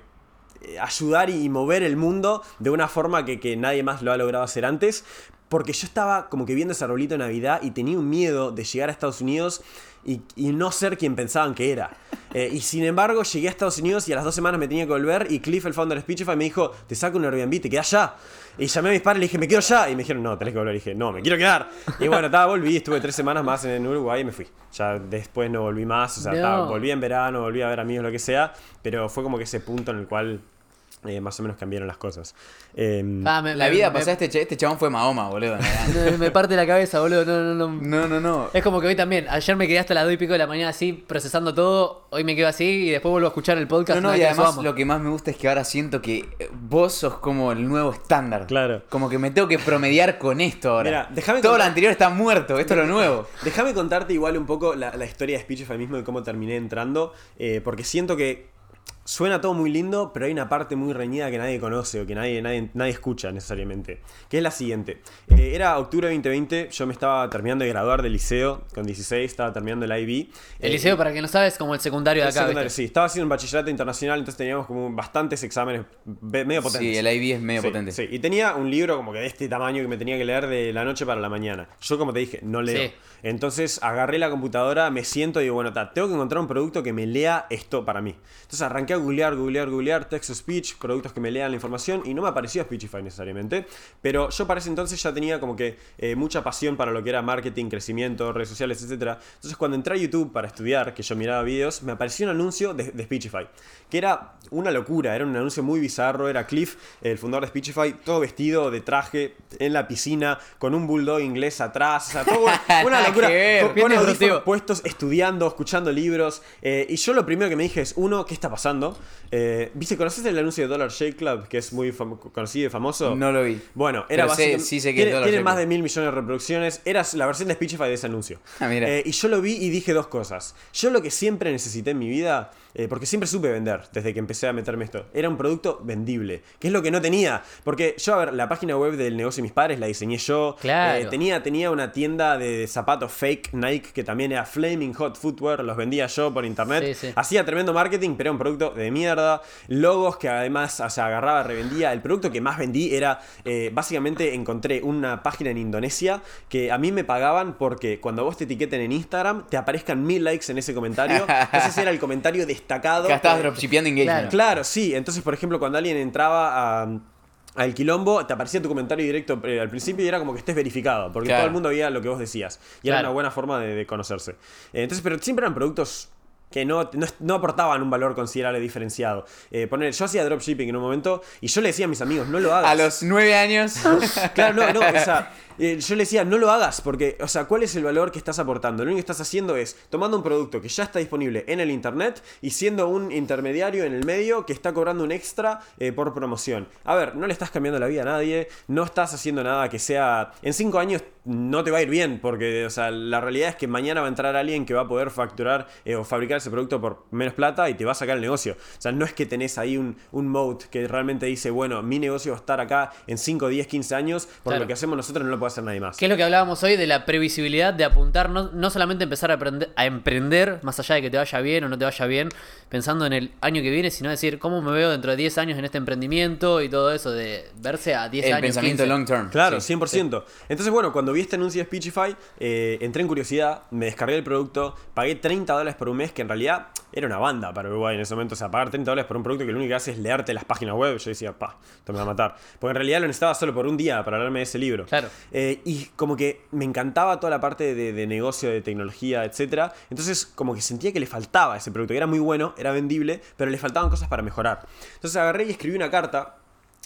ayudar y mover el mundo de una forma que, que nadie más lo ha logrado hacer antes. Porque yo estaba como que viendo ese arbolito de Navidad y tenía un miedo de llegar a Estados Unidos y, y no ser quien pensaban que era. Eh, y sin embargo, llegué a Estados Unidos y a las dos semanas me tenía que volver. Y Cliff, el founder de Speechify, me dijo: Te saco un Airbnb, te quedas allá. Y llamé a mis padres y le dije: Me quedo ya. Y me dijeron: No, tenés que volver. Y dije: No, me quiero quedar. Y bueno, estaba, volví, estuve tres semanas más en Uruguay y me fui. Ya después no volví más. O sea, No. estaba- volví en verano, volví a ver amigos, lo que sea. Pero fue como que ese punto en el cual eh, más o menos cambiaron las cosas. Eh, ah, me- La me- vida me- pasada, este, ch- este chabón fue Mahoma, boludo. (laughs) me, parte la cabeza, boludo. No, no, no. No, no, no. Es como que hoy también, ayer me quedé hasta las 2 y pico de la mañana así, procesando todo, hoy me quedo así y después vuelvo a escuchar el podcast. No, y además lo que más me gusta es que ahora siento que vos sos como el nuevo estándar. Claro. Como que me tengo que promediar con esto ahora. Mira, déjame Todo lo anterior está muerto, esto es lo nuevo. Déjame contarte igual un poco la, la historia de Speechify mismo y cómo terminé entrando, eh, porque siento que suena todo muy lindo, pero hay una parte muy reñida que nadie conoce o que nadie, nadie, nadie escucha necesariamente, que es la siguiente. Eh, era octubre de 2020, yo me estaba terminando de graduar del liceo, con 16, estaba terminando el IB. El Eh, liceo, para quien no sabe, es como el secundario de el acá. secundario, sí, estaba haciendo un bachillerato internacional, entonces teníamos como bastantes exámenes medio potentes. Sí, el IB es medio Sí, potente. Sí, y tenía un libro como que de este tamaño que me tenía que leer de la noche para la mañana. Yo, como te dije, no leo. Sí. Entonces agarré la computadora, me siento y digo, bueno, ta, tengo que encontrar un producto que me lea esto para mí. Entonces arranqué a googlear, googlear, googlear, text to speech, productos que me lean la información y no me apareció Speechify necesariamente. Pero yo para ese entonces ya tenía como que eh, mucha pasión para lo que era marketing, crecimiento, redes sociales, etc. Entonces cuando entré a YouTube para estudiar, que yo miraba videos, me apareció un anuncio de, Speechify, que era una locura, era un anuncio muy bizarro, era Cliff, el fundador de Speechify, todo vestido de traje en la piscina, con un bulldog inglés atrás, o sea, todo una (laughs) locura, ver, con, con puestos, estudiando, escuchando libros, eh, y yo lo primero que me dije es, uno, ¿qué está pasando? Eh, ¿Viste, conoces el anuncio de Dollar Shake Club, que es muy conocido y famoso? No lo vi. Bueno, era básicamente. sí que tiene, tiene más de mil millones de reproducciones. Era la versión de Speechify de ese anuncio. (laughs) Ah, mira. Eh, y yo lo vi y dije dos cosas. Yo lo que siempre necesité en mi vida, eh, porque siempre supe vender desde que empecé a meterme esto, era un producto vendible, que es lo que no tenía. Porque yo, a ver, la página web del negocio de mis padres la diseñé yo. Claro. Eh, tenía, tenía una tienda de, de zapatos fake Nike que también era Flaming Hot Footwear, los vendía yo por internet. Sí, sí. Hacía tremendo marketing, pero era un producto de mierda. Logos que además, o sea, agarraba, revendía. El producto que más vendí era, eh, básicamente encontré una página en Indonesia que a mí me pagaban porque cuando vos te etiqueten en Instagram, te aparezcan mil likes en ese comentario. (laughs) Entonces era el comentario destacado. Que estabas dropshipeando engagement. Claro, sí. Entonces, por ejemplo, cuando alguien entraba a- al quilombo, te aparecía tu comentario directo eh, al principio y era como que estés verificado, porque Claro. todo el mundo veía lo que vos decías. Y era una buena forma de, de conocerse. Eh, entonces, pero siempre eran productos que no, no, no aportaban un valor considerable diferenciado. Eh, poner, yo hacía dropshipping en un momento y yo le decía a mis amigos, no lo hagas. A los nueve años. (laughs) Claro, no, no, o sea, eh, yo le decía, no lo hagas, porque, o sea, ¿cuál es el valor que estás aportando? Lo único que estás haciendo es tomando un producto que ya está disponible en el internet y siendo un intermediario en el medio que está cobrando un extra eh, por promoción. A ver, no le estás cambiando la vida a nadie, no estás haciendo nada que sea. En cinco años no te va a ir bien, porque, o sea, la realidad es que mañana va a entrar alguien que va a poder facturar eh, o fabricar ese producto por menos plata y te va a sacar el negocio. O sea, no es que tenés ahí un, un mode que realmente dice, bueno, mi negocio va a estar acá en 5, 10, 15 años, por Claro. lo que hacemos nosotros no lo puede hacer nadie más. Que es lo que hablábamos hoy de la previsibilidad de apuntar, no, no solamente empezar a, aprender- a emprender, más allá de que te vaya bien o no te vaya bien, pensando en el año que viene, sino decir cómo me veo dentro de 10 años en este emprendimiento y todo eso, de verse a 10 El años. pensamiento 15. long term. Claro, Sí. 100%. Entonces, bueno, cuando vi este anuncio de Speechify, eh, entré en curiosidad, me descargué el producto, pagué 30 dólares por un mes, que en realidad era una banda para Uruguay en ese momento. O sea, pagar 30 dólares por un producto que lo único que hace es leerte las páginas web. Yo decía, pa, esto me va a matar. Porque en realidad lo necesitaba solo por un día para leerme ese libro. Claro. Eh, y como que me encantaba toda la parte de, de negocio, de tecnología, etcétera. Entonces, como que sentía que le faltaba ese producto, que era muy bueno, era vendible, pero le faltaban cosas para mejorar. Entonces agarré y escribí una carta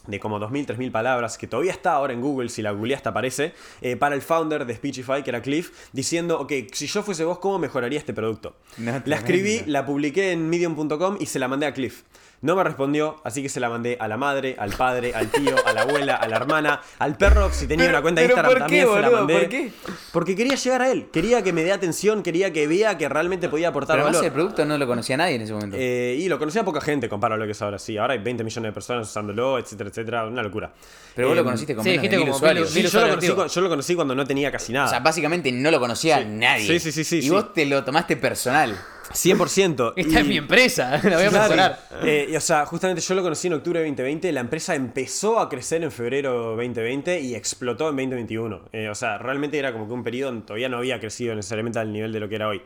de como 2.000, 3.000 palabras, que todavía está ahora en Google, si la googleas te aparece, eh, para el founder de Speechify, que era Cliff, diciendo, ok, si yo fuese vos, ¿cómo mejoraría este producto? No, la escribí, la publiqué en medium.com y se la mandé a Cliff. No me respondió, así que se la mandé a la madre, al padre, al tío, a la abuela, a la hermana, al perro, si tenía Pero- una cuenta de Instagram ¿por qué, también se la mandé. ¿Por qué? Porque quería llegar a él, quería que me dé atención, quería que vea que realmente podía aportar Pero el producto no lo conocía nadie en ese momento. Eh, y lo conocía poca gente comparado a lo que es ahora. Sí, ahora hay 20 millones de personas usándolo, etcétera, etcétera. Una locura. pero vos eh, lo conociste con sí, menos de dijiste mil como usuarios. mil- Sí, mil yo lo, conocí, activos. cu- yo lo conocí cuando no tenía casi nada. O sea, básicamente no lo conocía Sí. nadie. Sí, sí, sí, sí, Y sí. vos te lo tomaste personal. 100%. (laughs) Esta Y- es mi empresa, (laughs) la voy a mejorar. eh, y, o sea, justamente yo lo conocí en octubre de 2020. La empresa empezó a crecer en febrero 2020 y explotó en 2021. Eh, o sea, realmente era como que un periodo donde todavía no había crecido necesariamente al nivel de lo que era hoy.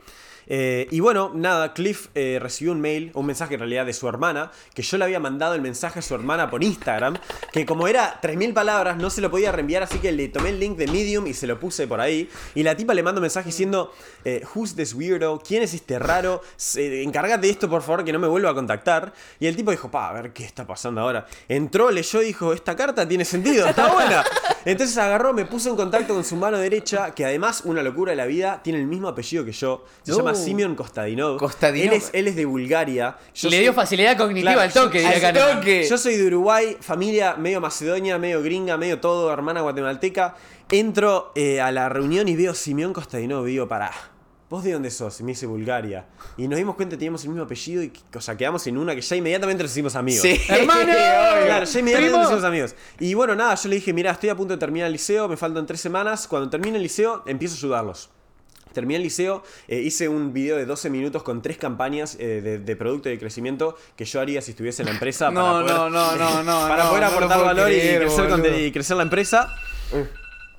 Eh, y bueno, nada, Cliff eh, recibió un mail, un mensaje en realidad de su hermana, que yo le había mandado el mensaje a su hermana por Instagram, que como era 3.000 palabras no se lo podía reenviar, así que le tomé el link de Medium y se lo puse por ahí. Y la tipa le manda un mensaje diciendo, eh, Who's this weirdo? ¿Quién es este raro? Encárgate de esto, por favor, que no me vuelva a contactar. Y el tipo dijo, pa, a ver qué está pasando ahora. Entró, leyó y dijo, esta carta tiene sentido, está buena. (laughs) Entonces agarró, me puso en contacto con su mano derecha, que además, una locura de la vida, tiene el mismo apellido que yo. Se No. llama Simeon Kostadinov. Kostadinov. Él es, él es de Bulgaria. Yo Le soy- dio facilidad cognitiva Claro, al toque, yo- diría al acá. toque. Yo soy de Uruguay, familia medio macedonia, medio gringa, medio todo, hermana guatemalteca. Entro eh, a la reunión y veo Simeón Costadinov y digo, pará. ¿Vos de dónde sos? Y me dice Bulgaria. Y nos dimos cuenta que teníamos el mismo apellido y, que- o sea, quedamos en una que ya inmediatamente nos hicimos amigos. Sí. (laughs) ¡Hermano! Claro, ya inmediatamente Primo. nos hicimos amigos. Y bueno, nada, yo le dije, mira, estoy a punto de terminar el liceo, me faltan tres semanas. Cuando termine el liceo, empiezo a ayudarlos. Terminé el liceo, eh, hice un video de 12 minutos con tres campañas eh, de, de producto y de crecimiento que yo haría si estuviese en la empresa. (laughs) No, para poder, no, no, no, (laughs) no, Para no, poder no aportar valor y, crecer y la empresa.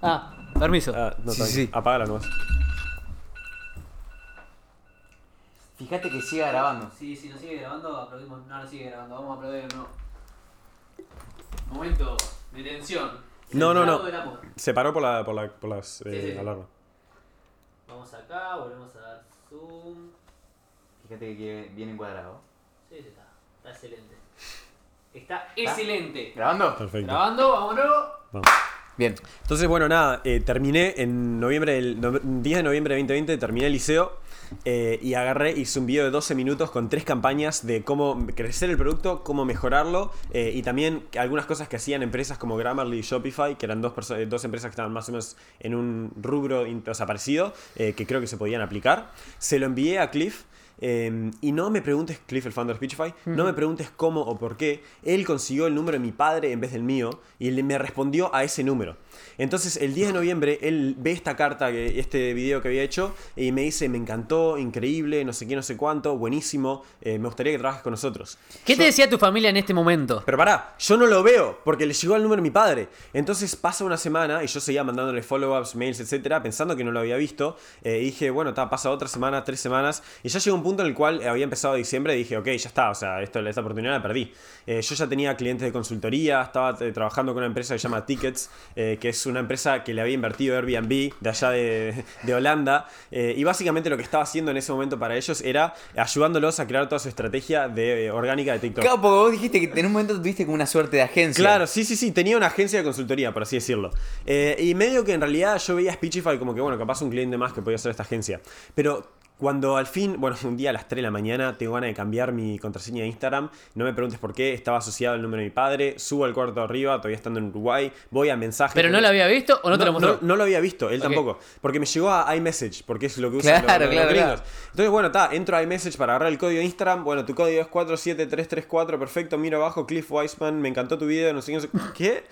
Ah, permiso. Ah, no, Sí, sí. apágala nomás. Fíjate que siga grabando. Sí, si nos sigue grabando, aplaudimos. No, no sigue grabando. Vamos a aplaudir de nuevo. Momento de tensión. No, no, no. Se paró por, la, por, la- por las eh, Sí, sí. alarmas. Vamos acá, volvemos a dar zoom. Fíjate que viene encuadrado. Sí, sí, está. Está excelente. Está excelente. ¿Grabando? Perfecto. Grabando, vámonos. Vamos. Bien. Entonces, bueno, nada, eh, terminé en noviembre del, no- 10 de noviembre de 2020, terminé el liceo eh, y agarré, hice un video de 12 minutos con tres campañas de cómo crecer el producto, cómo mejorarlo eh, y también algunas cosas que hacían empresas como Grammarly y Shopify, que eran dos, dos empresas que estaban más o menos en un rubro in- o sea, parecido, eh, que creo que se podían aplicar. Se lo envié a Cliff. eh, y no me preguntes, Cliff, el founder de Speechify, no me preguntes cómo o por qué. Él consiguió el número de mi padre en vez del mío y él me respondió a ese número. Entonces, el 10 de noviembre, él ve esta carta, este video que había hecho, y me dice: Me encantó, increíble, no sé qué, no sé cuánto, buenísimo, eh, me gustaría que trabajes con nosotros. ¿Qué te decía tu familia en este momento? Pero pará, yo no lo veo porque le llegó el número a mi padre. Entonces pasa una semana y yo seguía mandándole follow-ups, mails, etcétera, pensando que no lo había visto. Eh, y dije, bueno, ta, pasa otra semana, tres semanas. Y ya llegó un punto en el cual eh, había empezado diciembre y dije, ok, ya está, o sea, esto, esta oportunidad la perdí. Eh, yo ya tenía clientes de consultoría, estaba trabajando con una empresa que se llama Tickets, que es una empresa que le había invertido Airbnb de allá de, de Holanda. Eh, y básicamente lo que estaba haciendo en ese momento para ellos era ayudándolos a crear toda su estrategia de, eh, orgánica de TikTok. Claro, porque vos dijiste que en un momento tuviste como una suerte de agencia. Claro, sí, sí, sí, tenía una agencia de consultoría, por así decirlo. Eh, y medio que en realidad yo veía Speechify como que, bueno, capaz un cliente más que podía ser esta agencia. Pero cuando al fin, bueno, (laughs) un día a las 3 de la mañana tengo ganas de cambiar mi contraseña de Instagram, no me preguntes por qué, estaba asociado al número de mi padre, subo al cuarto arriba, todavía estando en Uruguay, voy a mensajes. ¿Pero no lo había visto o no, te lo mostró? No, no lo había visto, él tampoco. Porque me llegó a iMessage, porque es lo que usan Claro, los, claro. Entonces, bueno, está, entro a iMessage para agarrar el código de Instagram. Bueno, tu código es 47334, perfecto. Miro abajo, Cliff Weisman, me encantó tu video, no sé qué. no sé- ¿Qué?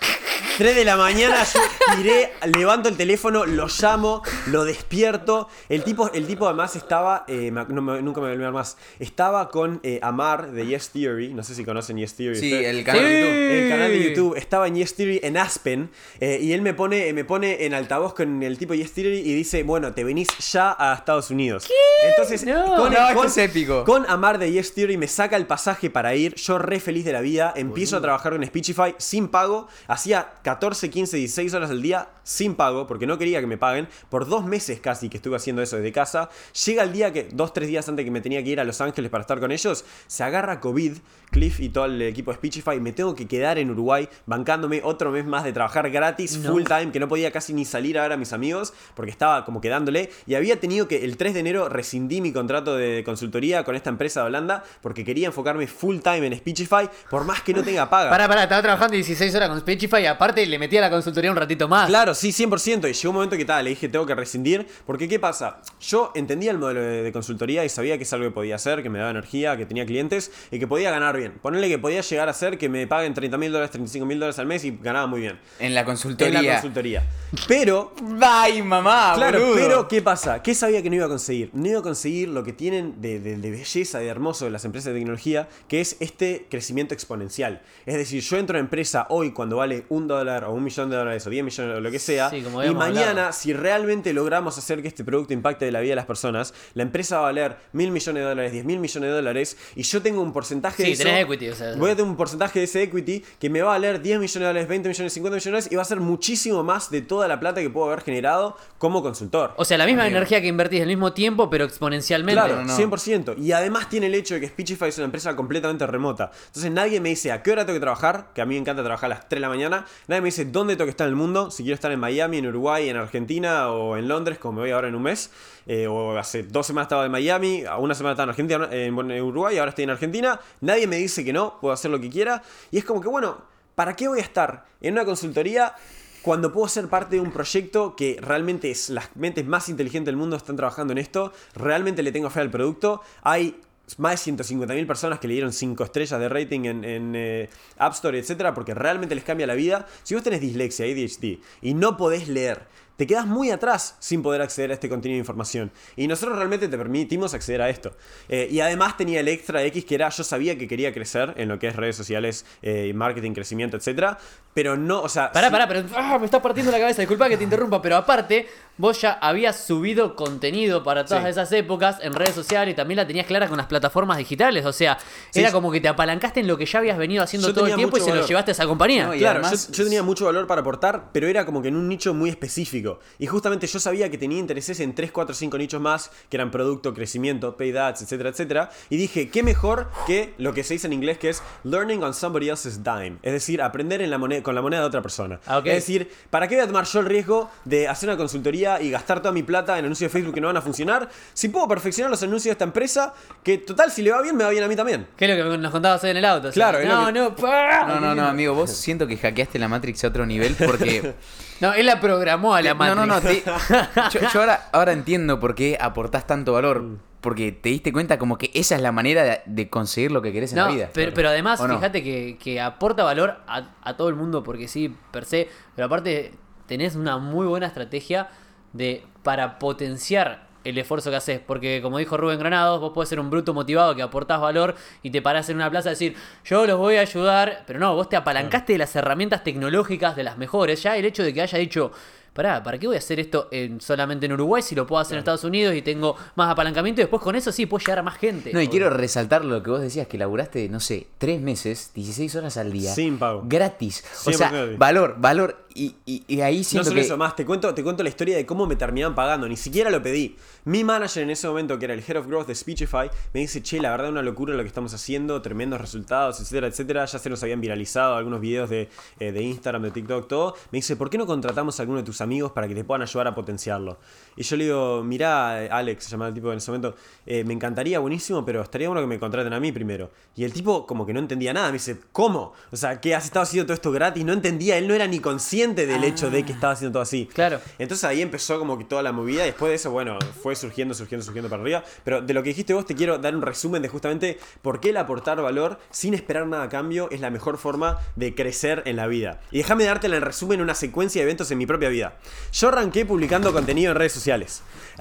3 de la mañana, yo tiré, levanto el teléfono, lo llamo, lo despierto. El tipo, el tipo además estaba, eh, me- no me- nunca me voy a olvidar más, estaba con eh, Amar de Yes Theory, no sé si conocen Yes Theory. Sí, el canal de Sí. YouTube. El canal de YouTube estaba en Yes Theory en Aspen eh, y él me pone, me pone en altavoz con el tipo Yes Theory y dice, bueno, te venís ya a Estados Unidos. Entonces, No. con, No, con- es épico. con Amar de Yes Theory me saca el pasaje para ir, yo re feliz de la vida, empiezo a trabajar con Speechify sin pago, hacía 14, 15, 16 horas al día sin pago, porque no quería que me paguen, por dos meses casi que estuve haciendo eso desde casa, llega el día que, dos, tres días antes que me tenía que ir a Los Ángeles para estar con ellos, se agarra COVID, Cliff y todo el equipo de Speechify, me tengo que quedar en Uruguay bancándome otro mes más de trabajar gratis, No. full time, que no podía casi ni salir a ver a mis amigos, porque estaba como quedándole, y había tenido que el 3 de enero rescindí mi contrato de consultoría con esta empresa de Holanda, porque quería enfocarme full time en Speechify, por más que no tenga paga. Pará, pará, estaba trabajando 16 horas con Speechify y aparte le metí a la consultoría un ratito más. Claro, sí, 100%. Y llegó un momento que tal, le dije, tengo que rescindir. Porque, ¿qué pasa? Yo entendía el modelo de, de consultoría y sabía que es algo que podía hacer, que me daba energía, que tenía clientes y que podía ganar bien. Ponerle que podía llegar a ser que me paguen 30 mil dólares, 35 mil dólares al mes y ganaba muy bien. En la En consultoría. la consultoría. Pero ¡Ay, mamá! Claro, boludo! pero ¿qué pasa? ¿Qué sabía que no iba a conseguir? No iba a conseguir lo que tienen de, de- de belleza, de hermoso de las empresas de tecnología, que es este crecimiento exponencial. Es decir, yo entro a una empresa hoy cuando vale un dólar o un millón de dólares o 10 millones o lo que sea, Sí, como y mañana, hablado. si realmente logramos hacer que este producto impacte de la vida de las personas, la empresa va a valer mil millones de dólares, 10 mil millones de dólares, y yo tengo un porcentaje Sí, de eso. tenés equity, o sea. Voy a tener un porcentaje de ese equity que me va a valer 10 millones de dólares, 20 millones, 50 millones de dólares, y va a ser muchísimo más de toda la plata que puedo haber generado como consultor. O sea, la misma Amigo. energía que invertís al mismo tiempo, pero exponencialmente. Claro, no, no. 100%. Y además tiene el hecho de que Speechify es una empresa completamente remota. Entonces nadie me dice a qué hora tengo que trabajar, que a mí me encanta trabajar a las 3 de la mañana. Nadie me dice dónde tengo que estar en el mundo, si quiero estar en Miami, en Uruguay, en Argentina o en Londres, como me voy ahora en un mes. Eh, o hace dos semanas estaba en Miami, una semana estaba en Argentina, en Uruguay, ahora estoy en Argentina. Nadie me dice que no, puedo hacer lo que quiera. Y es como que, bueno, ¿para qué voy a estar en una consultoría? Cuando puedo ser parte de un proyecto que realmente es las mentes más inteligentes del mundo están trabajando en esto, realmente le tengo fe al producto. Hay más de 150.000 personas que le dieron 5 estrellas de rating en, en, eh, App Store, etcétera, porque realmente les cambia la vida. Si vos tenés dislexia, ADHD, y no podés leer te quedas muy atrás sin poder acceder a este contenido de información. Y nosotros realmente te permitimos acceder a esto. Eh, y además tenía el extra X que era, yo sabía que quería crecer en lo que es redes sociales, eh, marketing, crecimiento, etcétera, pero no, o sea... Pará, sí- pará, pero ah, me está partiendo la cabeza, disculpa que te interrumpa, pero aparte, vos ya habías subido contenido para todas Sí. esas épocas en redes sociales y también la tenías clara con las plataformas digitales, o sea, Sí, era como que te apalancaste en lo que ya habías venido haciendo todo el tiempo y se lo llevaste a esa compañía. No, Claro, además- yo, yo tenía mucho valor para aportar, pero era como que en un nicho muy específico. Y justamente yo sabía que tenía intereses en 3, 4, 5 nichos más, que eran producto, crecimiento, paid ads, etcétera, etcétera. Y dije, ¿qué mejor que lo que se dice en inglés que es learning on somebody else's dime? Es decir, aprender en la moneda, con la moneda de otra persona. Ah. Es decir, ¿para qué voy a tomar yo el riesgo de hacer una consultoría y gastar toda mi plata en anuncios de Facebook que no van a funcionar? Si puedo perfeccionar los anuncios de esta empresa, que total, si le va bien, me va bien a mí también. ¿Qué es lo que nos contabas hoy en el auto? o sea, Claro, no, que- no, pa- No, no, no, amigo, vos siento que hackeaste la Matrix a otro nivel porque... (laughs) No, él la programó a la no, no, no, te- (laughs) yo, yo ahora, ahora entiendo por qué aportás tanto valor. Porque te diste cuenta como que esa es la manera de, de conseguir lo que querés en No, la vida. pero, pero además, fíjate que, que aporta valor a, a todo el mundo, porque sí, per se, pero aparte tenés una muy buena estrategia de para potenciar el esfuerzo que haces, porque como dijo Rubén Granados, vos podés ser un bruto motivado que aportás valor y te parás en una plaza a decir, yo los voy a ayudar, pero no, vos te apalancaste de las herramientas tecnológicas de las mejores, ya el hecho de que haya dicho, pará, ¿para qué voy a hacer esto en- solamente en Uruguay si lo puedo hacer en Estados Unidos y tengo más apalancamiento y después con eso sí puedo llegar a más gente? No, y quiero resaltar lo que vos decías, que laburaste, no sé, tres meses, 16 horas al día. Sin pago. Gratis. O 100% sea, gratis. valor, valor. Y, y- y ahí No siento solo que... eso, más, te cuento, te cuento la historia de cómo me terminaban pagando. Ni siquiera lo pedí. Mi manager en ese momento, que era el Head of Growth de Speechify, me dice, che, la verdad una locura lo que estamos haciendo, tremendos resultados, etcétera, etcétera. Ya se nos habían viralizado algunos videos de, eh, de Instagram, de TikTok, todo. Me dice, ¿por qué no contratamos a alguno de tus amigos para que te puedan ayudar a potenciarlo? Y yo le digo, mirá, Alex, se llama el tipo en ese momento, eh, me encantaría, buenísimo, pero estaría bueno que me contraten a mí primero. Y el tipo como que no entendía nada, me dice, ¿cómo? O sea, ¿qué has estado haciendo todo esto gratis? No entendía, él no era ni consciente del hecho de que estaba haciendo todo así. Claro. Entonces ahí empezó como que toda la movida y después de eso, bueno, fue surgiendo, surgiendo, surgiendo para arriba. Pero de lo que dijiste vos te quiero dar un resumen de justamente por qué el aportar valor sin esperar nada a cambio es la mejor forma de crecer en la vida. Y déjame darte el resumen en una secuencia de eventos en mi propia vida. Yo arranqué publicando contenido en redes sociales,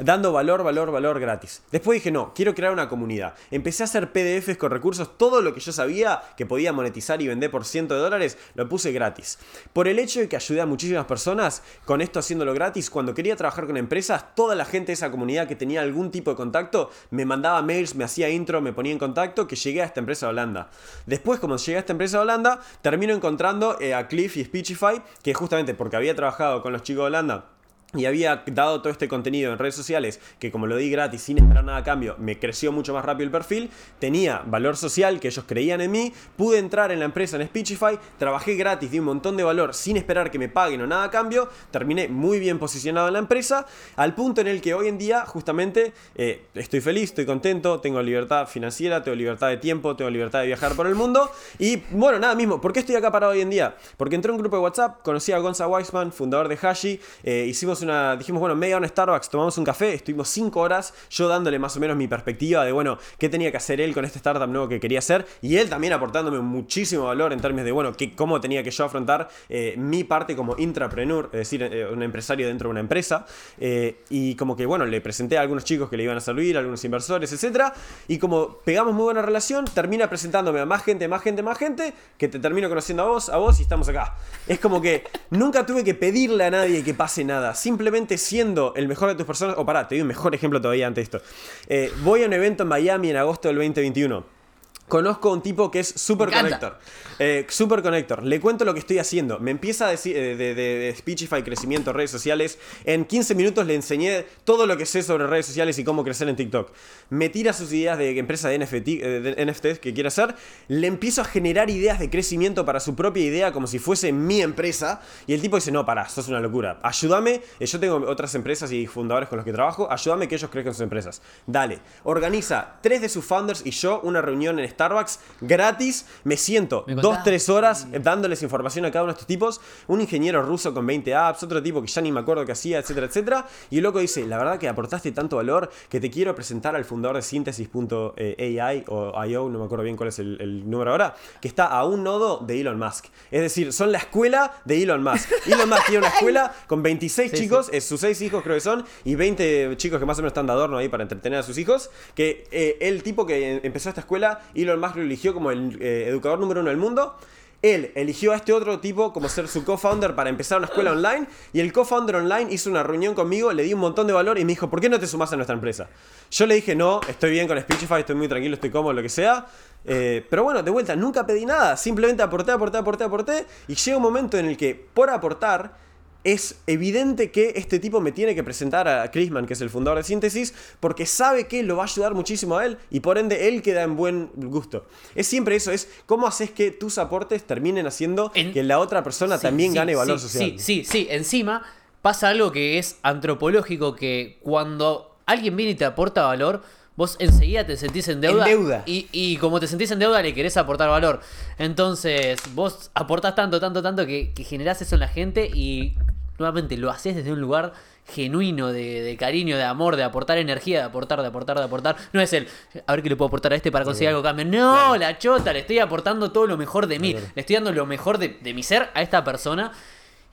dando valor, valor, valor gratis. Después dije, no, quiero crear una comunidad. Empecé a hacer PDFs con recursos, todo lo que yo sabía que podía monetizar y vender por ciento de dólares, lo puse gratis. Por el hecho de que ayudé a muchísimas personas con esto haciéndolo gratis, cuando quería trabajar con empresas, toda la gente de esa comunidad que tenía algún tipo de contacto me mandaba mails, me hacía intro, me ponía en contacto, que llegué a esta empresa de Holanda. Después, como llegué a esta empresa de Holanda, termino encontrando eh, a Cliff y Speechify, que justamente porque había trabajado con los chicos de Holanda y había dado todo este contenido en redes sociales, que como lo di gratis sin esperar nada a cambio, me creció mucho más rápido el perfil, tenía valor social, que ellos creían en mí, pude entrar en la empresa en Speechify, trabajé gratis, di un montón de valor sin esperar que me paguen o nada a cambio, terminé muy bien posicionado en la empresa, al punto en el que hoy en día justamente eh, estoy feliz, estoy contento, tengo libertad financiera, tengo libertad de tiempo, tengo libertad de viajar por el mundo, y bueno, nada mismo, ¿por qué estoy acá parado hoy en día? Porque entré a un grupo de WhatsApp, conocí a Gonza Weisman, fundador de Hashi, eh, hicimos una, dijimos, bueno, media hora en Starbucks, tomamos un café, estuvimos cinco horas, yo dándole más o menos mi perspectiva de, bueno, qué tenía que hacer él con este startup nuevo que quería hacer, y él también aportándome muchísimo valor en términos de, bueno, qué, cómo tenía que yo afrontar eh, mi parte como intrapreneur, es decir, eh, un empresario dentro de una empresa, eh, y como que, bueno, le presenté a algunos chicos que le iban a servir, a algunos inversores, etcétera, y como pegamos muy buena relación, termina presentándome a más gente, más gente, más gente, que te termino conociendo a vos, a vos, y estamos acá. Es como que nunca tuve que pedirle a nadie que pase nada, simplemente siendo el mejor de tus personas, o pará, te doy un mejor ejemplo todavía antes de esto. Eh, voy a un evento en Miami en agosto del 2021. Conozco a un tipo que es super connector. Eh, super connector. Le cuento lo que estoy haciendo. Me empieza a decir eh, de, de- de Speechify, crecimiento, redes sociales. En 15 minutos le enseñé todo lo que sé sobre redes sociales y cómo crecer en TikTok. Me tira sus ideas de empresa de, NFT, eh, de NFTs que quiere hacer. Le empiezo a generar ideas de crecimiento para su propia idea como si fuese mi empresa. Y el tipo dice, no, pará, sos una locura. Ayúdame. Yo tengo otras empresas y fundadores con los que trabajo. Ayúdame que ellos crezcan sus empresas. Dale. Organiza tres de sus founders y yo una reunión en Starbucks gratis, me siento Me dos, tres horas eh, dándoles información a cada uno de estos tipos, un ingeniero ruso con 20 apps, otro tipo que ya ni me acuerdo qué hacía, etcétera, etcétera, y el loco dice, la verdad que aportaste tanto valor que te quiero presentar al fundador de Synthesis.ai o IO, no me acuerdo bien cuál es el, el número ahora, que está a un nodo de Elon Musk. Es decir, son la escuela de Elon Musk. (laughs) Elon Musk tiene una escuela con 26 Sí, chicos, sus 6 hijos creo que son, y 20 chicos que más o menos están de adorno ahí para entretener a sus hijos, que eh, el tipo que empezó esta escuela, Elon Musk lo eligió como el eh, educador número uno del mundo. Él eligió a este otro tipo como ser su co-founder para empezar una escuela online y el co-founder online hizo una reunión conmigo, le di un montón de valor y me dijo, ¿por qué no te sumas a nuestra empresa? Yo le dije, no, estoy bien con Speechify, estoy muy tranquilo, estoy cómodo, lo que sea. Eh, pero bueno, de vuelta, nunca pedí nada, simplemente aporté, aporté, aporté, aporté y llega un momento en el que por aportar es evidente que este tipo me tiene que presentar a Chrisman, que es el fundador de Síntesis, porque sabe que lo va a ayudar muchísimo a él y por ende él queda en buen gusto. Es siempre eso, es cómo haces que tus aportes terminen haciendo En- que la otra persona Sí, también sí, gane valor sí, social. Sí, sí, sí. Encima pasa algo que es antropológico, que cuando alguien viene y te aporta valor, vos enseguida te sentís en deuda. En deuda. Y, y como te sentís en deuda, le querés aportar valor. Entonces, vos aportás tanto, tanto, tanto que, que generás eso en la gente y nuevamente lo haces desde un lugar genuino de, de cariño, de amor, de aportar energía, de aportar, de aportar, de aportar. No es el, a ver qué le puedo aportar a este para conseguir algo a cambio. No, la chota, le estoy aportando todo lo mejor de mí. Le estoy dando lo mejor de, de mi ser a esta persona.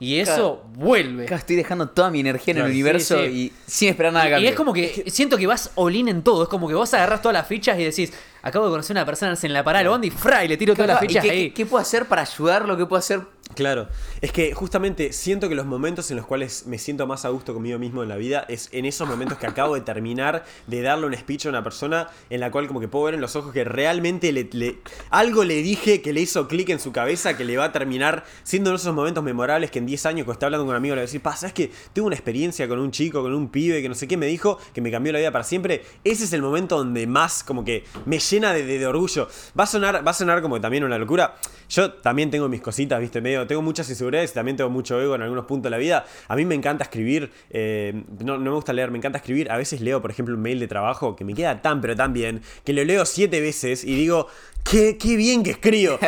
Y eso vuelve. Acá estoy dejando toda mi energía en Claro, el sí, universo sí. y sin esperar nada a Y cambio. es como que siento que vas all in en todo. Es como que vos agarrás todas las fichas y decís, acabo de conocer a una persona en la parada bondi y fra, y le tiro todas las ¿Y fichas qué, ahí. qué puedo hacer para ayudarlo? ¿Qué puedo hacer? Claro, es que justamente siento que los momentos en los cuales me siento más a gusto conmigo mismo en la vida es en esos momentos que acabo de terminar de darle un speech a una persona en la cual como que puedo ver en los ojos que realmente le, algo le dije que le hizo clic en su cabeza que le va a terminar siendo en esos momentos memorables que en 10 años cuando está hablando con un amigo le va a decir, pasa, es que tuve una experiencia con un chico, con un pibe que no sé qué me dijo que me cambió la vida para siempre. Ese es el momento donde más como que me llena de, de- de orgullo. Va a sonar, va a sonar como también una locura. Yo también tengo mis cositas, viste, medio, tengo muchas inseguridades y también tengo mucho ego en algunos puntos de la vida. A mí me encanta escribir, eh, no, me gusta leer, me encanta escribir. A veces leo, por ejemplo, un mail de trabajo que me queda tan pero tan bien, que lo leo siete veces y digo, qué, bien que escribo.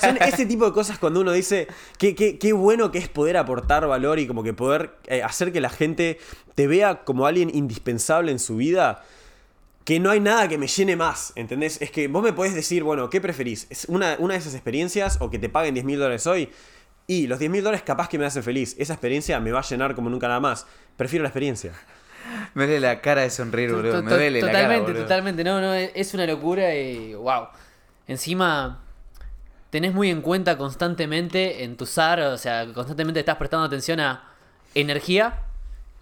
Son ese tipo de cosas cuando uno dice, qué bueno que es poder aportar valor y como que poder eh, hacer que la gente te vea como alguien indispensable en su vida que no hay nada que me llene más, ¿entendés? Es que vos me podés decir, bueno, ¿qué preferís? ¿Es una, una de esas experiencias o que te paguen 10 mil dólares hoy? Y los 10 mil dólares capaz que me hacen feliz. Esa experiencia me va a llenar como nunca nada más. Prefiero la experiencia. Me duele la cara de sonreír, boludo. To- Me duele la cara, totalmente, totalmente. No, no, es una locura y wow. Encima tenés muy en cuenta constantemente en tu SAR, o sea, constantemente estás prestando atención a energía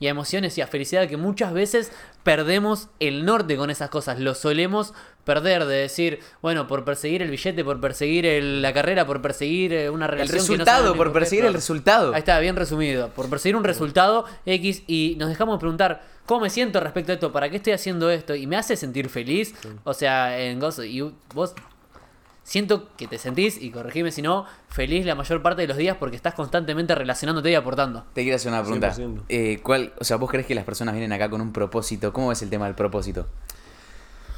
y a emociones y a felicidad que muchas veces perdemos el norte con esas cosas. Lo solemos perder de decir, bueno, por perseguir el billete, por perseguir el- la carrera, por perseguir eh, una El relación. que no resultado, por perseguir el resultado. Ahí está, bien resumido. Por perseguir un resultado X y nos dejamos de preguntar cómo me siento respecto a esto, para qué estoy haciendo esto y me hace sentir feliz. O sea, en gozo. Y vos siento que te sentís, y corregime si no, feliz la mayor parte de los días porque estás constantemente relacionándote y aportando. Te quiero hacer una pregunta. 100%. Eh, ¿cuál, o sea, ¿vos crees que las personas vienen acá con un propósito? ¿Cómo es el tema del propósito?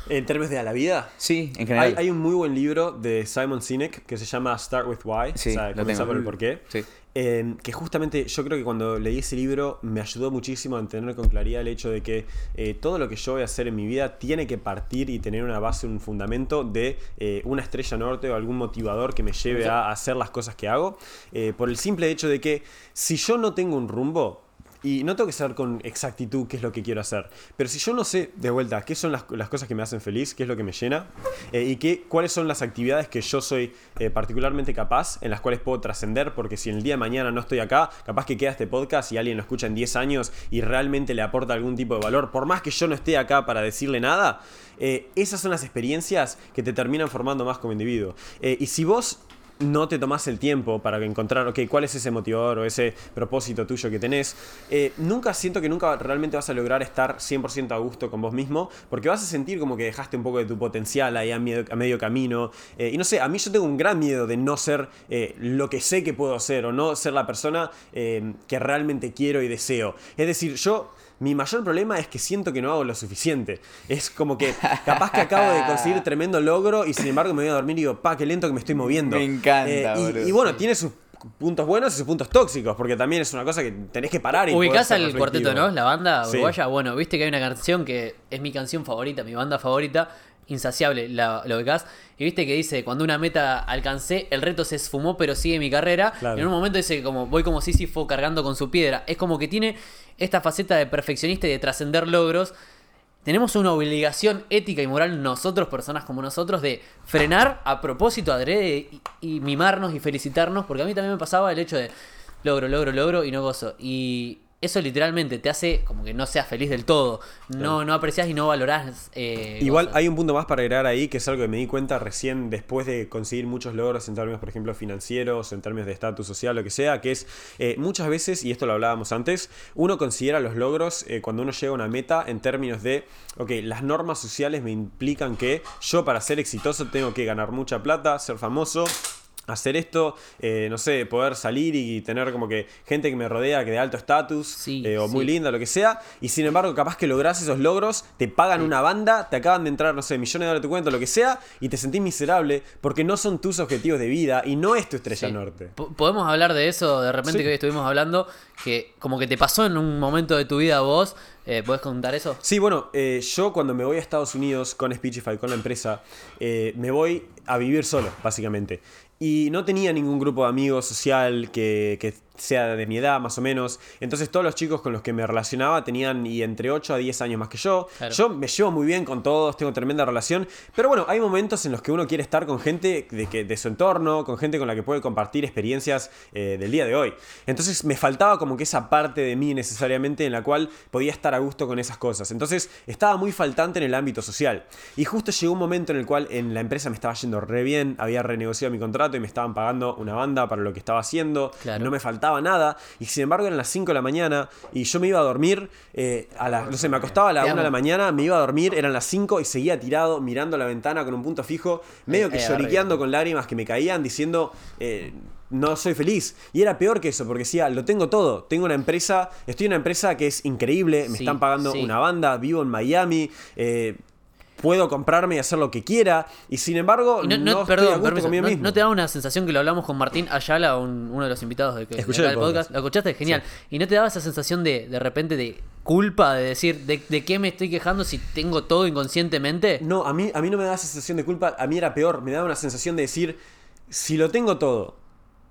En términos de a la vida, Sí, en general. hay, hay un muy buen libro de Simon Sinek que se llama Start with Why. Sí, o sea, comienza por el porqué. Sí. Eh, que justamente yo creo que cuando leí ese libro me ayudó muchísimo a entender con claridad el hecho de que eh, todo lo que yo voy a hacer en mi vida tiene que partir y tener una base, un fundamento de eh, una estrella norte o algún motivador que me lleve a hacer las cosas que hago. eh, por el simple hecho de que si yo no tengo un rumbo, y no tengo que saber con exactitud qué es lo que quiero hacer. Pero si yo no sé, de vuelta, qué son las, cosas que me hacen feliz, qué es lo que me llena, eh, y qué, cuáles son las actividades que yo soy eh, particularmente capaz, en las cuales puedo trascender, porque si el día de mañana no estoy acá, capaz que queda este podcast y alguien lo escucha en 10 años y realmente le aporta algún tipo de valor, por más que yo no esté acá para decirle nada, eh, esas son las experiencias que te terminan formando más como individuo. Y si vos no te tomás el tiempo para encontrar, ok, cuál es ese motivador o ese propósito tuyo que tenés, eh, nunca siento que nunca realmente vas a lograr estar 100% a gusto con vos mismo, porque vas a sentir como que dejaste un poco de tu potencial ahí a medio, camino. eh, y no sé, a mí yo tengo un gran miedo de no ser eh, lo que sé que puedo ser o no ser la persona que realmente quiero y deseo. Es decir, yo Mi mayor problema es que siento que no hago lo suficiente. Es como que capaz que acabo de conseguir (laughs) tremendo logro y sin embargo me voy a dormir y digo, pa, qué lento que me estoy moviendo. Me encanta, Eh, y- boludo, y, bueno, tiene sus puntos buenos y sus puntos tóxicos, porque también es una cosa que tenés que parar y Ubicás al cuarteto. ¿no? La banda Sí. uruguaya. Bueno, viste que hay una canción que es mi canción favorita, mi banda favorita, Insaciable, la, lo ubicás. Y viste que dice, cuando una meta alcancé, el reto se esfumó, pero sigue mi carrera. Claro. Y en un momento dice, como voy como Sísifo cargando con su piedra. Es como que tiene esta faceta de perfeccionista y de trascender logros. Tenemos una obligación ética y moral nosotros, personas como nosotros, de frenar a propósito, adrede y, y mimarnos y felicitarnos, porque a mí también me pasaba el hecho de logro, logro, logro y no gozo. Y eso literalmente te hace como que no seas feliz del todo. No, no aprecias y no valorás. eh, Igual cosas. hay un punto más para agregar ahí, que es algo que me di cuenta recién después de conseguir muchos logros en términos, por ejemplo, financieros, en términos de estatus social, lo que sea, que es eh, muchas veces, y esto lo hablábamos antes, uno considera los logros eh, cuando uno llega a una meta en términos de, ok, las normas sociales me implican que yo para ser exitoso tengo que ganar mucha plata, ser famoso. Hacer esto, eh, no sé, poder salir y tener como que gente que me rodea que de alto estatus Sí, eh, o muy linda, lo que sea, y sin embargo, capaz que lográs esos logros, te pagan una banda, te acaban de entrar, no sé, millones de dólares a tu cuenta, lo que sea, y te sentís miserable porque no son tus objetivos de vida y no es tu estrella norte. Po- Podemos hablar de eso de repente que hoy estuvimos hablando, que como que te pasó en un momento de tu vida vos. Eh, ¿Podés contar eso? Sí, bueno, eh, yo cuando me voy a Estados Unidos con Speechify, con la empresa, eh, me voy a vivir solo, básicamente. Y no tenía ningún grupo de amigos social que, que sea de mi edad, más o menos. Entonces todos los chicos con los que me relacionaba tenían y entre 8 a 10 años más que yo. Claro. Yo me llevo muy bien con todos, tengo tremenda relación. Pero bueno, hay momentos en los que uno quiere estar con gente de, que, de su entorno, con gente con la que puede compartir experiencias eh, del día de hoy. Entonces me faltaba como que esa parte de mí necesariamente en la cual podía estar a gusto con esas cosas. Entonces estaba muy faltante en el ámbito social. Y justo llegó un momento en el cual en la empresa me estaba yendo re bien, había renegociado mi contrato y me estaban pagando una banda para lo que estaba haciendo. Claro. No me faltaba nada. Y sin embargo eran las 5 de la mañana y yo me iba a dormir eh, a las, no sé, me acostaba a la Te 1 de la mañana, me iba a dormir, eran las 5 y seguía tirado mirando la ventana con un punto fijo, medio que Eh, lloriqueando con lágrimas que me caían diciendo... eh, no soy feliz. Y era peor que eso, porque decía, lo tengo todo. Tengo una empresa, estoy en una empresa que es increíble, me Sí, están pagando sí. una banda, vivo en Miami, eh, puedo comprarme y hacer lo que quiera. Y sin embargo, no, no, estoy a gusto conmigo no, mismo. no te da una sensación que lo hablamos con Martín Ayala, un- uno de los invitados de que Escuché el podcast. ¿Lo escuchaste? Genial. Y no te daba esa sensación de, de repente de culpa, de decir, de, de qué me estoy quejando si tengo todo inconscientemente? No, a mí, a mí no me daba esa sensación de culpa, a mí era peor, me daba una sensación de decir, si lo tengo todo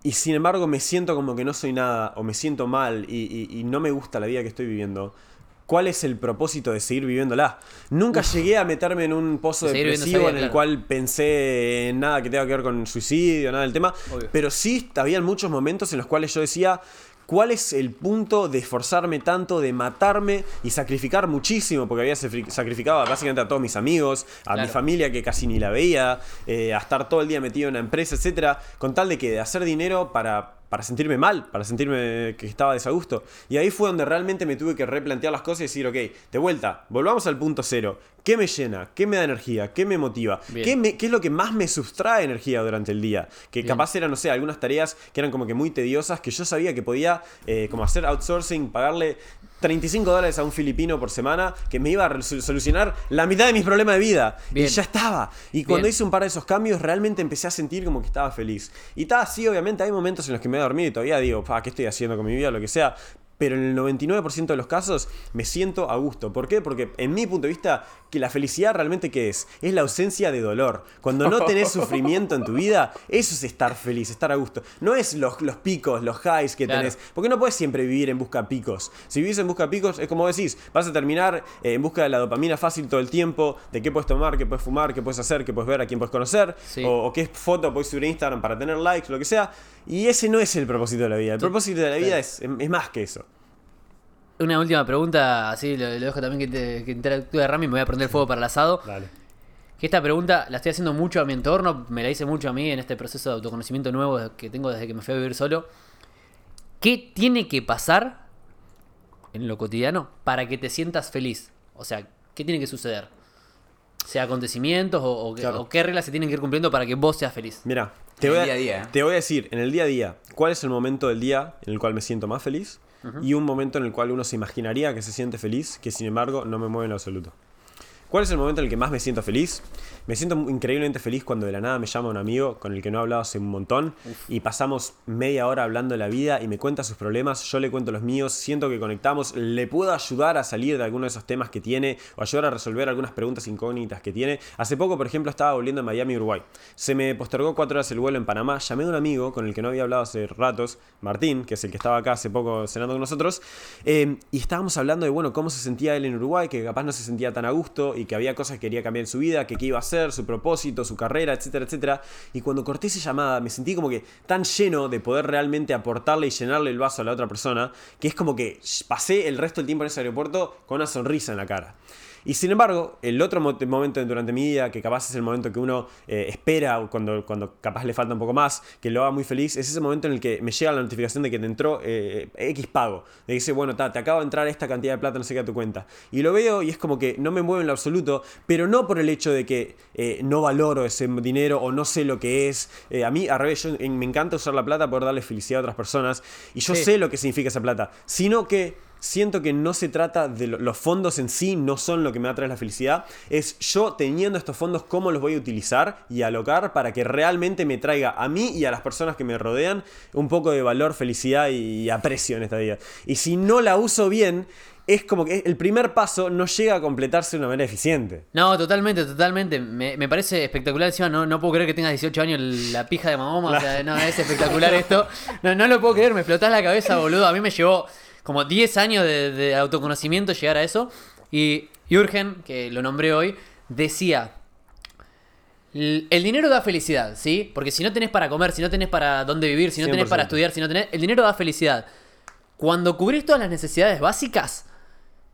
y sin embargo me siento como que no soy nada o me siento mal y, y- y no me gusta la vida que estoy viviendo, ¿cuál es el propósito de seguir viviéndola? Nunca llegué a meterme en un pozo De depresivo en el claro. cual pensé en nada que tenga que ver con suicidio, nada del tema, Obvio. pero sí había muchos momentos en los cuales yo decía... ¿Cuál es el punto de esforzarme tanto, de matarme y sacrificar muchísimo? Porque había sacrificado básicamente a todos mis amigos, a mi familia que casi ni la veía, eh, a estar todo el día metido en una empresa, etcétera, con tal de que de hacer dinero para, para sentirme mal, para sentirme que estaba desagusto. Y ahí fue donde realmente me tuve que replantear las cosas y decir, ok, de vuelta, volvamos al punto cero. ¿Qué me llena? ¿Qué me da energía? ¿Qué me motiva? ¿Qué, me- qué es lo que más me sustrae energía durante el día? Que Bien. capaz eran, no sé, algunas tareas que eran como que muy tediosas, que yo sabía que podía eh, como hacer outsourcing, pagarle 35 dólares a un filipino por semana, que me iba a solucionar la mitad de mis problemas de vida. Bien. Y ya estaba. Y cuando Bien. hice un par de esos cambios, realmente empecé a sentir como que estaba feliz. Y está así, obviamente, hay momentos en los que me a dormir y todavía digo, pa, ¿qué estoy haciendo con mi vida? Lo que sea. Pero en el 99% de los casos me siento a gusto. ¿Por qué? Porque en mi punto de vista, que la felicidad realmente qué es? Es la ausencia de dolor. Cuando no tenés (laughs) sufrimiento en tu vida, eso es estar feliz, estar a gusto. No es los, los picos, los highs que Claro. tenés. Porque no puedes siempre vivir en busca de picos. Si vivís en busca de picos, es como decís, vas a terminar eh, en busca de la dopamina fácil todo el tiempo, de qué puedes tomar, qué puedes fumar, qué puedes hacer, qué puedes ver, a quién puedes conocer, Sí. o, o qué foto puedes subir a Instagram para tener likes, lo que sea. Y ese no es el propósito de la vida. El propósito de la vida es, es más que eso. Una última pregunta, así lo, lo dejo también que, te, que interactúe Rami, me voy a prender fuego para el asado. Dale. Que esta pregunta la estoy haciendo mucho a mi entorno, me la hice mucho a mí en este proceso de autoconocimiento nuevo que tengo desde que me fui a vivir solo. ¿Qué tiene que pasar en lo cotidiano para que te sientas feliz? O sea, ¿qué tiene que suceder? Sea acontecimientos o, o qué- Claro. o qué reglas se tienen que ir cumpliendo para que vos seas feliz. Mira, te En voy, el a, día a día, ¿eh? te voy a decir en el día a día cuál es el momento del día en el cual me siento más feliz y un momento en el cual uno se imaginaría que se siente feliz, que sin embargo no me mueve en lo absoluto. ¿Cuál es el momento en el que más me siento feliz? Me siento increíblemente feliz cuando de la nada me llama un amigo con el que no he hablado hace un montón y pasamos media hora hablando de la vida y me cuenta sus problemas, yo le cuento los míos, siento que conectamos, le puedo ayudar a salir de alguno de esos temas que tiene o ayudar a resolver algunas preguntas incógnitas que tiene. Hace poco, por ejemplo, estaba volviendo a Miami, Uruguay. Se me postergó cuatro horas el vuelo en Panamá, llamé a un amigo con el que no había hablado hace ratos, Martín, que es el que estaba acá hace poco cenando con nosotros, eh, y estábamos hablando de, bueno, cómo se sentía él en Uruguay, que capaz no se sentía tan a gusto y que había cosas que quería cambiar en su vida, que qué iba a hacer, su propósito, su carrera, etcétera, etcétera. Y cuando corté esa llamada me sentí como que tan lleno de poder realmente aportarle y llenarle el vaso a la otra persona, que es como que pasé el resto del tiempo en ese aeropuerto con una sonrisa en la cara. Y sin embargo, el otro mo- momento durante mi vida, que capaz es el momento que uno eh, espera cuando, cuando capaz le falta un poco más, que lo haga muy feliz, es ese momento en el que me llega la notificación de que te entró eh, X pago. De que dice, bueno, ta, te acaba de entrar esta cantidad de plata, no sé qué a tu cuenta. Y lo veo y es como que no me mueve en lo absoluto, pero no por el hecho de que eh, no valoro ese dinero o no sé lo que es. Eh, a mí, al revés, yo- me encanta usar la plata para darle felicidad a otras personas. Y yo Sí. sé lo que significa esa plata, sino que siento que no se trata de lo- los fondos en sí, no son lo que me va a traer la felicidad, es yo teniendo estos fondos, cómo los voy a utilizar y alocar para que realmente me traiga a mí y a las personas que me rodean un poco de valor, felicidad y aprecio en esta vida. Y si no la uso bien, es como que el primer paso no llega a completarse de una manera eficiente. No, totalmente, totalmente. Me, me parece espectacular. Encima, no, no puedo creer que tengas 18 años la pija de mamá. O sea, (laughs) no, es espectacular esto. No, no lo puedo creer, me explotás la cabeza, boludo. A mí me llevó como 10 años de, de autoconocimiento llegar a eso. Y Jürgen, que lo nombré hoy, decía. "El dinero da felicidad, ¿sí? Porque si no tenés para comer, si no tenés para dónde vivir, si no tenés 100%. para estudiar, si no tenés. El dinero da felicidad. Cuando cubrís todas las necesidades básicas,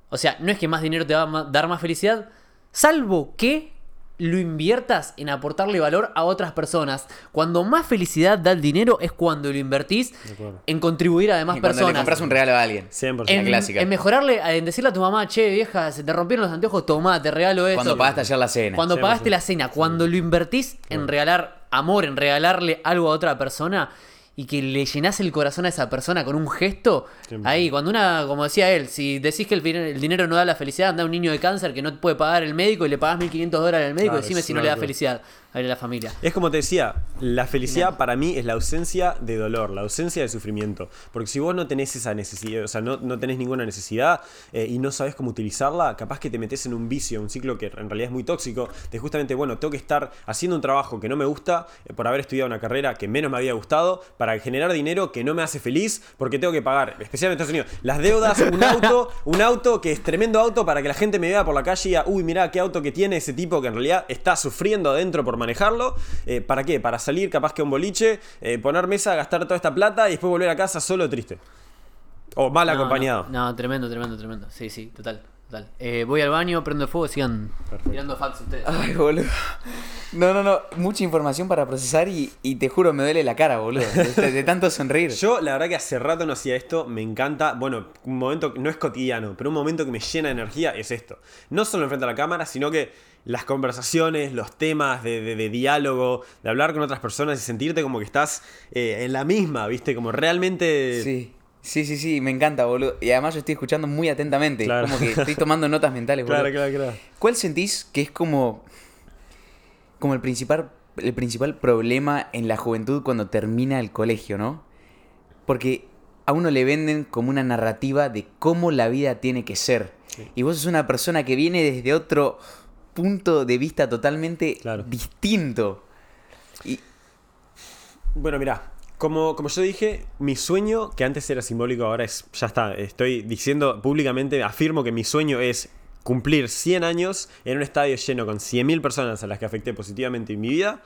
o sea, no es que más dinero te va a dar más felicidad, salvo que lo inviertas en aportarle valor a otras personas. Cuando más felicidad da el dinero es cuando lo invertís en contribuir a demás Y cuando le personas. compras un regalo a alguien. 100%. En, La clásica. en mejorarle, en decirle a tu mamá, che, vieja, se te rompieron los anteojos, tomá, te regalo esto. Cuando pagaste ayer la cena. Cuando 100%. pagaste la cena, cuando lo invertís en regalar amor, en regalarle algo a otra persona y que le llenás el corazón a esa persona con un gesto, 100%. ahí, cuando una, como decía él, si decís que el, el dinero no da la felicidad, anda un niño de cáncer que no puede pagar el médico y le pagás 1.500 dólares al médico, Claro, decime si no le da felicidad la familia. Es como te decía, la felicidad para mí es la ausencia de dolor, la ausencia de sufrimiento. Porque si vos no tenés esa necesidad, o sea, no, no tenés ninguna necesidad eh, y no sabes cómo utilizarla, capaz que te metes en un vicio, un ciclo que en realidad es muy tóxico, de justamente, bueno, tengo que estar haciendo un trabajo que no me gusta eh, por haber estudiado una carrera que menos me había gustado, para generar dinero que no me hace feliz, porque tengo que pagar, especialmente en Estados Unidos, las deudas, un auto, un auto que es tremendo auto para que la gente me vea por la calle y diga, uy, mirá qué auto que tiene ese tipo que en realidad está sufriendo adentro por manejarlo. Eh, ¿Para qué? Para salir capaz que a un boliche, eh, poner mesa, gastar toda esta plata y después volver a casa solo triste. O mal No, acompañado. No, no, tremendo, tremendo, tremendo. Sí, sí, total. Total. Eh, voy al baño, prendo el fuego, sigan tirando facts ustedes. Ay, boludo. No, no, no. Mucha información para procesar y, y te juro, me duele la cara, boludo. De, de tanto sonreír. Yo, la verdad que hace rato no hacía esto, me encanta. Bueno, un momento que no es cotidiano, pero un momento que me llena de energía es esto. No solo enfrente a la cámara, sino que las conversaciones, los temas de, de- de diálogo, de hablar con otras personas y sentirte como que estás eh, en la misma, ¿viste? Como realmente. Sí. Sí, sí, sí, me encanta, boludo. Y además yo estoy escuchando muy atentamente. Claro. Como que estoy tomando (laughs) notas mentales, boludo. Claro, claro, claro. ¿Cuál sentís que es como. como el principal, el principal problema en la juventud cuando termina el colegio, ¿no? Porque a uno le venden como una narrativa de cómo la vida tiene que ser. Y vos sos una persona que viene desde otro punto de vista totalmente Claro. distinto. Y, Bueno, mira, como, como yo dije, mi sueño, que antes era simbólico, ahora es, ya está, estoy diciendo públicamente, afirmo que mi sueño es cumplir 100 años en un estadio lleno con 100.000 personas a las que afecté positivamente en mi vida.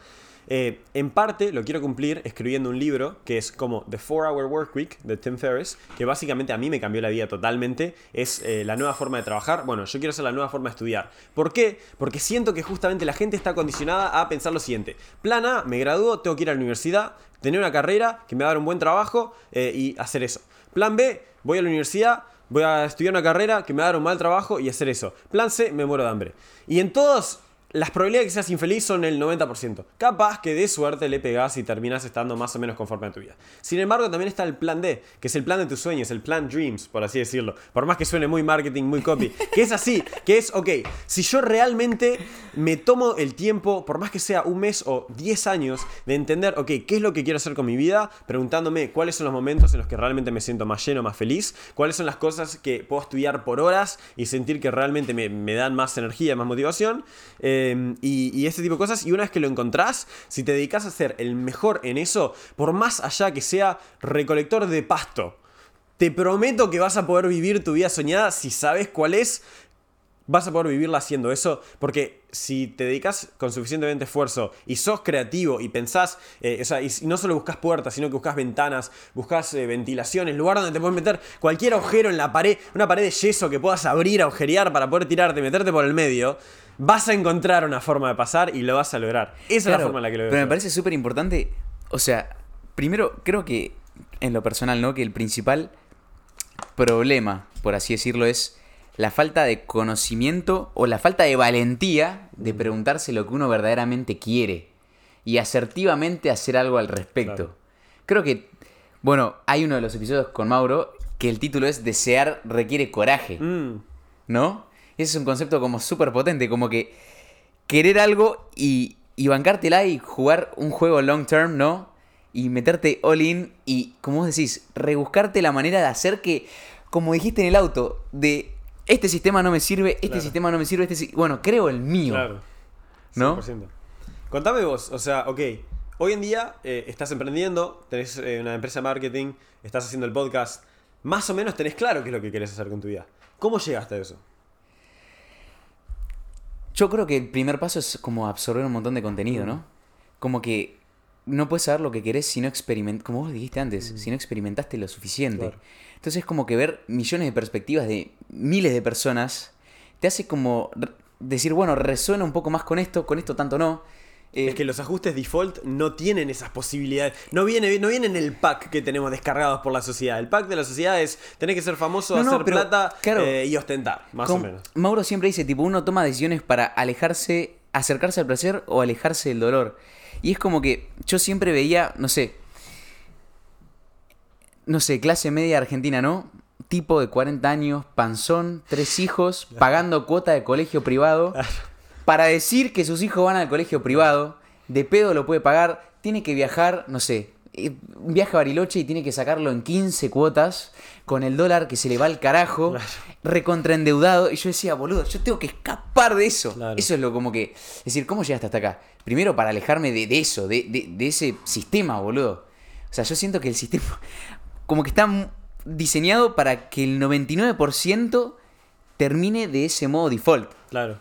Eh, en parte lo quiero cumplir escribiendo un libro que es como The 4-Hour Work Week de Tim Ferriss, que básicamente a mí me cambió la vida totalmente. Es eh, la nueva forma de trabajar. Bueno, yo quiero hacer la nueva forma de estudiar. ¿Por qué? Porque siento que justamente la gente está condicionada a pensar lo siguiente. Plan A, me gradúo, tengo que ir a la universidad, tener una carrera que me va a dar un buen trabajo eh, y hacer eso. Plan B, voy a la universidad, voy a estudiar una carrera que me va a dar un mal trabajo y hacer eso. Plan C, me muero de hambre. Y en todos las probabilidades de que seas infeliz son el 90%. Capaz que de suerte le pegás y terminas estando más o menos conforme a tu vida. Sin embargo, también está el plan D, que es el plan de tus sueños, el plan Dreams, por así decirlo. Por más que suene muy marketing, muy copy. (laughs) Que es así, que es, ok, si yo realmente me tomo el tiempo, por más que sea un mes o 10 años, de entender, ok, ¿qué es lo que quiero hacer con mi vida? Preguntándome cuáles son los momentos en los que realmente me siento más lleno, más feliz, cuáles son las cosas que puedo estudiar por horas y sentir que realmente me, me dan más energía, más motivación. Eh, y, y este tipo de cosas. Y una vez que lo encontrás, si te dedicas a ser el mejor en eso, por más allá que sea recolector de pasto, te prometo que vas a poder vivir tu vida soñada si sabes cuál es. Vas a poder vivirla haciendo eso, porque si te dedicas con suficientemente esfuerzo y sos creativo y pensás, eh, o sea, y no solo buscas puertas, sino que buscas ventanas, buscas eh, ventilaciones, lugar donde te puedes meter cualquier agujero en la pared, una pared de yeso que puedas abrir, agujerear para poder tirarte, meterte por el medio, vas a encontrar una forma de pasar y lo vas a lograr. Esa es la forma en la que lo veo. Pero me parece súper importante. O sea, primero, creo que en lo personal, ¿no? Que el principal problema, por así decirlo, es la falta de conocimiento o la falta de valentía de preguntarse lo que uno verdaderamente quiere y asertivamente hacer algo al respecto. Claro. Creo que, bueno, hay uno de los episodios con Mauro que el título es Desear requiere coraje. Mm, ¿no? Ese es un concepto como súper potente, como que querer algo y, y bancártela y jugar un juego long term, ¿no? Y meterte all in y, como vos decís, rebuscarte la manera de hacer que, como dijiste en el auto, de este sistema no me sirve, este Claro. sistema no me sirve, este si- bueno, creo el mío. claro. ¿No? 100%. Contame vos, o sea, ok, hoy en día eh, estás emprendiendo, tenés eh, una empresa de marketing, estás haciendo el podcast, más o menos tenés claro qué es lo que querés hacer con tu vida. ¿Cómo llegaste a eso? Yo creo que el primer paso es como absorber un montón de contenido, ¿no? Como que no puedes saber lo que querés si no experimentas, como vos dijiste antes, si no experimentaste lo suficiente. Claro. Entonces es como que ver millones de perspectivas de miles de personas te hace como decir, bueno, resuena un poco más con esto, con esto tanto no. Eh, Es que los ajustes default no tienen esas posibilidades. No viene, no viene en el pack que tenemos descargados por la sociedad. El pack de la sociedad es tener que ser famoso, No, no, hacer pero, plata claro. eh, y ostentar, más o menos. Mauro siempre dice, tipo, uno toma decisiones para alejarse, acercarse al placer o alejarse del dolor. Y es como que yo siempre veía, no sé, no sé, clase media argentina, ¿no? Tipo de 40 años, panzón, tres hijos, pagando cuota de colegio privado. Para decir que sus hijos van al colegio privado, de pedo lo puede pagar, tiene que viajar, no sé, un viaje a Bariloche y tiene que sacarlo en 15 cuotas, con el dólar que se le va al carajo, recontraendeudado. Y yo decía, boludo, yo tengo que escapar de eso. Claro. Eso es lo como que. Es decir, ¿cómo llegaste hasta acá? Primero para alejarme de, de eso, de, de- de ese sistema, boludo. O sea, yo siento que el sistema. Como que está diseñado para que el 99% termine de ese modo default. Claro.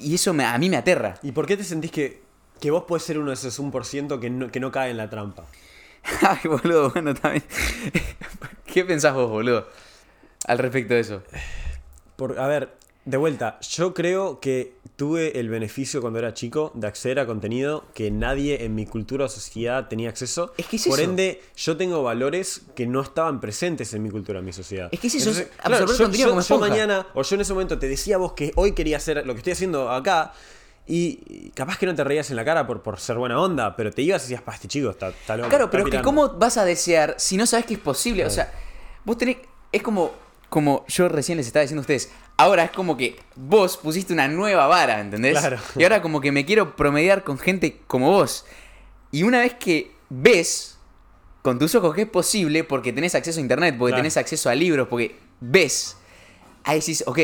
Y eso me- a mí me aterra. ¿Y por qué te sentís que, que vos podés ser uno de esos 1% que no, que no cae en la trampa? (laughs) Ay, boludo, bueno, también. (laughs) ¿Qué pensás vos, boludo? Al respecto de eso. Por, a ver, de vuelta, yo creo que tuve el beneficio cuando era chico de acceder a contenido que nadie en mi cultura o sociedad tenía acceso. Es que es Por eso. ende, yo tengo valores que no estaban presentes en mi cultura, en mi sociedad. Es que es eso, es claro, absorber yo, contenido yo- como yo esponja. mañana, o yo en ese momento te decía vos que hoy quería hacer lo que estoy haciendo acá. Y capaz que no te reías en la cara por, por ser buena onda, pero te ibas y decías, este chico está, está loco. Claro, está pero es que pirando". ¿cómo vas a desear si no sabes que es posible? O sea, vos tenés. Es como, como yo recién les estaba diciendo a ustedes. Ahora es como que vos pusiste una nueva vara, ¿entendés? Claro. Y ahora como que me quiero promediar con gente como vos. Y una vez que ves con tus ojos que es posible, porque tenés acceso a internet, porque Claro. tenés acceso a libros, porque ves, ahí decís, ok,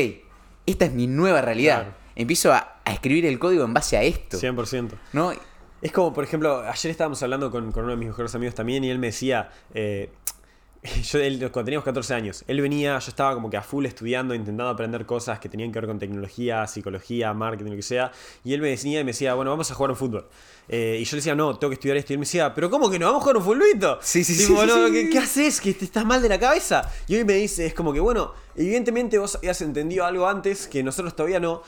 esta es mi nueva realidad. Claro. Empiezo a, a escribir el código en base a esto. 100%. ¿No? Es como, por ejemplo, ayer estábamos hablando con, con uno de mis mejores amigos también y él me decía, eh, (laughs) yo, él, cuando teníamos 14 años, él venía, yo estaba como que a full estudiando, intentando aprender cosas que tenían que ver con tecnología, psicología, marketing, lo que sea, y él me decía y me decía, bueno, vamos a jugar un fútbol. Eh, y yo le decía, no, tengo que estudiar esto. Y él me decía, pero ¿cómo que no? ¿Vamos a jugar un fulbito? Sí, sí, Tipo, sí, no, sí, ¿qué, sí. qué haces? ¿Que te estás mal de la cabeza? Y hoy me dice, es como que, bueno, evidentemente vos habías entendido algo antes que nosotros todavía no,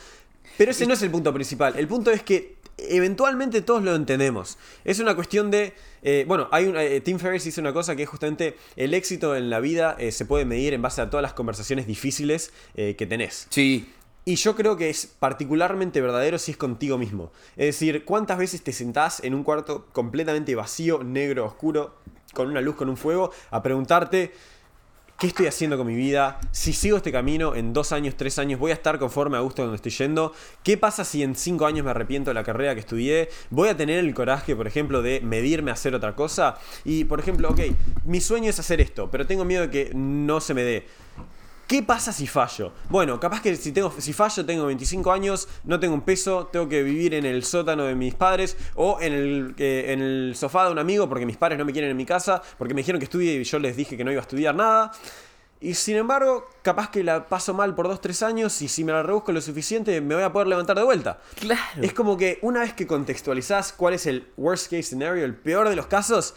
pero ese no es el punto principal. El punto es que eventualmente todos lo entendemos. Es una cuestión de... eh, bueno, hay un, eh, Tim Ferriss dice una cosa que es justamente el éxito en la vida eh, se puede medir en base a todas las conversaciones difíciles que tenés. Sí. Y yo creo que es particularmente verdadero si es contigo mismo. Es decir, ¿cuántas veces te sentás en un cuarto completamente vacío, negro, oscuro, con una luz, con un fuego, a preguntarte qué estoy haciendo con mi vida, si sigo este camino en dos años, tres años, voy a estar conforme a gusto donde estoy yendo, qué pasa si en cinco años me arrepiento de la carrera que estudié, voy a tener el coraje, por ejemplo, de medirme a hacer otra cosa y, por ejemplo, ok, mi sueño es hacer esto, pero tengo miedo de que no se me dé. ¿Qué pasa si fallo? Bueno, capaz que si, tengo, si fallo tengo 25 años, no tengo un peso, tengo que vivir en el sótano de mis padres o en el, eh, en el sofá de un amigo porque mis padres no me quieren en mi casa, porque me dijeron que estudie y yo les dije que no iba a estudiar nada. Y sin embargo, capaz que la paso mal por 2-3 años y si me la rebusco lo suficiente me voy a poder levantar de vuelta. Claro. Es como que una vez que contextualizás cuál es el worst case scenario, el peor de los casos,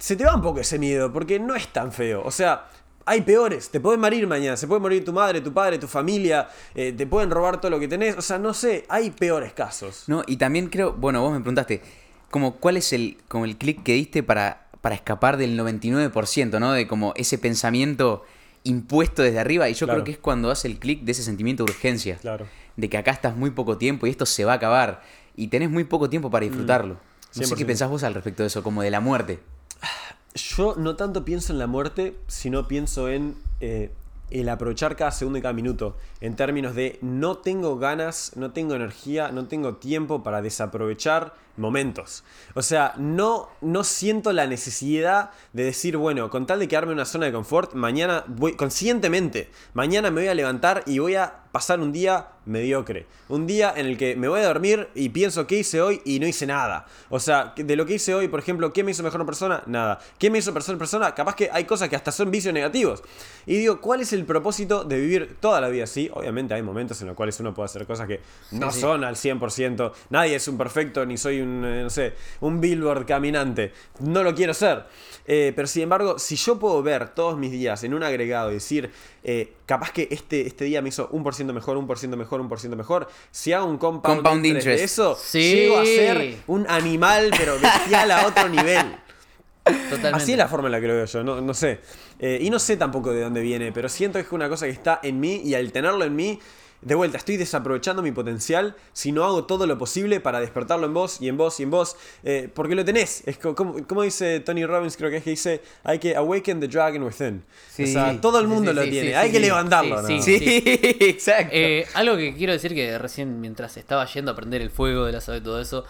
se te va un poco ese miedo, porque no es tan feo. O sea, hay peores, te pueden morir mañana, se puede morir tu madre, tu padre, tu familia, eh, te pueden robar todo lo que tenés. O sea, no sé, hay peores casos. No, y también creo, bueno, vos me preguntaste, como cuál es el, como el clic que diste para, para escapar del 99%, ¿no? De como ese pensamiento impuesto desde arriba. Y yo Claro. creo que es cuando hace el clic de ese sentimiento de urgencia. Claro. De que acá estás muy poco tiempo y esto se va a acabar. Y tenés muy poco tiempo para disfrutarlo. No sé 100%. qué pensás vos al respecto de eso, como de la muerte. (sighs) Yo no tanto pienso en la muerte, sino pienso en eh, el aprovechar cada segundo y cada minuto. En términos de no tengo ganas, no tengo energía, no tengo tiempo para desaprovechar momentos. O sea, no, no siento la necesidad de decir, bueno, con tal de quedarme en una zona de confort, mañana voy, conscientemente, mañana me voy a levantar y voy a pasar un día mediocre. Un día en el que me voy a dormir y pienso qué hice hoy y no hice nada. O sea, de lo que hice hoy, por ejemplo, ¿qué me hizo mejor persona? Nada. ¿Qué me hizo persona persona? Capaz que hay cosas que hasta son vicios negativos. Y digo, ¿cuál es el propósito de vivir toda la vida así? Obviamente hay momentos en los cuales uno puede hacer cosas que no sí. son al 100%. Nadie es un perfecto, ni soy un, eh, no sé, un billboard caminante. No lo quiero ser. Eh, pero sin embargo, si yo puedo ver todos mis días en un agregado y decir, eh, capaz que este, este día me hizo un por ciento mejor, un por ciento mejor, un por ciento mejor, si hago un compound, Compound interest de eso, Sí. llego a ser un animal, pero bestial a otro nivel. Totalmente. Así es la forma en la que lo veo yo, no, no sé. Eh, y no sé tampoco de dónde viene, pero siento que es una cosa que está en mí y al tenerlo en mí, de vuelta, estoy desaprovechando mi potencial si no hago todo lo posible para despertarlo en vos y en vos y en vos, eh, porque lo tenés. Es co- como, como dice Tony Robbins, creo que es que dice, hay que awaken the dragon within. Sí. O sea, todo el mundo sí, lo tiene, hay que levantarlo. Sí, ¿no? Sí, (laughs) exacto. Eh, algo que quiero decir que recién mientras estaba yendo a prender el fuego de la sabe todo eso,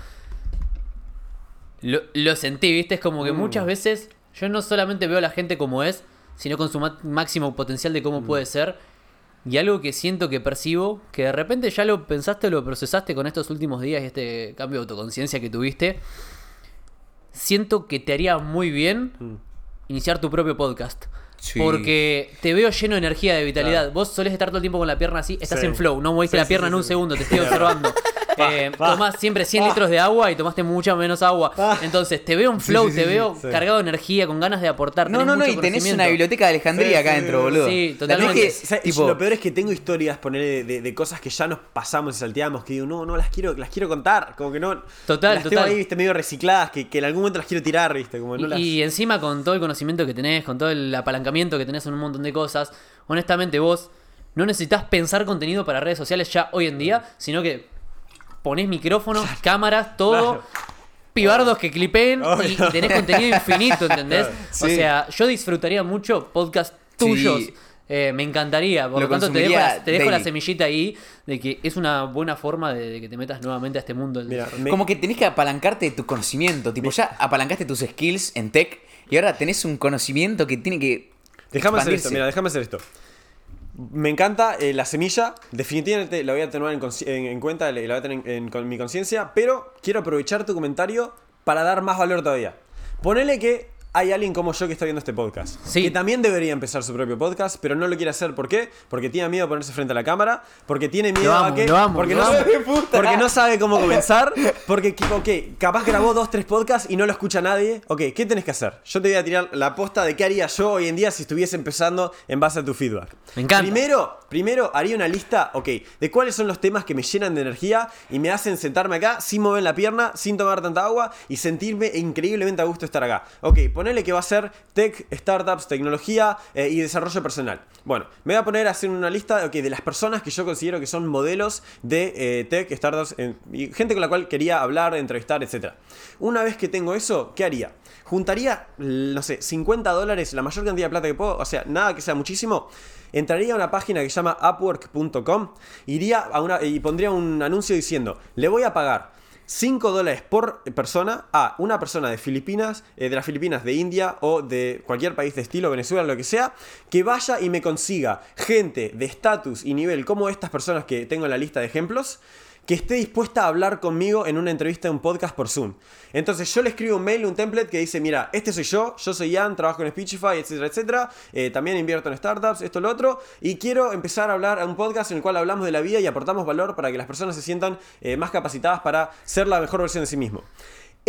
lo, lo sentí, ¿viste? Es como que muchas veces yo no solamente veo a la gente como es, sino con su máximo potencial de cómo puede ser. Y algo que siento que percibo, que de repente ya lo pensaste o lo procesaste con estos últimos días y este cambio de autoconciencia que tuviste, siento que te haría muy bien iniciar tu propio podcast. Sí. Porque te veo lleno de energía, de vitalidad. Claro. Vos solés estar todo el tiempo con la pierna así, estás Sí. en flow, no moviste Sí, la pierna en un segundo, te estoy observando. (laughs) Eh, tomás siempre 100 litros de agua y tomaste mucha menos agua. Entonces te veo en flow, sí, te sí, veo sí. cargado de energía, con ganas de aportar. No, no, no, y tenés una biblioteca de Alejandría Sí, acá sí, dentro, sí, boludo. sí, totalmente. Lo peor es que tengo historias poner de, de- de cosas que ya nos pasamos y salteamos, que digo, no, no las quiero, las quiero contar. Como que no. Total, las total. tengo ahí, viste, medio recicladas, que, que en algún momento las quiero tirar, viste. Como no las. Y, y encima con todo el conocimiento que tenés, con todo el apalancamiento que tenés en un montón de cosas, honestamente vos no necesitas pensar contenido para redes sociales ya hoy en día, sino que ponés micrófonos, cámaras, todo, Claro. pibardos que clipeen Obvio. y, y tenés contenido (laughs) infinito, ¿entendés? Claro. O sea, yo disfrutaría mucho podcast Sí. tuyos. eh, me encantaría, por Lo lo, tanto te dejo, la, te dejo la semillita ahí de que es una buena forma de, de que te metas nuevamente a este mundo. Mira, me- Como que tenés que apalancarte de tu conocimiento. Tipo, ya apalancaste tus skills en tech y ahora tenés un conocimiento que tiene que. Déjame hacer esto, mira, déjame hacer esto. Me encanta eh, la semilla, definitivamente la voy a tener en, en- en cuenta, la voy a tener en, en- mi conciencia, pero quiero aprovechar tu comentario para dar más valor todavía. Ponele que hay alguien como yo que está viendo este podcast, Sí. que también debería empezar su propio podcast, pero no lo quiere hacer. ¿Por qué? Porque tiene miedo a ponerse frente a la cámara, porque tiene miedo amo, a que... amo, porque, no, amo. porque no sabe cómo (laughs) comenzar, porque, ok, capaz grabó dos, tres podcasts y no lo escucha nadie. Ok, ¿qué tenés que hacer? Yo te voy a tirar la posta de qué haría yo hoy en día si estuviese empezando en base a tu feedback. Me encanta. Primero, primero haría una lista, ok, de cuáles son los temas que me llenan de energía y me hacen sentarme acá sin mover la pierna, sin tomar tanta agua y sentirme increíblemente a gusto de estar acá. Ok, ponele que va a ser tech, startups, tecnología eh, y desarrollo personal. Bueno, me voy a poner a hacer una lista de las personas que yo considero que son modelos de eh, tech, startups gente con la cual quería hablar, entrevistar, etc. Una vez que tengo eso, ¿qué haría? Juntaría, no sé, 50 dólares, la mayor cantidad de plata que puedo, o sea, nada que sea muchísimo. Entraría a una página que se llama upwork.com, iría a una y pondría un anuncio diciendo, le voy a pagar 5 dólares por persona a una persona de Filipinas, eh, de las Filipinas, de India o de cualquier país de estilo, Venezuela, lo que sea, que vaya y me consiga gente de estatus y nivel como estas personas que tengo en la lista de ejemplos, que esté dispuesta a hablar conmigo en una entrevista de un podcast por Zoom. Entonces yo le escribo un mail, un template que dice, mira, este soy yo, yo soy Ian, trabajo en Speechify, etcétera, etcétera, eh, también invierto en startups, esto, lo otro, y quiero empezar a hablar a un podcast en el cual hablamos de la vida y aportamos valor para que las personas se sientan eh, más capacitadas para ser la mejor versión de sí mismo.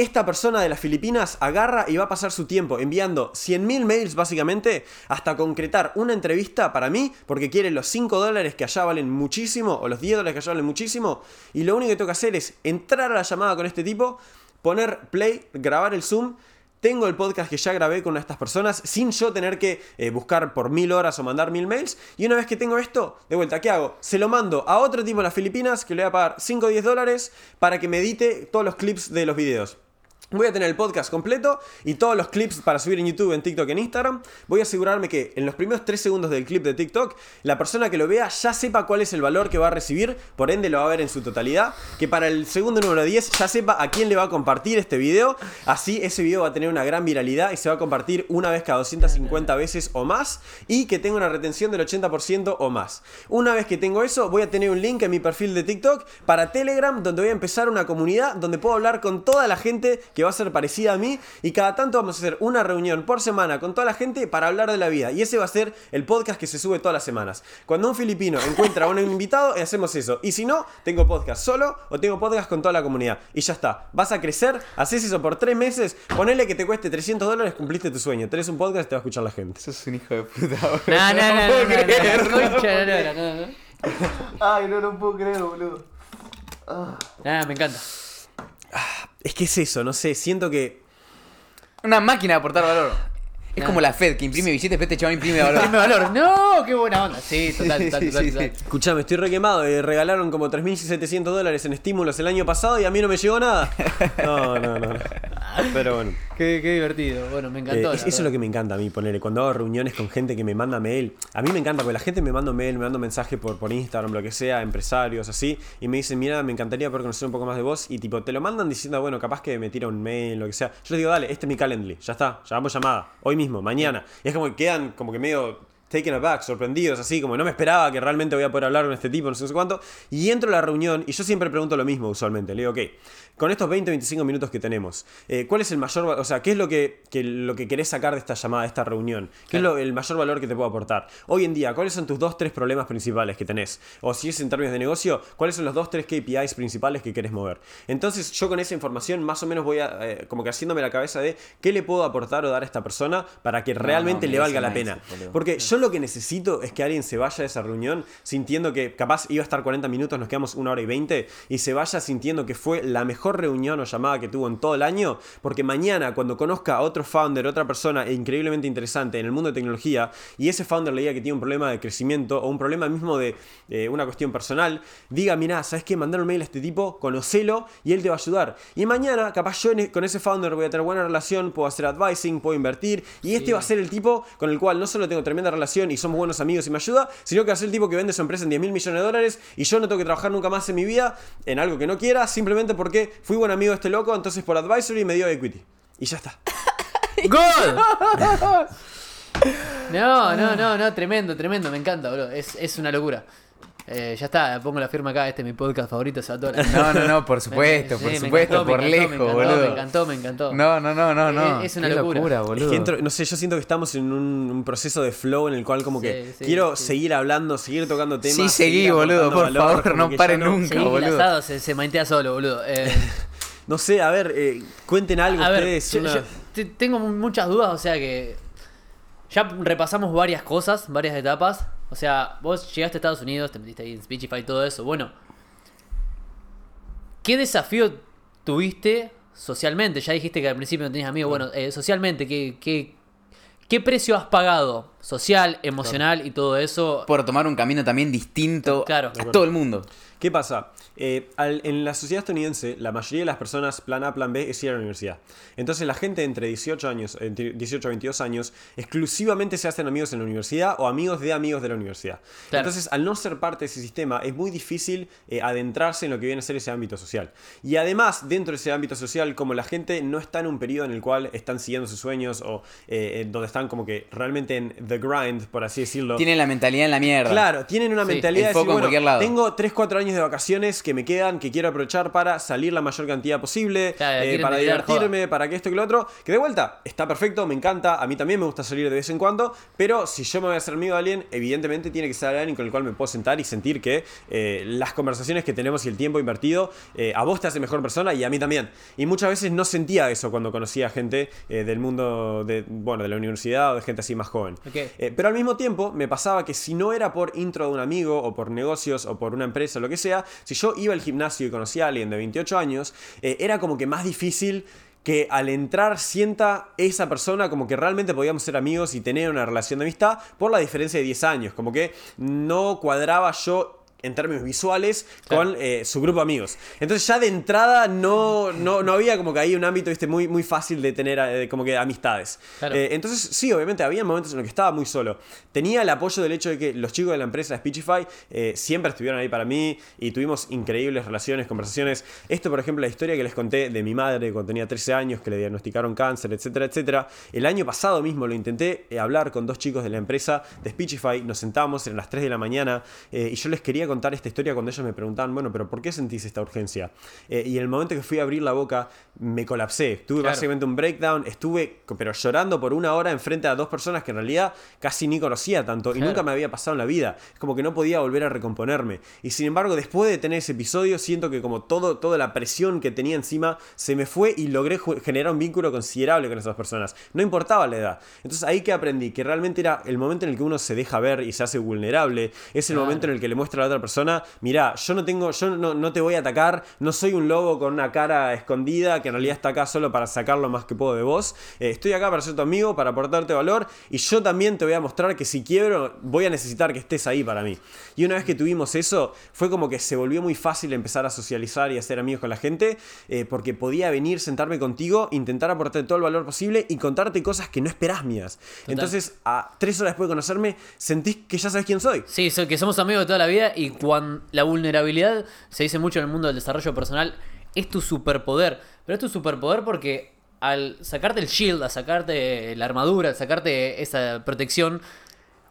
Esta persona de las Filipinas agarra y va a pasar su tiempo enviando 100.000 mails básicamente hasta concretar una entrevista para mí porque quiere los 5 dólares que allá valen muchísimo o los 10 dólares que allá valen muchísimo y lo único que tengo que hacer es entrar a la llamada con este tipo, poner play, grabar el Zoom tengo el podcast que ya grabé con estas personas sin yo tener que eh, buscar por mil horas o mandar mil mails. Y una vez que tengo esto, de vuelta, ¿qué hago? Se lo mando a otro tipo en las Filipinas que le voy a pagar 5 o 10 dólares para que me edite todos los clips de los videos. Voy a tener el podcast completo y todos los clips para subir en YouTube, en TikTok, en Instagram. Voy a asegurarme que en los primeros 3 segundos del clip de TikTok, la persona que lo vea ya sepa cuál es el valor que va a recibir, por ende lo va a ver en su totalidad. Que para el segundo número 10 ya sepa a quién le va a compartir este video. Así ese video va a tener una gran viralidad y se va a compartir una vez cada 250 veces o más. Y que tenga una retención del 80% o más. Una vez que tengo eso, voy a tener un link en mi perfil de TikTok para Telegram, donde voy a empezar una comunidad donde puedo hablar con toda la gente que va a ser parecida a mí y cada tanto vamos a hacer una reunión por semana con toda la gente para hablar de la vida y ese va a ser el podcast que se sube todas las semanas. Cuando un filipino encuentra a un (laughs) invitado, hacemos eso. Y si no, tengo podcast solo o tengo podcast con toda la comunidad. Y ya está. Vas a crecer, haces eso por tres meses, ponele que te cueste 300 dólares, cumpliste tu sueño. Tenés un podcast y te va a escuchar la gente. Sos un hijo de puta. No, no, no, no, puedo no, no, no, no, no. Ay, no lo puedo creer, boludo. Ah, me encanta. Es que es eso, no sé, siento que... Una máquina de aportar valor. Es Ah. como la Fed, que imprime billetes, pero este chaval imprime valor. (laughs) Dime valor. No, qué buena onda. Sí, total, total, sí, total, sí, total. Escuchame, estoy requemado. eh, regalaron como 3.700 dólares en estímulos el año pasado y a mí no me llegó nada. No, no. no. Pero bueno. Qué, qué divertido. Bueno, me Eh, encantó. la eso es lo que me encanta a mí, ponerle. Cuando hago reuniones con gente que me manda mail, a mí me encanta porque la gente me manda mail, me manda mensaje por, por Instagram, lo que sea, empresarios, así, y me dicen, mira, me encantaría poder conocer un poco más de vos, y tipo, te lo mandan diciendo, bueno, capaz que me tira un mail, lo que sea. Yo les digo, dale, este es mi Calendly, ya está, llamamos llamada, hoy mismo, mañana. Y es como que quedan como que medio taken aback, sorprendidos, así como no me esperaba que realmente voy a poder hablar con este tipo, no sé cuánto. Y entro a la reunión y yo siempre pregunto lo mismo usualmente. Le digo, ok, con estos 20-25 minutos que tenemos, eh, ¿cuál es el mayor, o sea, qué es lo que, que- lo que querés sacar de esta llamada, de esta reunión? ¿Qué es lo- el mayor valor que te puedo aportar? Hoy en día, ¿cuáles son tus dos, tres problemas principales que tenés? O si es en términos de negocio, ¿cuáles son los dos, tres KPIs principales que querés mover? Entonces, yo con esa información más o menos voy a, eh, como que haciéndome la cabeza de qué le puedo aportar o dar a esta persona para que realmente no, le valga la pena. Porque yo lo que necesito es que alguien se vaya de esa reunión sintiendo que capaz iba a estar 40 minutos, nos quedamos una hora y 20, y se vaya sintiendo que fue la mejor reunión o llamada que tuvo en todo el año, porque mañana cuando conozca a otro founder, otra persona increíblemente interesante en el mundo de tecnología, y ese founder le diga que tiene un problema de crecimiento o un problema mismo de eh, una cuestión personal, diga, mirá, ¿sabes qué? Mandar un mail a este tipo, conocelo y él te va a ayudar. Y mañana, capaz yo e, con ese founder voy a tener buena relación, puedo hacer advising, puedo invertir, y este va a ser el tipo con el cual no solo tengo tremenda relación y somos buenos amigos y me ayuda, sino que va a ser el tipo que vende su empresa en 10 mil millones de dólares y yo no tengo que trabajar nunca más en mi vida en algo que no quiera, simplemente porque fui buen amigo de este loco, entonces por advisory me dio equity. Y ya está. (laughs) ¡Gol! No, no, no, no, tremendo, tremendo, me encanta, boludo. Es, es una locura. Eh, ya está, pongo la firma acá, este es mi podcast favorito, se va toda la- (laughs) No, no, no, por supuesto, Sí, por supuesto, encantó, me por encantó, lejos, me encantó, boludo. Me encantó, me encantó. No, no, no, no, no. Eh, es una Qué locura. boludo. Es que entro- no sé, yo siento que estamos en un, un proceso de flow en el cual como que Sí, sí, quiero sí. seguir hablando, seguir tocando temas. Sí, seguí, boludo, por valor, favor, no paren nunca, Sí, el boludo. asado se, se maintea solo, boludo. Eh, (laughs) No sé, a ver, eh, cuenten algo a ver, ustedes. yo- una- yo te- tengo muchas dudas, o sea que ya repasamos varias cosas, varias etapas. O sea, vos llegaste a Estados Unidos, te metiste ahí en Speechify y todo eso. Bueno, ¿qué desafío tuviste socialmente? Ya dijiste que al principio no tenías amigos. Bueno, eh, socialmente, ¿qué, qué, ¿qué precio has pagado? Social, emocional y todo eso. Por tomar un camino también distinto Claro. a todo el mundo. ¿Qué pasa? Eh, al- en la sociedad estadounidense, la mayoría de las personas, plan A, plan B, es ir a la universidad. Entonces, la gente entre 18 años, entre 18 a 22 años, exclusivamente se hacen amigos en la universidad o amigos de amigos de la universidad. Claro. Entonces, al no ser parte de ese sistema, es muy difícil eh, adentrarse en lo que viene a ser ese ámbito social. Y además, dentro de ese ámbito social, como la gente no está en un periodo en el cual están siguiendo sus sueños o eh, donde están como que realmente en the grind, por así decirlo. Tienen la mentalidad en la mierda. Claro, tienen una Sí, mentalidad de decir, bueno, cualquier lado. tengo 3, 4 años de vacaciones que me quedan, que quiero aprovechar para salir la mayor cantidad posible, Claro, eh, para divertirme, para que esto y lo otro. Que de vuelta, está perfecto, me encanta, a mí también me gusta salir de vez en cuando, pero si yo me voy a hacer amigo de alguien, evidentemente tiene que ser alguien con el cual me puedo sentar y sentir que eh, las conversaciones que tenemos y el tiempo invertido eh, a vos te hace mejor persona y a mí también. Y muchas veces no sentía eso cuando conocía gente del mundo de, bueno, de la universidad o de gente así más joven. Pero al mismo tiempo me pasaba que si no era por intro de un amigo o por negocios o por una empresa o lo que sea, si yo iba al gimnasio y conocía a alguien de 28 años, eh, era como que más difícil que al entrar sienta esa persona como que realmente podíamos ser amigos y tener una relación de amistad por la diferencia de 10 años, como que no cuadraba yo en términos visuales con eh, su grupo de amigos. Entonces ya de entrada no, no, no había como que ahí un ámbito ¿viste? Muy, muy fácil de tener eh, como que amistades. Claro. Eh, entonces sí, obviamente había momentos en los que estaba muy solo. Tenía el apoyo del hecho de que los chicos de la empresa Speechify siempre estuvieron ahí para mí y tuvimos increíbles relaciones, conversaciones. Esto, por ejemplo, la historia que les conté de mi madre cuando tenía 13 años, que le diagnosticaron cáncer, etcétera, etcétera. El año pasado mismo lo intenté hablar con dos chicos de la empresa de Speechify. Nos sentamos, eran las 3 de la mañana y yo les quería contar esta historia cuando ellos me preguntaban, bueno, pero ¿por qué sentís esta urgencia? Eh, y en el momento que fui a abrir la boca, me colapsé. Tuve Claro. básicamente un breakdown, estuve pero llorando por una hora enfrente a dos personas que en realidad casi ni conocía tanto y Claro. nunca me había pasado en la vida. Es como que no podía volver a recomponerme. Y sin embargo, después de tener ese episodio, siento que como todo, toda la presión que tenía encima se me fue y logré generar un vínculo considerable con esas personas. No importaba la edad. Entonces ahí que aprendí que realmente era el momento en el que uno se deja ver y se hace vulnerable. Es el Claro. momento en el que le muestra a la otra persona, mira, yo no tengo, yo no, no te voy a atacar, no soy un lobo con una cara escondida que en realidad está acá solo para sacar lo más que puedo de vos. Eh, estoy acá para ser tu amigo, para aportarte valor y yo también te voy a mostrar que si quiebro voy a necesitar que estés ahí para mí. Y una vez que tuvimos eso, fue como que se volvió muy fácil empezar a socializar y a ser amigos con la gente eh, porque podía venir, sentarme contigo, intentar aportarte todo el valor posible y contarte cosas que no esperás mías. Entonces, a tres horas después de conocerme, sentís que ya sabes quién soy. Sí, so- que somos amigos de toda la vida y la vulnerabilidad se dice mucho en el mundo del desarrollo personal, es tu superpoder. Pero es tu superpoder porque al sacarte el shield, a sacarte la armadura, al sacarte esa protección,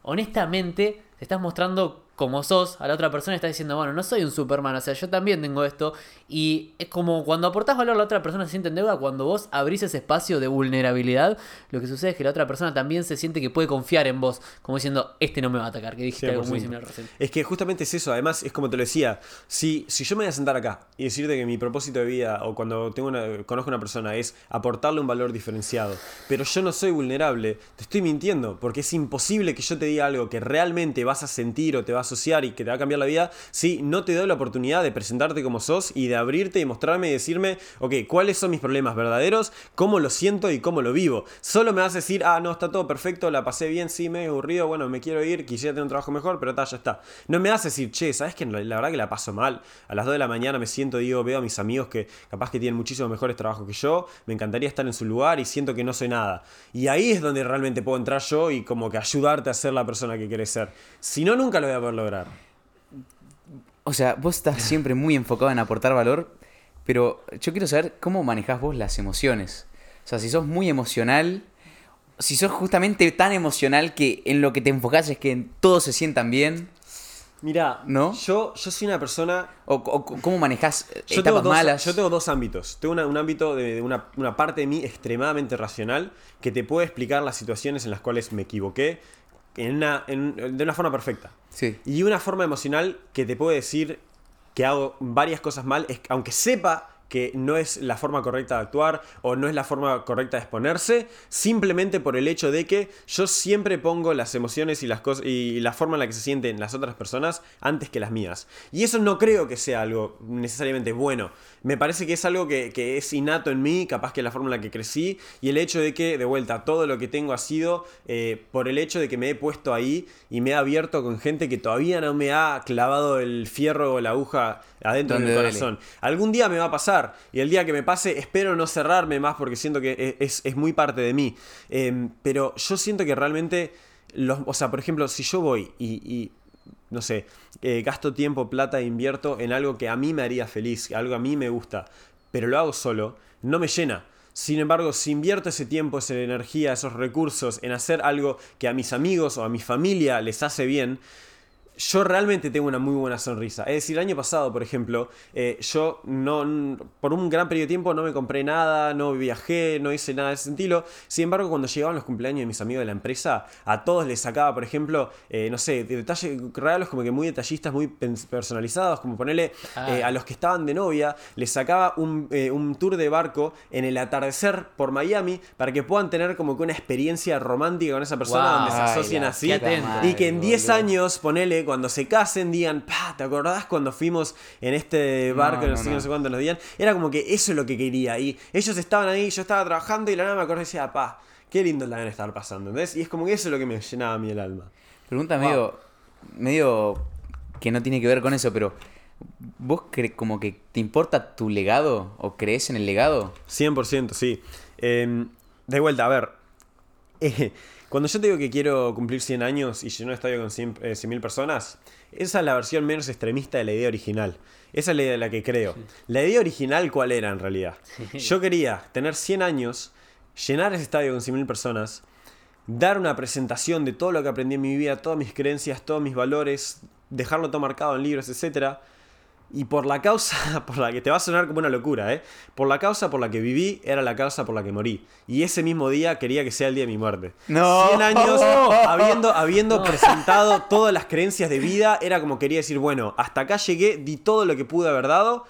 honestamente te estás mostrando como sos a la otra persona y estás diciendo, bueno, no soy un Superman, o sea, yo también tengo esto. Y es como cuando aportás valor a la otra persona se siente en deuda, cuando vos abrís ese espacio de vulnerabilidad, lo que sucede es que la otra persona también se siente que puede confiar en vos, como diciendo, este no me va a atacar, que dijiste algo muy 100%. similar recién. Es que justamente es eso, además es como te lo decía, si, si yo me voy a sentar acá y decirte que mi propósito de vida o cuando tengo una, conozco a una persona es aportarle un valor diferenciado, pero yo no soy vulnerable, te estoy mintiendo, porque es imposible que yo te diga algo que realmente vas a sentir o te va a asociar y que te va a cambiar la vida si no te doy la oportunidad de presentarte como sos y de abrirte y mostrarme y decirme, ok, ¿cuáles son mis problemas verdaderos? ¿Cómo lo siento y cómo lo vivo? Solo me vas a decir, ah, no, está todo perfecto, la pasé bien, sí, me he aburrido, bueno, me quiero ir, quisiera tener un trabajo mejor, pero ta, ya está. No me vas a decir, che, ¿sabes que la, verdad que la paso mal? A las 2 de la mañana me siento, digo, veo a mis amigos que capaz que tienen muchísimos mejores trabajos que yo, me encantaría estar en su lugar y siento que no soy nada. Y ahí es donde realmente puedo entrar yo y como que ayudarte a ser la persona que querés ser. Si no, nunca lo voy a poder lograr. O sea, vos estás (laughs) siempre muy enfocado en aportar valor, pero yo quiero saber cómo manejás vos las emociones. O sea, si sos muy emocional, si sos justamente tan emocional que en lo que te enfocás es que todos se sientan bien, Mira, ¿No? yo, yo soy una persona o, o cómo manejás eh, Yo etapas dos, malas. yo tengo dos ámbitos. Tengo una- un ámbito de, de una, una parte de mí extremadamente racional que te puede explicar las situaciones en las cuales me equivoqué en una, en- de una forma perfecta. Sí. Y una forma emocional que te puede decir que hago varias cosas mal, es, aunque sepa que no es la forma correcta de actuar o no es la forma correcta de exponerse, simplemente por el hecho de que yo siempre pongo las emociones y las cosas y la forma en la que se sienten las otras personas antes que las mías. Y eso no creo que sea algo necesariamente bueno. Me parece que es algo que, que es innato en mí, capaz que la forma en la que crecí y el hecho de que, de vuelta, todo lo que tengo ha sido eh, por el hecho de que me he puesto ahí y me he abierto con gente que todavía no me ha clavado el fierro o la aguja adentro del corazón. Algún día me va a pasar y el día que me pase espero no cerrarme más porque siento que es, es muy parte de mí. Eh, pero yo siento que realmente, los, o sea, por ejemplo, si yo voy y, y, no sé, eh, gasto tiempo, plata e invierto en algo que a mí me haría feliz, algo a mí me gusta, pero lo hago solo, no me llena. Sin embargo, si invierto ese tiempo, esa energía, esos recursos en hacer algo que a mis amigos o a mi familia les hace bien, yo realmente tengo una muy buena sonrisa. Es decir, el año pasado, por ejemplo, eh, yo no, por un gran periodo de tiempo no me compré nada, no viajé, no hice nada de ese estilo. Sin embargo, cuando llegaban los cumpleaños de mis amigos de la empresa, a todos les sacaba, por ejemplo, eh, no sé, de detalle, regalos como que muy detallistas, muy personalizados, como ponerle Ah. eh, a los que estaban de novia, les sacaba un, eh, un tour de barco en el atardecer por Miami para que puedan tener como que una experiencia romántica con esa persona Wow. donde se Ay, asocien la así. Atento. Y que en Madre, 10 boludo. años, ponele, cuando se casen, digan, pa, ¿te acordás cuando fuimos en este barco, no, No, no, sé, no. cuánto nos digan? Era como que eso es lo que quería. Y ellos estaban ahí, yo estaba trabajando y la nada me acordé y decía, pa, qué lindo la deben estar pasando, ¿entendés? Y es como que eso es lo que me llenaba a mí el alma. Pregunta medio, medio que no tiene que ver con eso, pero ¿vos cre como que te importa tu legado o crees en el legado? 100%, sí. Eh, de vuelta, a ver. (laughs) eh, cuando yo te digo que quiero cumplir 100 años y llenar un estadio con 100 eh, 100.000 personas, esa es la versión menos extremista de la idea original. Esa es la idea de la que creo. La idea original, ¿cuál era en realidad? Yo quería tener 100 años, llenar ese estadio con 100.000 personas, dar una presentación de todo lo que aprendí en mi vida, todas mis creencias, todos mis valores, dejarlo todo marcado en libros, etcétera. Y por la causa (laughs) por la que te va a sonar como una locura, ¿eh? Por la causa por la que viví era la causa por la que morí. Y ese mismo día quería que sea el día de mi muerte. No. 100 años (laughs) habiendo, habiendo presentado todas las creencias de vida, era como quería decir, bueno, hasta acá llegué, di todo lo que pude haber dado.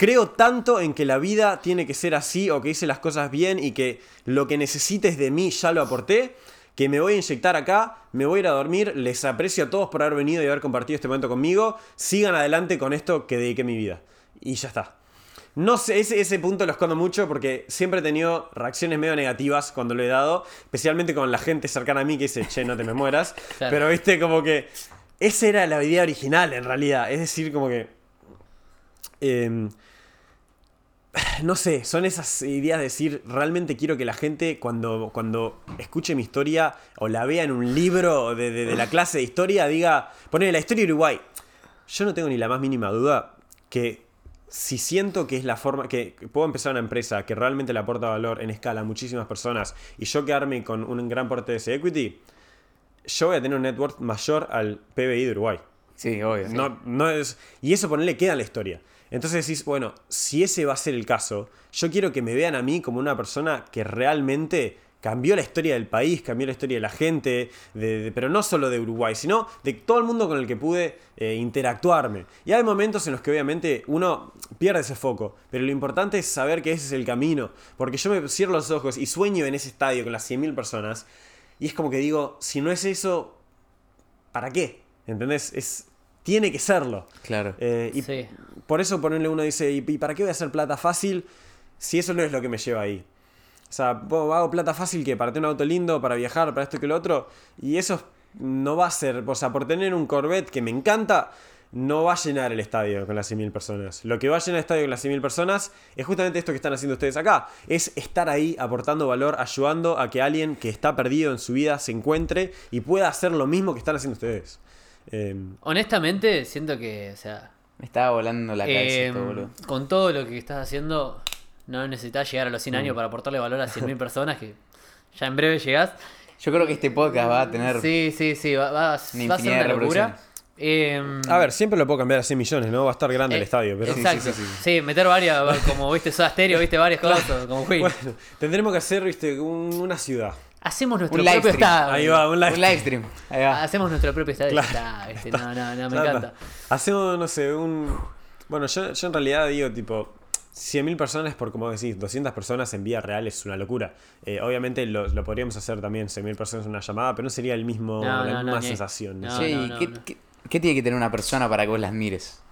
Creo tanto en que la vida tiene que ser así o que hice las cosas bien y que lo que necesites de mí ya lo aporté, que me voy a inyectar acá, me voy a ir a dormir, les aprecio a todos por haber venido y haber compartido este momento conmigo, sigan adelante con esto que dediqué mi vida. Y ya está. No sé, ese, ese punto lo escondo mucho porque siempre he tenido reacciones medio negativas cuando lo he dado, especialmente con la gente cercana a mí que dice, che, no te me mueras. (laughs) Claro. Pero viste, como que esa era la idea original en realidad. Es decir, como que... em, (sighs) no sé, son esas ideas de decir, realmente quiero que la gente cuando, cuando escuche mi historia o la vea en un libro de, de- de la clase de historia, diga, ponele la historia de Uruguay. Yo no tengo ni la más mínima duda que si siento que es la forma, que puedo empezar una empresa que realmente le aporta valor en escala a muchísimas personas y yo quedarme con un gran porte de ese equity, yo voy a tener un net worth mayor al PBI de Uruguay. Sí, obvio. sí. No, no es, y eso ponerle queda en la historia. Entonces decís, bueno, si ese va a ser el caso, yo quiero que me vean a mí como una persona que realmente cambió la historia del país, cambió la historia de la gente, pero no solo de Uruguay, sino de todo el mundo con el que pude eh, interactuarme. Y hay momentos en los que obviamente uno pierde ese foco, pero lo importante es saber que ese es el camino, porque yo me cierro los ojos y sueño en ese estadio con las 100.000 personas, y es como que digo, si no es eso, ¿para qué? ¿Entendés? Es, tiene que serlo. Claro. Eh, y Sí. por eso ponerle uno dice, ¿y para qué voy a hacer plata fácil si eso no es lo que me lleva ahí? O sea, hago plata fácil que para tener un auto lindo, para viajar, para esto y que lo otro, y eso no va a ser, o sea, por tener un Corvette que me encanta, no va a llenar el estadio con las 100.000 personas. Lo que va a llenar el estadio con las 100.000 personas es justamente esto que están haciendo ustedes acá. Es estar ahí aportando valor, ayudando a que alguien que está perdido en su vida se encuentre y pueda hacer lo mismo que están haciendo ustedes. Eh, Honestamente, siento que, o sea, Me estaba volando la cabeza eh, esto, boludo. con todo lo que estás haciendo, no necesitas llegar a los 100 Mm. años para aportarle valor a 100.000 personas que ya en breve llegás. Yo creo que este podcast va a tener. Sí, sí, sí, va, va- va a ser Una locura. Eh, A ver, siempre lo puedo cambiar a 100 millones, ¿no? Va a estar grande el eh, estadio, pero... Exacto. Sí, Sí, sí, sí, meter varias, como viste, Soda Stereo, viste, varias (laughs) cosas, como Queen. Bueno, tendremos que hacer, viste, un- una ciudad. Hacemos nuestro Un live propio stream. estadio. Ahí va, un live. Un live stream. Ahí va. Hacemos nuestro propio estadio. Claro. Está, No, no, no, me Claro, encanta. Hacemos, no sé, un... Bueno, yo, yo en realidad digo, tipo, 100.000 personas por, como decís, 200 personas en vida real es una locura. Eh, obviamente lo, lo podríamos hacer también 100.000 personas en una llamada, pero no sería el mismo, No, la no, misma no, sensación. no. Che, ¿y no, qué, no. qué- qué tiene que tener una persona para que vos la admires?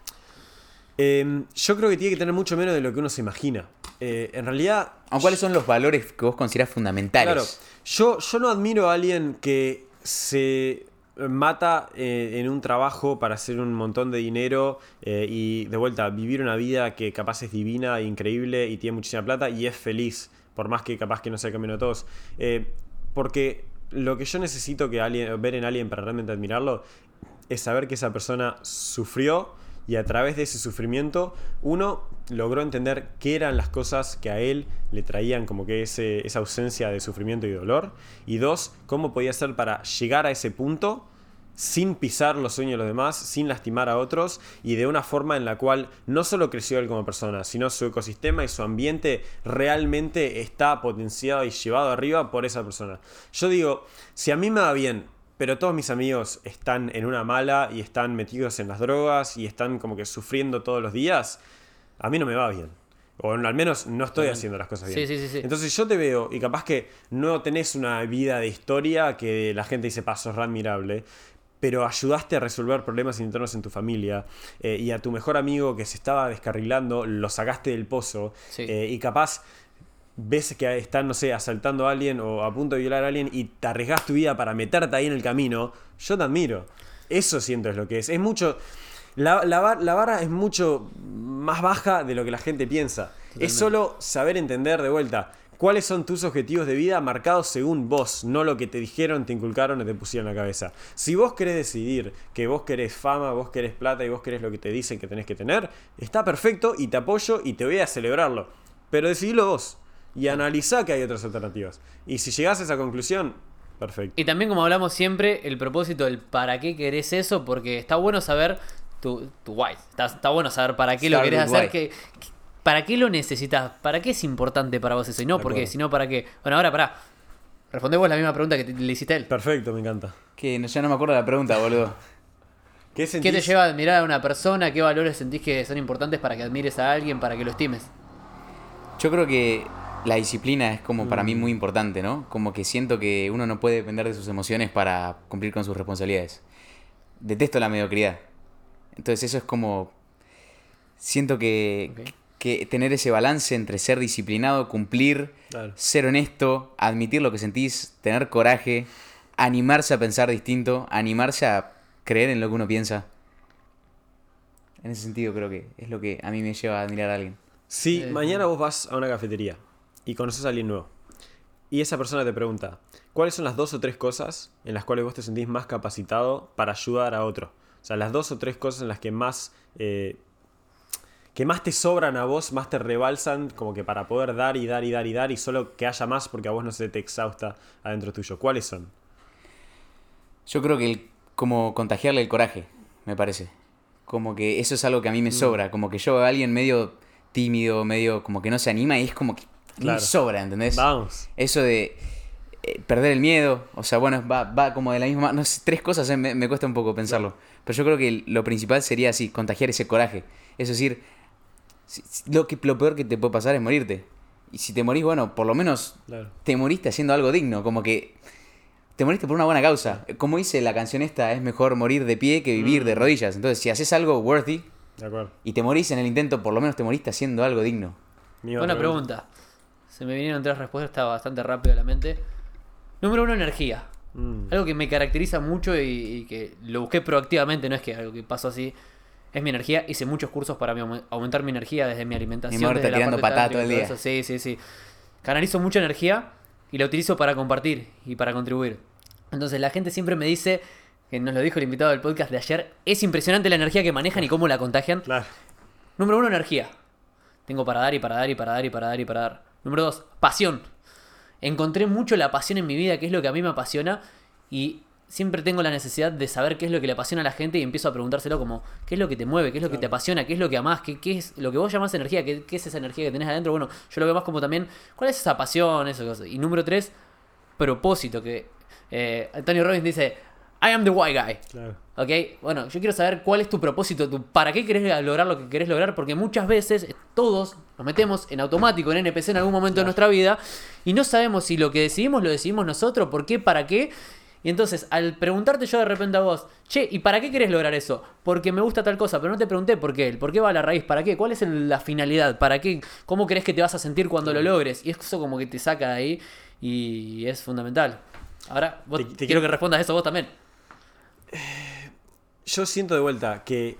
Eh, yo creo que tiene que tener mucho menos de lo que uno se imagina. Eh, en realidad, ¿O ¿Cuáles son los valores que vos considerás fundamentales? Claro, yo, yo no admiro a alguien que se mata eh, en un trabajo para hacer un montón de dinero eh, y de vuelta vivir una vida que capaz es divina, increíble y tiene muchísima plata y es feliz, por más que capaz que no sea el camino de todos. Eh, porque lo que yo necesito que alguien, ver en alguien para realmente admirarlo es saber que esa persona sufrió y a través de ese sufrimiento uno logró entender qué eran las cosas que a él le traían como que ese, esa ausencia de sufrimiento y dolor y dos, cómo podía hacer para llegar a ese punto sin pisar los sueños de los demás, sin lastimar a otros y de una forma en la cual no solo creció él como persona, sino su ecosistema y su ambiente realmente está potenciado y llevado arriba por esa persona. Yo digo, si a mí me va bien, pero todos mis amigos están en una mala y están metidos en las drogas y están como que sufriendo todos los días, a mí no me va bien. O al menos no estoy haciendo las cosas bien. Sí, sí, sí. Entonces yo te veo y capaz que no tenés una vida de historia que la gente dice, paso, re admirable. Pero ayudaste a resolver problemas internos en tu familia eh, y a tu mejor amigo que se estaba descarrilando, lo sacaste del pozo Sí. eh, y capaz ves que están, no sé, asaltando a alguien o a punto de violar a alguien y te arriesgas tu vida para meterte ahí en el camino, yo te admiro. Eso siento es lo que es. Es mucho. La, la vara es mucho más baja de lo que la gente piensa. Es solo saber entender de vuelta cuáles son tus objetivos de vida marcados según vos, no lo que te dijeron, te inculcaron o te pusieron en la cabeza. Si vos querés decidir que vos querés fama, vos querés plata y vos querés lo que te dicen que tenés que tener, está perfecto y te apoyo y te voy a celebrarlo. Pero decidilo vos y analizá que hay otras alternativas. Y si llegás a esa conclusión, perfecto. Y también como hablamos siempre, el propósito del para qué querés eso, porque está bueno saber tu, tu why. Está, está bueno saber para qué lo querés hacer, why. que, que- para qué lo necesitas, para qué es importante para vos eso, y no porque, acuerdo. sino para qué. Bueno, ahora pará. Responde vos la misma pregunta que te- le hiciste a él. Perfecto, me encanta. Que no- ya no me acuerdo la pregunta, boludo. (laughs) ¿Qué, ¿Qué te lleva a admirar a una persona? ¿Qué valores sentís que son importantes para que admires a alguien, para que lo estimes? Yo creo que la disciplina es como para mí Mm. muy importante, ¿no? Como que siento que uno no puede depender de sus emociones para cumplir con sus responsabilidades. Detesto la mediocridad. Entonces eso es como... Siento que, que tener ese balance entre ser disciplinado, cumplir, Claro. ser honesto, admitir lo que sentís, tener coraje, animarse a pensar distinto, animarse a creer en lo que uno piensa. En ese sentido creo que es lo que a mí me lleva a admirar a alguien. Si Eh, mañana vos vas a una cafetería y conoces a alguien nuevo y esa persona te pregunta, ¿cuáles son las dos o tres cosas en las cuales vos te sentís más capacitado para ayudar a otro? O sea, las dos o tres cosas en las que más, eh, que más te sobran a vos, más te rebalsan, como que para poder dar y dar y dar y dar y solo que haya más porque a vos no se te exhausta adentro tuyo. ¿Cuáles son? Yo creo que el, como contagiarle el coraje, me parece. Como que eso es algo que a mí Mm. me sobra. Como que yo veo a alguien medio tímido, medio como que no se anima y es como que Claro. me sobra, ¿entendés? Vamos. Eso de eh, perder el miedo, o sea, bueno, va, va como de la misma... No sé, tres cosas, eh, me, me cuesta un poco pensarlo. Pero yo creo que lo principal sería así, contagiar ese coraje. Es decir, lo, que, lo peor que te puede pasar es morirte. Y si te morís, bueno, por lo menos Claro. te moriste haciendo algo digno, como que te moriste por una buena causa. Como dice la canción esta, es mejor morir de pie que vivir Mm. de rodillas. Entonces, si haces algo worthy De y te morís en el intento, por lo menos te moriste haciendo algo digno. Buena pregunta. Se me vinieron tres respuestas, está bastante rápido a la mente. Número uno, energía. Mm. Algo que me caracteriza mucho y, y que lo busqué proactivamente, no es que algo que pasó así. Es mi energía. Hice muchos cursos para mi aumentar mi energía desde mi alimentación. Mi amor, desde tirando tántrica todo el día. Sí, sí, sí. Canalizo mucha energía y la utilizo para compartir y para contribuir. Entonces la gente siempre me dice, que nos lo dijo el invitado del podcast de ayer, es impresionante la energía que manejan y cómo la contagian. Claro. Número uno, energía. Tengo para dar y para dar y para dar y para dar y para dar. Número dos, pasión. Encontré mucho la pasión en mi vida, que es lo que a mí me apasiona. Y siempre tengo la necesidad de saber qué es lo que le apasiona a la gente y empiezo a preguntárselo como, ¿qué es lo que te mueve? ¿Qué es lo que te apasiona? ¿Qué es lo que amás? ¿Qué, qué es lo que vos llamás energía? ¿Qué, qué es esa energía que tenés adentro? Bueno, yo lo veo más como también, ¿cuál es esa pasión? Eso. Y número tres, propósito. Que eh, Antonio Robbins dice, I am the white guy. Claro. ¿Ok? Bueno, yo quiero saber cuál es tu propósito, tu, para qué querés lograr lo que querés lograr, porque muchas veces, todos, nos metemos en automático en NPC en algún momento de nuestra vida y no sabemos si lo que decidimos lo decidimos nosotros, por qué, para qué. Y entonces, al preguntarte yo de repente a vos, che, ¿y para qué querés lograr eso? Porque me gusta tal cosa, pero no te pregunté por qué, el por qué va a la raíz, para qué, cuál es la finalidad, para qué, cómo crees que te vas a sentir cuando lo logres. Y eso como que te saca de ahí y es fundamental. Ahora, vos- Te- te quiero quiero- que respondas eso vos también. Yo siento de vuelta que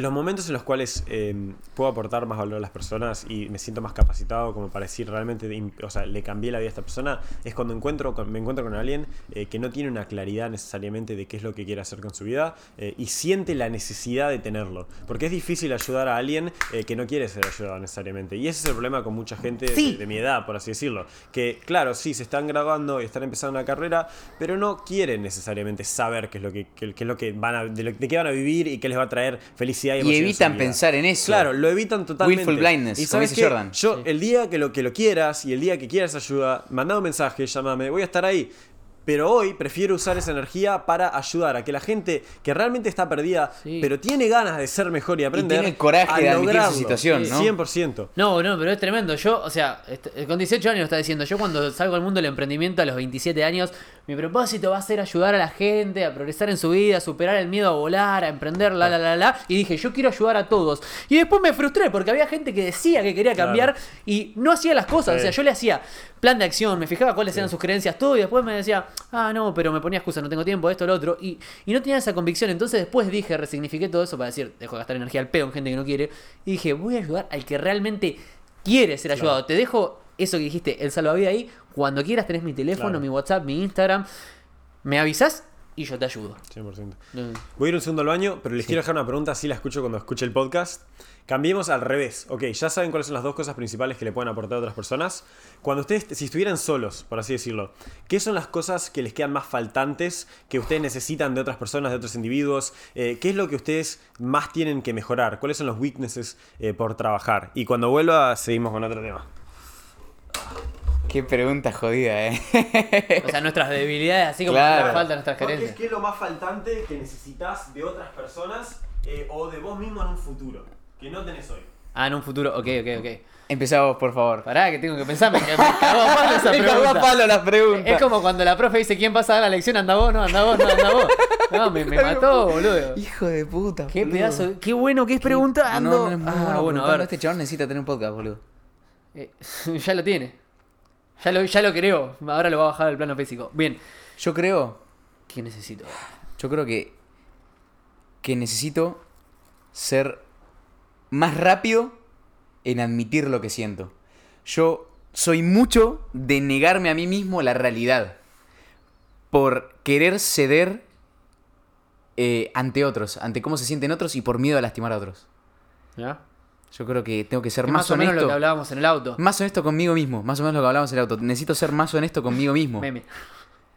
los momentos en los cuales eh, puedo aportar más valor a las personas y me siento más capacitado como para decir realmente, o sea, le cambié la vida a esta persona, es cuando encuentro con- me encuentro con alguien eh, que no tiene una claridad necesariamente de qué es lo que quiere hacer con su vida eh, y siente la necesidad de tenerlo. Porque es difícil ayudar a alguien eh, que no quiere ser ayudado necesariamente. Y ese es el problema con mucha gente de- mi edad, por así decirlo. Que, claro, sí, se están graduando y están empezando una carrera, pero no quieren necesariamente saber qué es lo que, qué, qué es lo que van a, de, lo- de qué van a vivir y qué les va a traer felicidad y, Y evitan pensar en eso. Claro, lo evitan totalmente. Willful blindness, y como sabes dice qué? Jordan. Yo, el día que lo, que lo quieras y el día que quieras ayuda, mandame un mensaje, llámame, voy a estar ahí. Pero hoy prefiero usar esa energía para ayudar a que la gente que realmente está perdida, Sí. pero tiene ganas de ser mejor y aprender. tiene el coraje de admitir su situación, ¿no? 100%. No, no, pero es tremendo. Yo, o sea, con 18 años está diciendo, yo cuando salgo al mundo del emprendimiento a los 27 años, mi propósito va a ser ayudar a la gente a progresar en su vida, a superar el miedo a volar, a emprender, la, la, la, la. Y dije, yo quiero ayudar a todos. Y después me frustré porque había gente que decía que quería cambiar y no hacía las cosas. O sea, yo le hacía plan de acción, me fijaba cuáles eran sus creencias, todo, y después me decía, ah, no, pero me ponía excusa, no tengo tiempo, esto, lo otro. Y, y no tenía esa convicción. Entonces después dije, resignifiqué todo eso para decir, dejo de gastar energía al pedo en gente que no quiere. Y dije, voy a ayudar al que realmente quiere ser ayudado. Te dejo eso que dijiste, el salvavidas ahí. Cuando quieras tenés mi teléfono, Claro. mi WhatsApp, mi Instagram. Me avisas y yo te ayudo. 100%. No. Voy a ir un segundo al baño, pero les quiero dejar una pregunta, así la escucho cuando escuche el podcast. Cambiemos al revés. Ok, ya saben cuáles son las dos cosas principales que le pueden aportar a otras personas. Cuando ustedes, si estuvieran solos, por así decirlo, ¿qué son las cosas que les quedan más faltantes, que ustedes necesitan de otras personas, de otros individuos? Eh, ¿Qué es lo que ustedes más tienen que mejorar? ¿Cuáles son los weaknesses eh, por trabajar? Y cuando vuelva, seguimos con otro tema. Qué pregunta jodida, eh. O sea, nuestras debilidades, así como Claro. nos faltan nuestras carencias. ¿Qué es lo más faltante que necesitas de otras personas eh, o de vos mismo en un futuro? Que no tenés hoy. Ah, en un futuro, ok, ok, ok. Empezá vos, por favor. Pará, que tengo que pensar, me, me cagó a palo esa (laughs) Me cagó a pregunta. palo la pregunta. Es como cuando la profe dice quién pasa a dar la lección, anda vos, no, anda vos, no, anda vos. No, me, me (laughs) mató, boludo. Hijo de puta. Qué boludo. pedazo, qué bueno que es preguntando. no, no es muy Ah, bueno bueno, a preguntando. ver. Este chabón necesita tener un podcast, boludo. Eh, (laughs) ya lo tiene. Ya lo, ya lo creo. Ahora lo va a bajar al plano físico. Bien. Yo creo, ¿Qué necesito? yo creo que que necesito ser más rápido en admitir lo que siento. Yo soy mucho de negarme a mí mismo la realidad por querer ceder eh, ante otros, ante cómo se sienten otros y por miedo a lastimar a otros. ¿Ya? Yo creo que tengo que ser más, más o menos honesto. lo que hablábamos en el auto. Más honesto conmigo mismo, más o menos lo que hablábamos en el auto. Necesito ser más honesto conmigo mismo. Meme.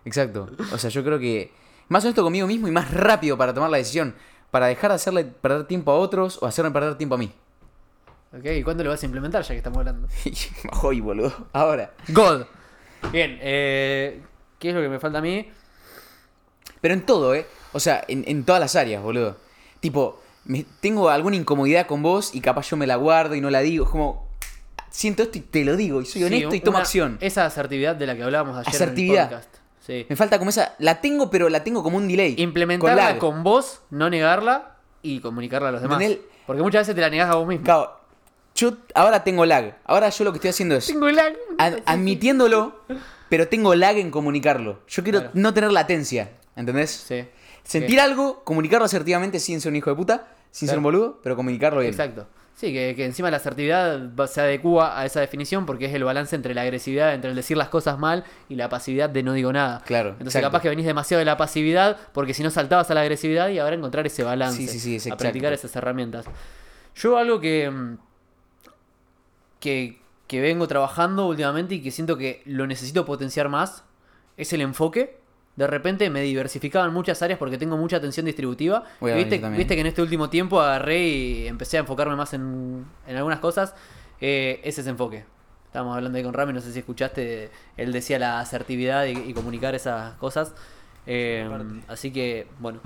Exacto. O sea, yo creo que más honesto conmigo mismo y más rápido para tomar la decisión. Para dejar de hacerle perder tiempo a otros o hacerme perder tiempo a mí. Ok, ¿y cuándo lo vas a implementar ya que estamos hablando? (laughs) Hoy, boludo. Ahora. God. Bien, eh, ¿qué es lo que me falta a mí? Pero en todo, ¿eh? O sea, en, en todas las áreas, boludo. Tipo, me- tengo alguna incomodidad con vos y capaz yo me la guardo y no la digo. Es como, siento esto y te lo digo y soy Sí, honesto y tomo una- acción. Esa asertividad de la que hablábamos ayer Asertividad. en el podcast. Sí. Me falta como esa, la tengo pero la tengo como un delay. Implementarla lag. con, vos, no negarla y comunicarla a los demás. ¿Entendés? Porque muchas veces te la negás a vos mismo. Claro, yo ahora tengo lag. Ahora yo lo que estoy haciendo es Tengo lag. ad- admitiéndolo, pero tengo lag en comunicarlo. Yo quiero Claro. no tener latencia, ¿entendés? Sí. Sentir algo, comunicarlo asertivamente sin ser un hijo de puta, sin ser un boludo, pero comunicarlo bien. Exacto. Sí, que, que encima la asertividad se adecua a esa definición porque es el balance entre la agresividad, entre el decir las cosas mal y la pasividad de no digo nada. Claro, Entonces exacto. capaz que venís demasiado de la pasividad porque si no saltabas a la agresividad y ahora encontrar ese balance. Sí, sí, sí, es a practicar esas herramientas. Yo algo que, mm, que, que vengo trabajando últimamente y que siento que lo necesito potenciar más es el enfoque. De repente me diversificaba en muchas áreas porque tengo mucha atención distributiva. Viste, viste que en este último tiempo agarré y empecé a enfocarme más en, en algunas cosas. Eh, ese es enfoque. Estábamos hablando ahí con Rami, no sé si escuchaste. Él decía la asertividad y, y comunicar esas cosas. Eh, así que, bueno,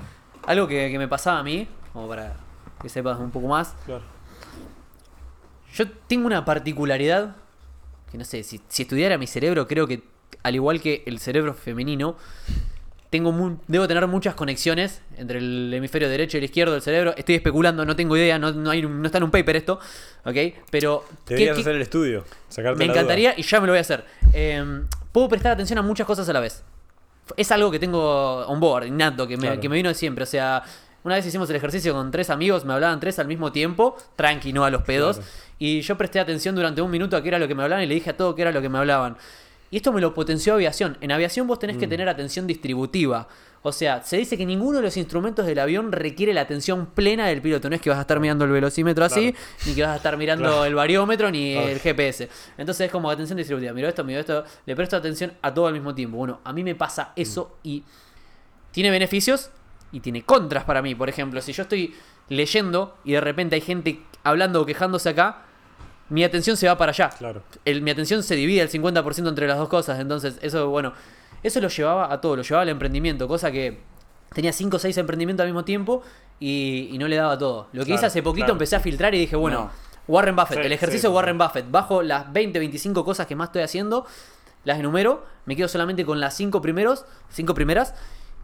algo que, que me pasaba a mí, como para que sepas un poco más. Claro. Yo tengo una particularidad que no sé, si, si estudiara mi cerebro, creo que al igual que el cerebro femenino, tengo debo tener muchas conexiones entre el hemisferio derecho y el izquierdo del cerebro. Estoy especulando, no tengo idea, no, no, hay, un- no está en un paper esto, ¿ok? Pero ¿qué- Deberías qué- hacer el estudio. Sacarte me la encantaría duda. y ya me lo voy a hacer. Eh, puedo prestar atención a muchas cosas a la vez. Es algo que tengo on board, innato, que me, Claro. que me vino de siempre. O sea, una vez hicimos el ejercicio con tres amigos, me hablaban tres al mismo tiempo, tranqui, no a los pedos. Claro. Y yo presté atención durante un minuto a qué era lo que me hablaban y le dije a todo qué era lo que me hablaban. Y esto me lo potenció aviación. En aviación vos tenés Mm. que tener atención distributiva. O sea, se dice que ninguno de los instrumentos del avión requiere la atención plena del piloto. No es que vas a estar mirando el velocímetro así, ni que vas a estar mirando Claro. el bariómetro, ni Claro. el GPS. Entonces es como atención distributiva. Miro esto, miro esto, le presto atención a todo al mismo tiempo. Bueno, a mí me pasa eso y tiene beneficios y tiene contras para mí. Por ejemplo, si yo estoy leyendo y de repente hay gente hablando o quejándose acá, mi atención se va para allá. Claro. El- mi atención se divide el 50% entre las dos cosas. Entonces, eso, bueno, eso lo llevaba a todo, lo llevaba al emprendimiento, cosa que tenía 5 o 6 emprendimientos al mismo tiempo y, y no le daba todo. Lo que Claro, hice hace poquito claro. empecé a filtrar y dije, bueno, No. Warren Buffett, Sí, el ejercicio sí, Warren. Buffett, bajo las 20, 25 cosas que más estoy haciendo, las enumero, me quedo solamente con las 5 primeros, cinco primeras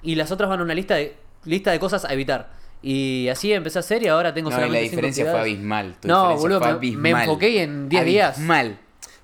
y las otras van a una lista de lista de cosas a evitar. Y así empecé a hacer y ahora tengo No, y la solamente diferencia fue abismal. Tu No, boludo, fue me- abismal. me enfoqué en 10 días. Abismal.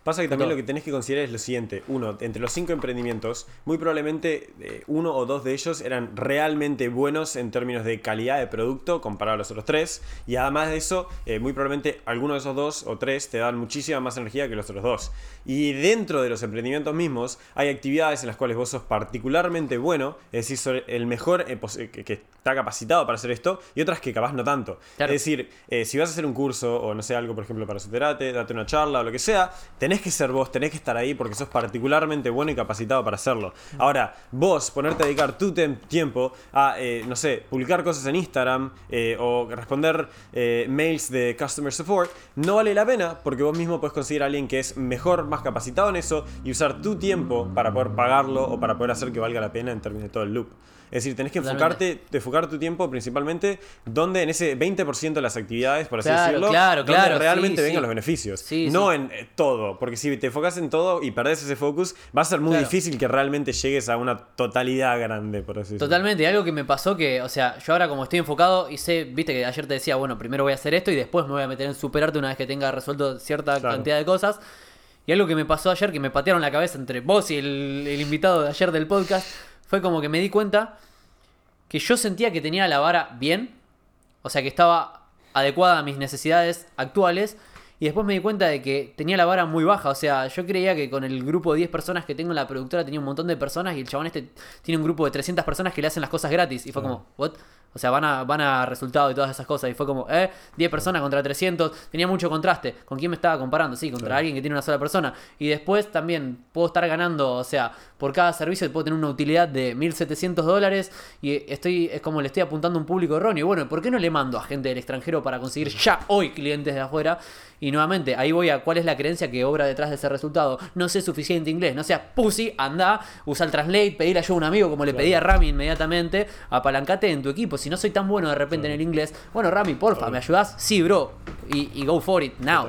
Pasa que también lo que tenés que considerar es lo siguiente. Uno, entre los cinco emprendimientos, muy probablemente eh, uno o dos de ellos eran realmente buenos en términos de calidad de producto comparado a los otros tres. Y además de eso, eh, muy probablemente alguno de esos dos o tres te dan muchísima más energía que los otros dos. Y dentro de los emprendimientos mismos hay actividades en las cuales vos sos particularmente bueno, es decir, sos el mejor eh, que, que está capacitado para hacer esto, y otras que capaz no tanto. Claro. Es decir, si vas a hacer un curso o no sé, algo por ejemplo para soterate, date una charla o lo que sea, tenés que ser vos, tenés que estar ahí porque sos particularmente bueno y capacitado para hacerlo. Ahora, vos ponerte a dedicar tu tiempo a, eh, no sé, publicar cosas en Instagram eh, o responder eh, mails de customer support, no vale la pena porque vos mismo puedes conseguir a alguien que es mejor, más capacitado en eso y usar tu tiempo para poder pagarlo o para poder hacer que valga la pena en términos de todo el loop. Es decir, tenés que enfocarte, enfocar tu tiempo principalmente donde en ese 20% de las actividades, por así Claro, decirlo, claro, donde claro, realmente sí, vengan sí. los beneficios. Sí, no en eh, todo, porque si te enfocas en todo y perdés ese focus, va a ser muy difícil que realmente llegues a una totalidad grande, por así decirlo. Totalmente, y algo que me pasó que, o sea, yo ahora como estoy enfocado y sé, viste que ayer te decía, bueno, primero voy a hacer esto y después me voy a meter en superarte una vez que tenga resuelto cierta cantidad de cosas. Y algo que me pasó ayer, que me patearon la cabeza entre vos y el, el invitado de ayer del podcast, fue como que me di cuenta que yo sentía que tenía la vara bien, o sea, que estaba adecuada a mis necesidades actuales. Y después me di cuenta de que tenía la vara muy baja. O sea, yo creía que con el grupo de 10 personas que tengo en la productora tenía un montón de personas y el chabón este tiene un grupo de 300 personas que le hacen las cosas gratis. Y fue como, ¿what? O sea, van a, van a resultado y todas esas cosas. Y fue como, eh, 10 personas contra 300. Tenía mucho contraste. ¿Con quién me estaba comparando? Sí, contra Claro. alguien que tiene una sola persona. Y después también puedo estar ganando, o sea, por cada servicio puedo tener una utilidad de 1700 dólares. Y estoy, es como le estoy apuntando a un público erróneo. Bueno, ¿por qué no le mando a gente del extranjero para conseguir ya hoy clientes de afuera? Y nuevamente, ahí voy a cuál es la creencia que obra detrás de ese resultado. No sé suficiente inglés, no sea pussy, anda, usa el translate, pedirle ayuda a un amigo como le pedí a Rami inmediatamente, apalancate en tu equipo. Si no soy tan bueno de repente en el inglés, bueno, Rami, porfa, ¿me ayudas? Sí, bro. Y, y go for it, now.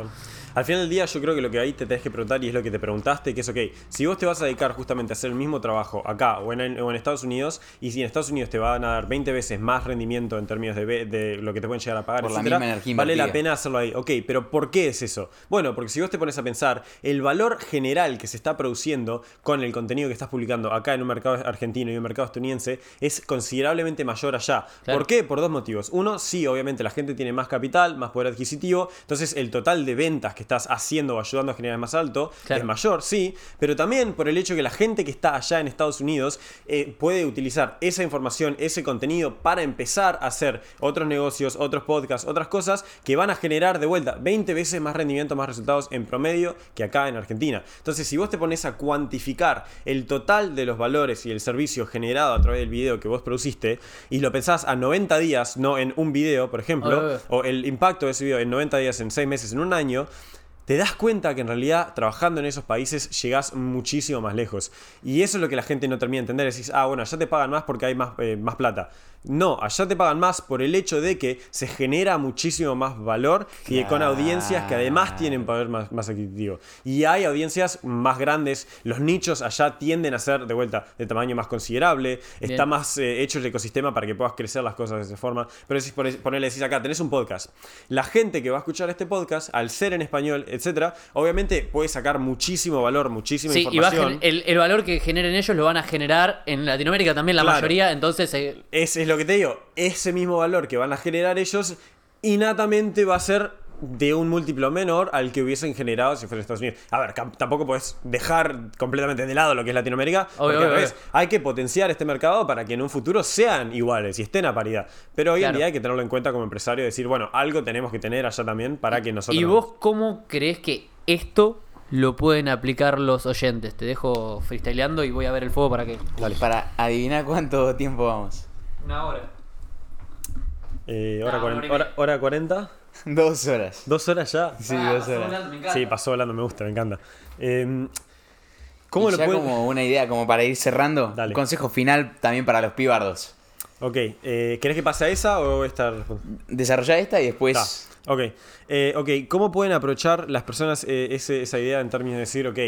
Al final del día yo creo que lo que ahí te tenés que preguntar y es lo que te preguntaste, que es, ok, si vos te vas a dedicar justamente a hacer el mismo trabajo acá o en, o en Estados Unidos, y si en Estados Unidos te van a dar 20 veces más rendimiento en términos de, lo que te pueden llegar a pagar, Por la misma energía vale la pena hacerlo ahí. Ok, pero ¿por qué es eso? Bueno, porque si vos te pones a pensar, el valor general que se está produciendo con el contenido que estás publicando acá en un mercado argentino y un mercado estadounidense es considerablemente mayor allá. Claro. ¿Por qué? Por dos motivos. Uno, sí, obviamente la gente tiene más capital, más poder adquisitivo, entonces el total de ventas que estás haciendo o ayudando a generar más alto, Claro. es mayor, sí, pero también por el hecho que la gente que está allá en Estados Unidos eh, puede utilizar esa información, ese contenido para empezar a hacer otros negocios, otros podcasts, otras cosas que van a generar de vuelta 20 veces más rendimiento, más resultados en promedio que acá en Argentina. Entonces, si vos te pones a cuantificar el total de los valores y el servicio generado a través del video que vos produciste y lo pensás a 90 días, no en un video, por ejemplo, o el impacto de ese video en 90 días, en 6 meses, en un año, te das cuenta que en realidad trabajando en esos países llegás muchísimo más lejos. Y eso es lo que la gente no termina de entender. Decís, ah, bueno, ya te pagan más porque hay más, eh, más plata. No, allá te pagan más por el hecho de que se genera muchísimo más valor y con audiencias que además tienen poder más, más adquisitivo. Y hay audiencias más grandes, los nichos allá tienden a ser de vuelta de tamaño más considerable, está más eh, hecho el ecosistema para que puedas crecer las cosas de esa forma. Pero si ponerle decís acá, tenés un podcast. La gente que va a escuchar este podcast, al ser en español, etcétera, obviamente puede sacar muchísimo valor, muchísima Sí, y va información. gen- el, el valor que generen ellos lo van a generar en Latinoamérica también la Claro. mayoría, entonces eh, Es, es lo que te digo, ese mismo valor que van a generar ellos, innatamente va a ser de un múltiplo menor al que hubiesen generado si fuera en Estados Unidos. A ver, tampoco puedes dejar completamente de lado lo que es Latinoamérica, porque Obvio, hay que potenciar este mercado para que en un futuro sean iguales y estén a paridad. Pero hoy en día hay que tenerlo en cuenta como empresario y decir, bueno, algo tenemos que tener allá también para que nosotros... ¿Y vos cómo crees que esto lo pueden aplicar los oyentes? Te dejo freestyleando y voy a ver el fuego para que. Para adivinar cuánto tiempo vamos. Una hora. Eh, hora, No, una 40, hora y media. hora- hora 40, Dos horas. dos horas ya. Sí, Ah, dos pasó horas. volando, me encanta. Sí, pasó hablando, me gusta, me encanta. Eh, ¿Cómo Y lo ya pueden...? como una idea, como para ir cerrando, Dale. un consejo final también para los pibardos. Ok, eh, ¿querés que pase a esa o esta respuesta? Desarrolla esta y después... Está. Ok, Eh, ok, ¿cómo pueden aprovechar las personas eh, ese- esa idea en términos de decir, ok,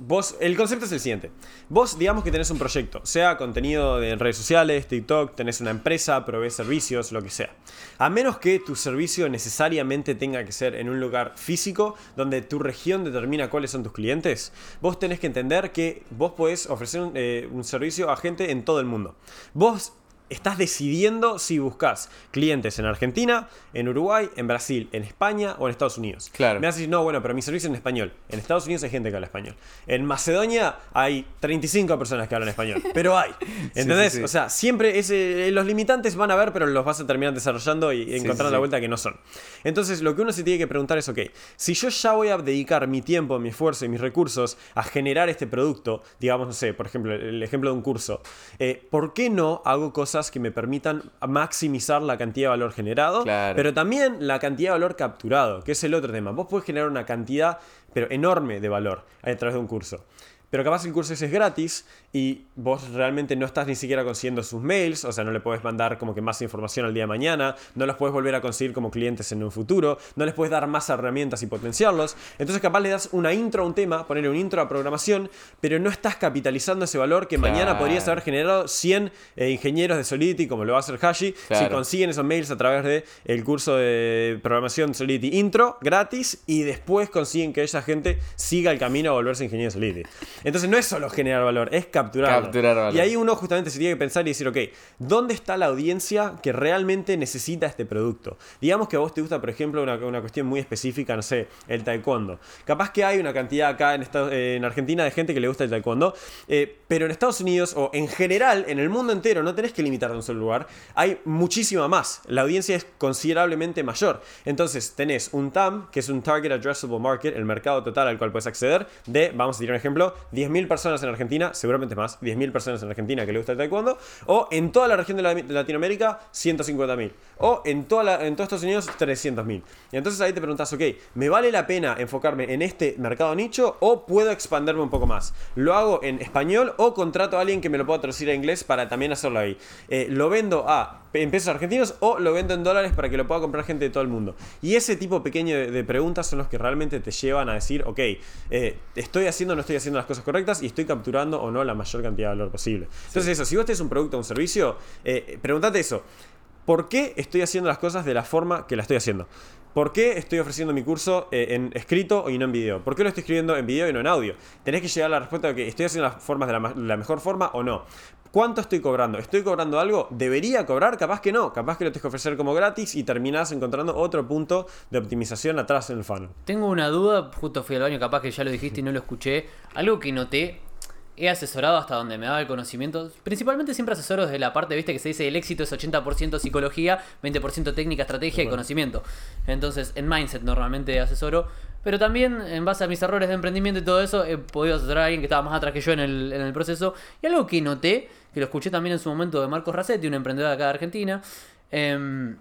vos, el concepto es el siguiente, vos digamos que tenés un proyecto, sea contenido de redes sociales, TikTok, tenés una empresa, provees servicios, lo que sea. A menos que tu servicio necesariamente tenga que ser en un lugar físico, donde tu región determina cuáles son tus clientes, vos tenés que entender que vos podés ofrecer un, eh, un servicio a gente en todo el mundo. Vos estás decidiendo si buscas clientes en Argentina, en Uruguay, en Brasil, en España o en Estados Unidos. Claro. Me decir, no, bueno, pero mi servicio es en español. En Estados Unidos hay gente que habla español. En Macedonia hay 35 personas que hablan español. (laughs) Pero hay. ¿Entendés? sí, sí. O sea, siempre ese- los limitantes van a ver, pero los vas a terminar desarrollando y encontrando sí, la vuelta que no son. Entonces, lo que uno se tiene que preguntar es, ok, si yo ya voy a dedicar mi tiempo, mi esfuerzo y mis recursos a generar este producto, digamos, no sé, por ejemplo, el ejemplo de un curso, eh, ¿por qué no hago cosas que me permitan maximizar la cantidad de valor generado, Claro. pero también la cantidad de valor capturado, que es el otro tema? Vos podés generar una cantidad, pero enorme de valor a través de un curso. Pero capaz el curso ese es gratis y vos realmente no estás ni siquiera consiguiendo sus mails, o sea, no le podés mandar como que más información al día de mañana, no los puedes volver a conseguir como clientes en un futuro, no les puedes dar más herramientas y potenciarlos. Entonces capaz le das una intro a un tema, ponerle un intro a programación, pero no estás capitalizando ese valor que mañana podrías haber generado 100 eh, ingenieros de Solidity, como lo va a hacer Hashi, si consiguen esos mails a través de el curso de programación Solidity Intro gratis y después consiguen que esa gente siga el camino a volverse ingeniero de Solidity. Entonces no es solo generar valor, es capturarlo. Capturar valor. Y ahí uno justamente se tiene que pensar y decir, ok, ¿dónde está la audiencia que realmente necesita este producto? Digamos que a vos te gusta, por ejemplo, una, una cuestión muy específica, no sé, el taekwondo. Capaz que hay una cantidad acá en, Estados- eh, en Argentina de gente que le gusta el taekwondo, eh, pero en Estados Unidos o en general, en el mundo entero, no tenés que limitarte a un solo lugar, hay muchísima más. La audiencia es considerablemente mayor. Entonces tenés un TAM, que es un Target Addressable Market, el mercado total al cual puedes acceder, de, vamos a tirar un ejemplo, 10.000 personas en Argentina, seguramente más, 10.000 personas en Argentina que le gusta el taekwondo, o en toda la región de, la- de Latinoamérica, 150.000, o en, toda la- en todos Estados Unidos, 300.000. Y entonces ahí te preguntas, ok, ¿me vale la pena enfocarme en este mercado nicho o puedo expanderme un poco más? ¿Lo hago en español o contrato a alguien que me lo pueda traducir a inglés para también hacerlo ahí? Eh, ¿Lo vendo a en pesos argentinos o lo vendo en dólares para que lo pueda comprar gente de todo el mundo? Y ese tipo pequeño de, de preguntas son los que realmente te llevan a decir, ok, eh, estoy haciendo o no estoy haciendo las cosas correctas y estoy capturando o no la mayor cantidad de valor posible. Entonces eso, si vos tenés un producto o un servicio, eh, pregúntate eso. ¿Por qué estoy haciendo las cosas de la forma que la estoy haciendo? ¿Por qué estoy ofreciendo mi curso eh, en escrito y no en video? ¿Por qué lo estoy escribiendo en video y no en audio? Tenés que llegar a la respuesta de que estoy haciendo las formas de la mejor forma o no. ¿Cuánto estoy cobrando? ¿Estoy cobrando algo? ¿Debería cobrar? Capaz que no. Capaz que lo tengo que ofrecer como gratis y terminás encontrando otro punto de optimización atrás en el funnel. Tengo una duda, justo fui al baño, capaz que ya lo dijiste y no lo escuché. Algo que noté, he asesorado hasta donde me daba el conocimiento. Principalmente siempre asesoro desde la parte, viste, que se dice el éxito es 80% psicología, 20% técnica, estrategia y conocimiento. Entonces, en Mindset normalmente asesoro. Pero también, en base a mis errores de emprendimiento y todo eso, he podido asesorar a alguien que estaba más atrás que yo en el, en el proceso. Y algo que noté, que lo escuché también en su momento de Marcos Racetti, un emprendedor de acá de Argentina, em,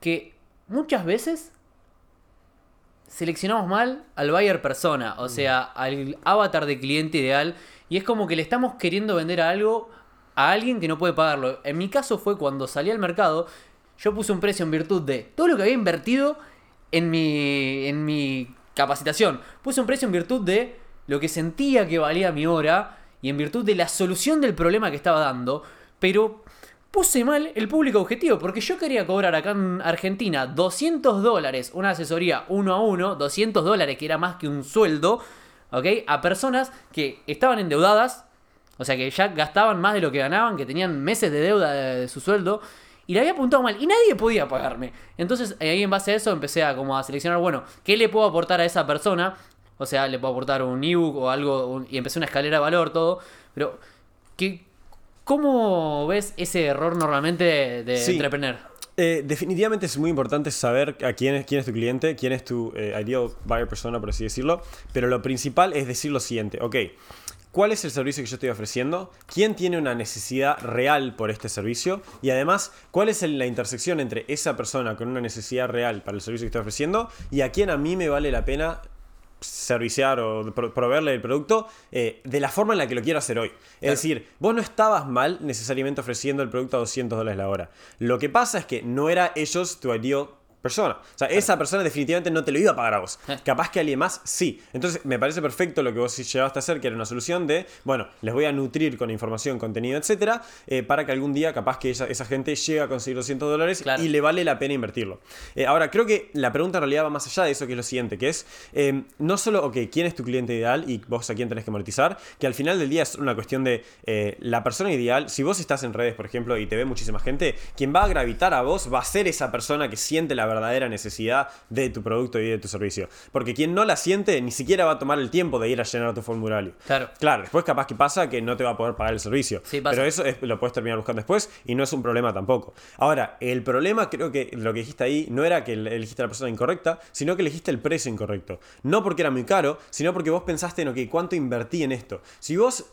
que muchas veces seleccionamos mal al buyer persona, o sea, al avatar de cliente ideal, y es como que le estamos queriendo vender algo a alguien que no puede pagarlo. En mi caso fue cuando salí al mercado, yo puse un precio en virtud de todo lo que había invertido en mi, en mi capacitación. Puse un precio en virtud de lo que sentía que valía mi hora y en virtud de la solución del problema que estaba dando. Pero puse mal el público objetivo, porque yo quería cobrar acá en Argentina 200 dólares, una asesoría uno a uno, 200 dólares, que era más que un sueldo, ¿ok? A personas que estaban endeudadas, o sea que ya gastaban más de lo que ganaban, que tenían meses de deuda de, de su sueldo, y le había apuntado mal, y nadie podía pagarme. Entonces ahí en base a eso empecé a como a seleccionar, bueno, ¿qué le puedo aportar a esa persona? O sea, le puedo aportar un ebook o algo, un- y empecé una escalera de valor, todo, pero... ¿qué, ¿Cómo ves ese error normalmente de, de Sí. entrepreneur? Eh, definitivamente es muy importante saber a quién es, quién es tu cliente, quién es tu eh, ideal buyer persona, por así decirlo. Pero lo principal es decir lo siguiente, ok, ¿cuál es el servicio que yo estoy ofreciendo? ¿Quién tiene una necesidad real por este servicio? Y además, ¿cuál es la intersección entre esa persona con una necesidad real para el servicio que estoy ofreciendo y a quién a mí me vale la pena serviciar o pro- proveerle el producto eh, de la forma en la que lo quiero hacer hoy. Es decir, vos no estabas mal necesariamente ofreciendo el producto a 200 dólares la hora. Lo que pasa es que no era ellos tu ideal persona. O sea, esa persona definitivamente no te lo iba a pagar a vos. Eh. Capaz que alguien más sí. Entonces, me parece perfecto lo que vos llevaste a hacer, que era una solución de, bueno, les voy a nutrir con información, contenido, etcétera, eh, para que algún día capaz que esa, esa gente llegue a conseguir 200 dólares Claro. y le vale la pena invertirlo. Eh, ahora, creo que la pregunta en realidad va más allá de eso, que es lo siguiente, que es, no solo, ok, ¿quién es tu cliente ideal y vos a quién tenés que monetizar? Que al final del día es una cuestión de la persona ideal. Si vos estás en redes, por ejemplo, y te ve muchísima gente, quien va a gravitar a vos va a ser esa persona que siente la verdadera necesidad de tu producto y de tu servicio. Porque quien no la siente ni siquiera va a tomar el tiempo de ir a llenar tu formulario. Claro. Claro, después capaz que pasa que no te va a poder pagar el servicio. Sí, pasa. pero eso es- lo puedes terminar buscando después y no es un problema tampoco. Ahora, el problema creo que lo que dijiste ahí no era que elegiste a la persona incorrecta, sino que elegiste el precio incorrecto. No porque era muy caro, sino porque vos pensaste en, ok, ¿cuánto invertí en esto? Si vos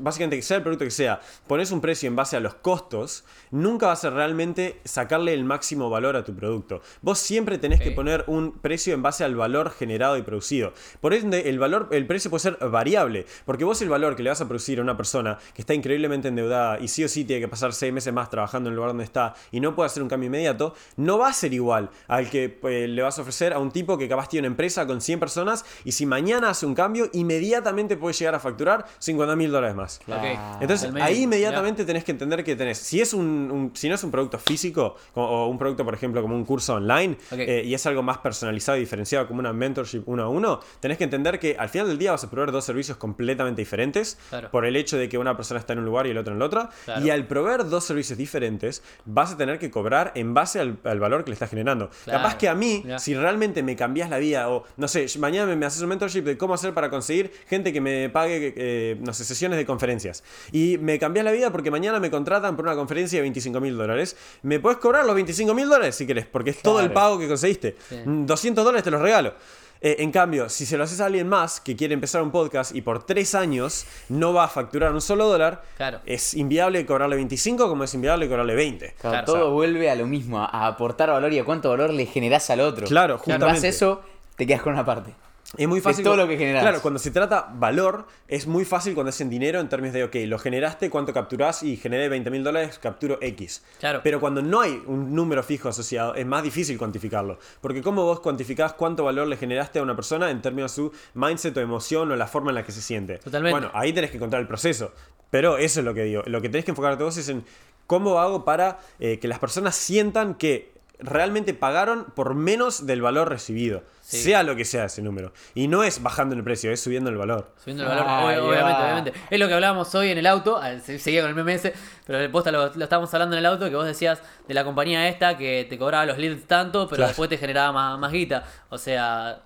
básicamente que sea el producto que sea, pones un precio en base a los costos, nunca vas a realmente sacarle el máximo valor a tu producto. Vos siempre tenés que poner un precio en base al valor generado y producido. Por ende, el valor, el precio puede ser variable, porque vos el valor que le vas a producir a una persona que está increíblemente endeudada y sí o sí tiene que pasar seis meses más trabajando en el lugar donde está y no puede hacer un cambio inmediato, no va a ser igual al que eh, le vas a ofrecer a un tipo que capaz tiene una empresa con 100 personas y si mañana hace un cambio, inmediatamente puede llegar a facturar 50 mil dólares más. Ok. Entonces, Del medio, ahí inmediatamente tenés que entender que tenés, si es un, un- si no es un producto físico o, o un producto, por ejemplo, como un curso online Ok. eh, y es algo más personalizado y diferenciado como una mentorship uno a uno, tenés que entender que al final del día vas a proveer dos servicios completamente diferentes Claro. por el hecho de que una persona está en un lugar y el otro en el otro. Claro. Y al proveer dos servicios diferentes, vas a tener que cobrar en base al, al valor que le estás generando. Claro. Capaz que a mí, Ya. si realmente me cambias la vida o, no sé, mañana me, me haces un mentorship de cómo hacer para conseguir gente que me pague, eh, no sé, sesiones de conferencias. Y me cambias la vida porque mañana me contratan por una conferencia de 25 mil dólares. Me puedes cobrar los 25 mil dólares si querés, porque es todo el pago que conseguiste. Sí. Mm, 200 dólares te los regalo. Eh, en cambio, si se lo haces a alguien más que quiere empezar un podcast y por tres años no va a facturar un solo dólar, Claro. es inviable cobrarle 25 como es inviable cobrarle 20. Claro, Claro. todo vuelve a lo mismo, a, aportar valor y a cuánto valor le generás al otro. Claro, Cuando haces justamente. eso, te quedas con una parte. Es muy fácil. todo cu- lo que generás. Claro, cuando se trata valor, es muy fácil cuando es en dinero en términos de, ok, lo generaste, cuánto capturás y generé 20 mil dólares, capturo X. Claro. Pero cuando no hay un número fijo asociado, es más difícil cuantificarlo. Porque ¿cómo vos cuantificás cuánto valor le generaste a una persona en términos de su mindset o emoción o la forma en la que se siente? Totalmente. Bueno, ahí tenés que encontrar el proceso. Pero eso es lo que digo. Lo que tenés que enfocarte vos es en cómo hago para eh, que las personas sientan que realmente pagaron por menos del valor recibido. Sí. Sea lo que sea ese número. Y no es bajando el precio, es subiendo el valor. Subiendo el valor, Ah, obviamente, obviamente. Es lo que hablábamos hoy en el auto, se- seguía con el MMS, pero posta lo, lo estábamos hablando en el auto, que vos decías de la compañía esta que te cobraba los leads tanto, pero Claro. después te generaba más, más guita. O sea,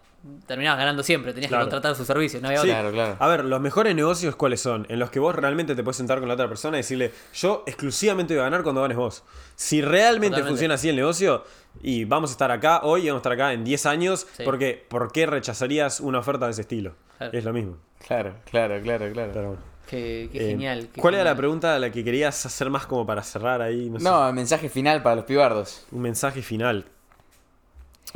terminabas ganando siempre, tenías Claro. que contratar sus servicios, no había Sí. otra. Claro, claro. A ver, los mejores negocios cuáles son? En los que vos realmente te puedes sentar con la otra persona y decirle, yo exclusivamente voy a ganar cuando ganes vos. Si realmente Totalmente. funciona así el negocio, y vamos a estar acá hoy y vamos a estar acá en 10 años, Sí. porque ¿por qué rechazarías una oferta de ese estilo? Claro. Es lo mismo. Claro, claro, claro, claro. Pero bueno. Qué, qué Eh, genial. qué ¿Cuál era la pregunta a la que querías hacer más como para cerrar ahí? No, sé, No, mensaje final para los pibardos. un mensaje final.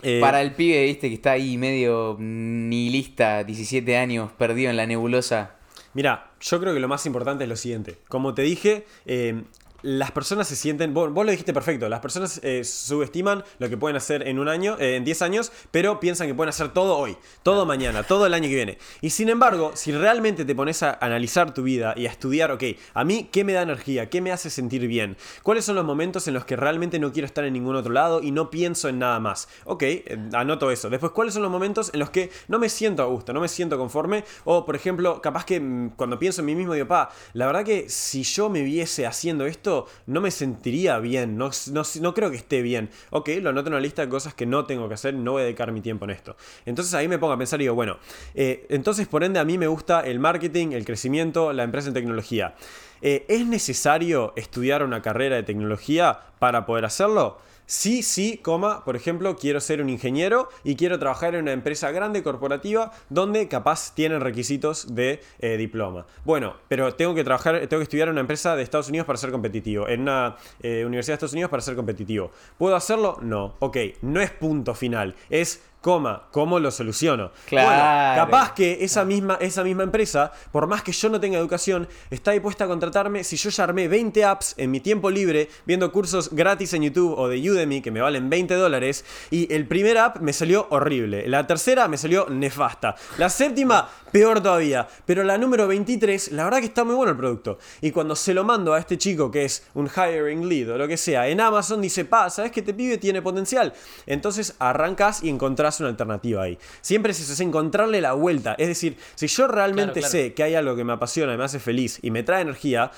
Eh, Para el pibe, viste, que está ahí medio nihilista, 17 años, perdido en la nebulosa. Mira, yo creo que lo más importante es lo siguiente. Como te dije, eh, las personas se sienten, vos, vos lo dijiste perfecto, las personas eh, subestiman lo que pueden hacer en un año, eh, en 10 años, pero piensan que pueden hacer todo hoy, todo mañana, todo el año que viene. Y sin embargo, si realmente te pones a analizar tu vida y a estudiar, ok, a mí, ¿qué me da energía? ¿Qué me hace sentir bien? ¿Cuáles son los momentos en los que realmente no quiero estar en ningún otro lado y no pienso en nada más? Ok, eh, anoto eso. Después, ¿cuáles son los momentos en los que no me siento a gusto, no me siento conforme? O, por ejemplo, capaz que mm, cuando pienso en mí mismo digo, pa, la verdad que si yo me viese haciendo esto, no me sentiría bien, no, no, no creo que esté bien. Ok, lo anoto en una lista de cosas que no tengo que hacer, no voy a dedicar mi tiempo en esto. Entonces ahí me pongo a pensar y digo, bueno, eh, entonces por ende a mí me gusta el marketing, el crecimiento, la empresa en tecnología. Eh, ¿Es necesario estudiar una carrera de tecnología para poder hacerlo? Sí, sí, coma, por ejemplo, quiero ser un ingeniero y quiero trabajar en una empresa grande, corporativa, donde capaz tienen requisitos de eh, diploma. Bueno, pero tengo que trabajar, tengo que estudiar en una empresa de Estados Unidos para ser competitivo, en una eh, universidad de Estados Unidos para ser competitivo. ¿Puedo hacerlo? No. Ok, no es punto final, es coma, ¿cómo lo soluciono? Claro. Bueno, capaz que esa misma, esa misma empresa, por más que yo no tenga educación, está dispuesta a contratarme si yo ya armé 20 apps en mi tiempo libre, viendo cursos gratis en YouTube o de Udemy que me valen 20 dólares, y el primer app me salió horrible, la tercera me salió nefasta, la séptima peor todavía, pero la número 23, la verdad que está muy bueno el producto. Y cuando se lo mando a este chico que es un hiring lead o lo que sea, en Amazon dice, pa, ¿sabes que este pibe tiene potencial? Entonces arrancas y encontrás una alternativa ahí. Siempre es eso, es encontrarle la vuelta. Es decir, si yo realmente Claro, claro. sé que hay algo que me apasiona, me hace feliz y me trae energía,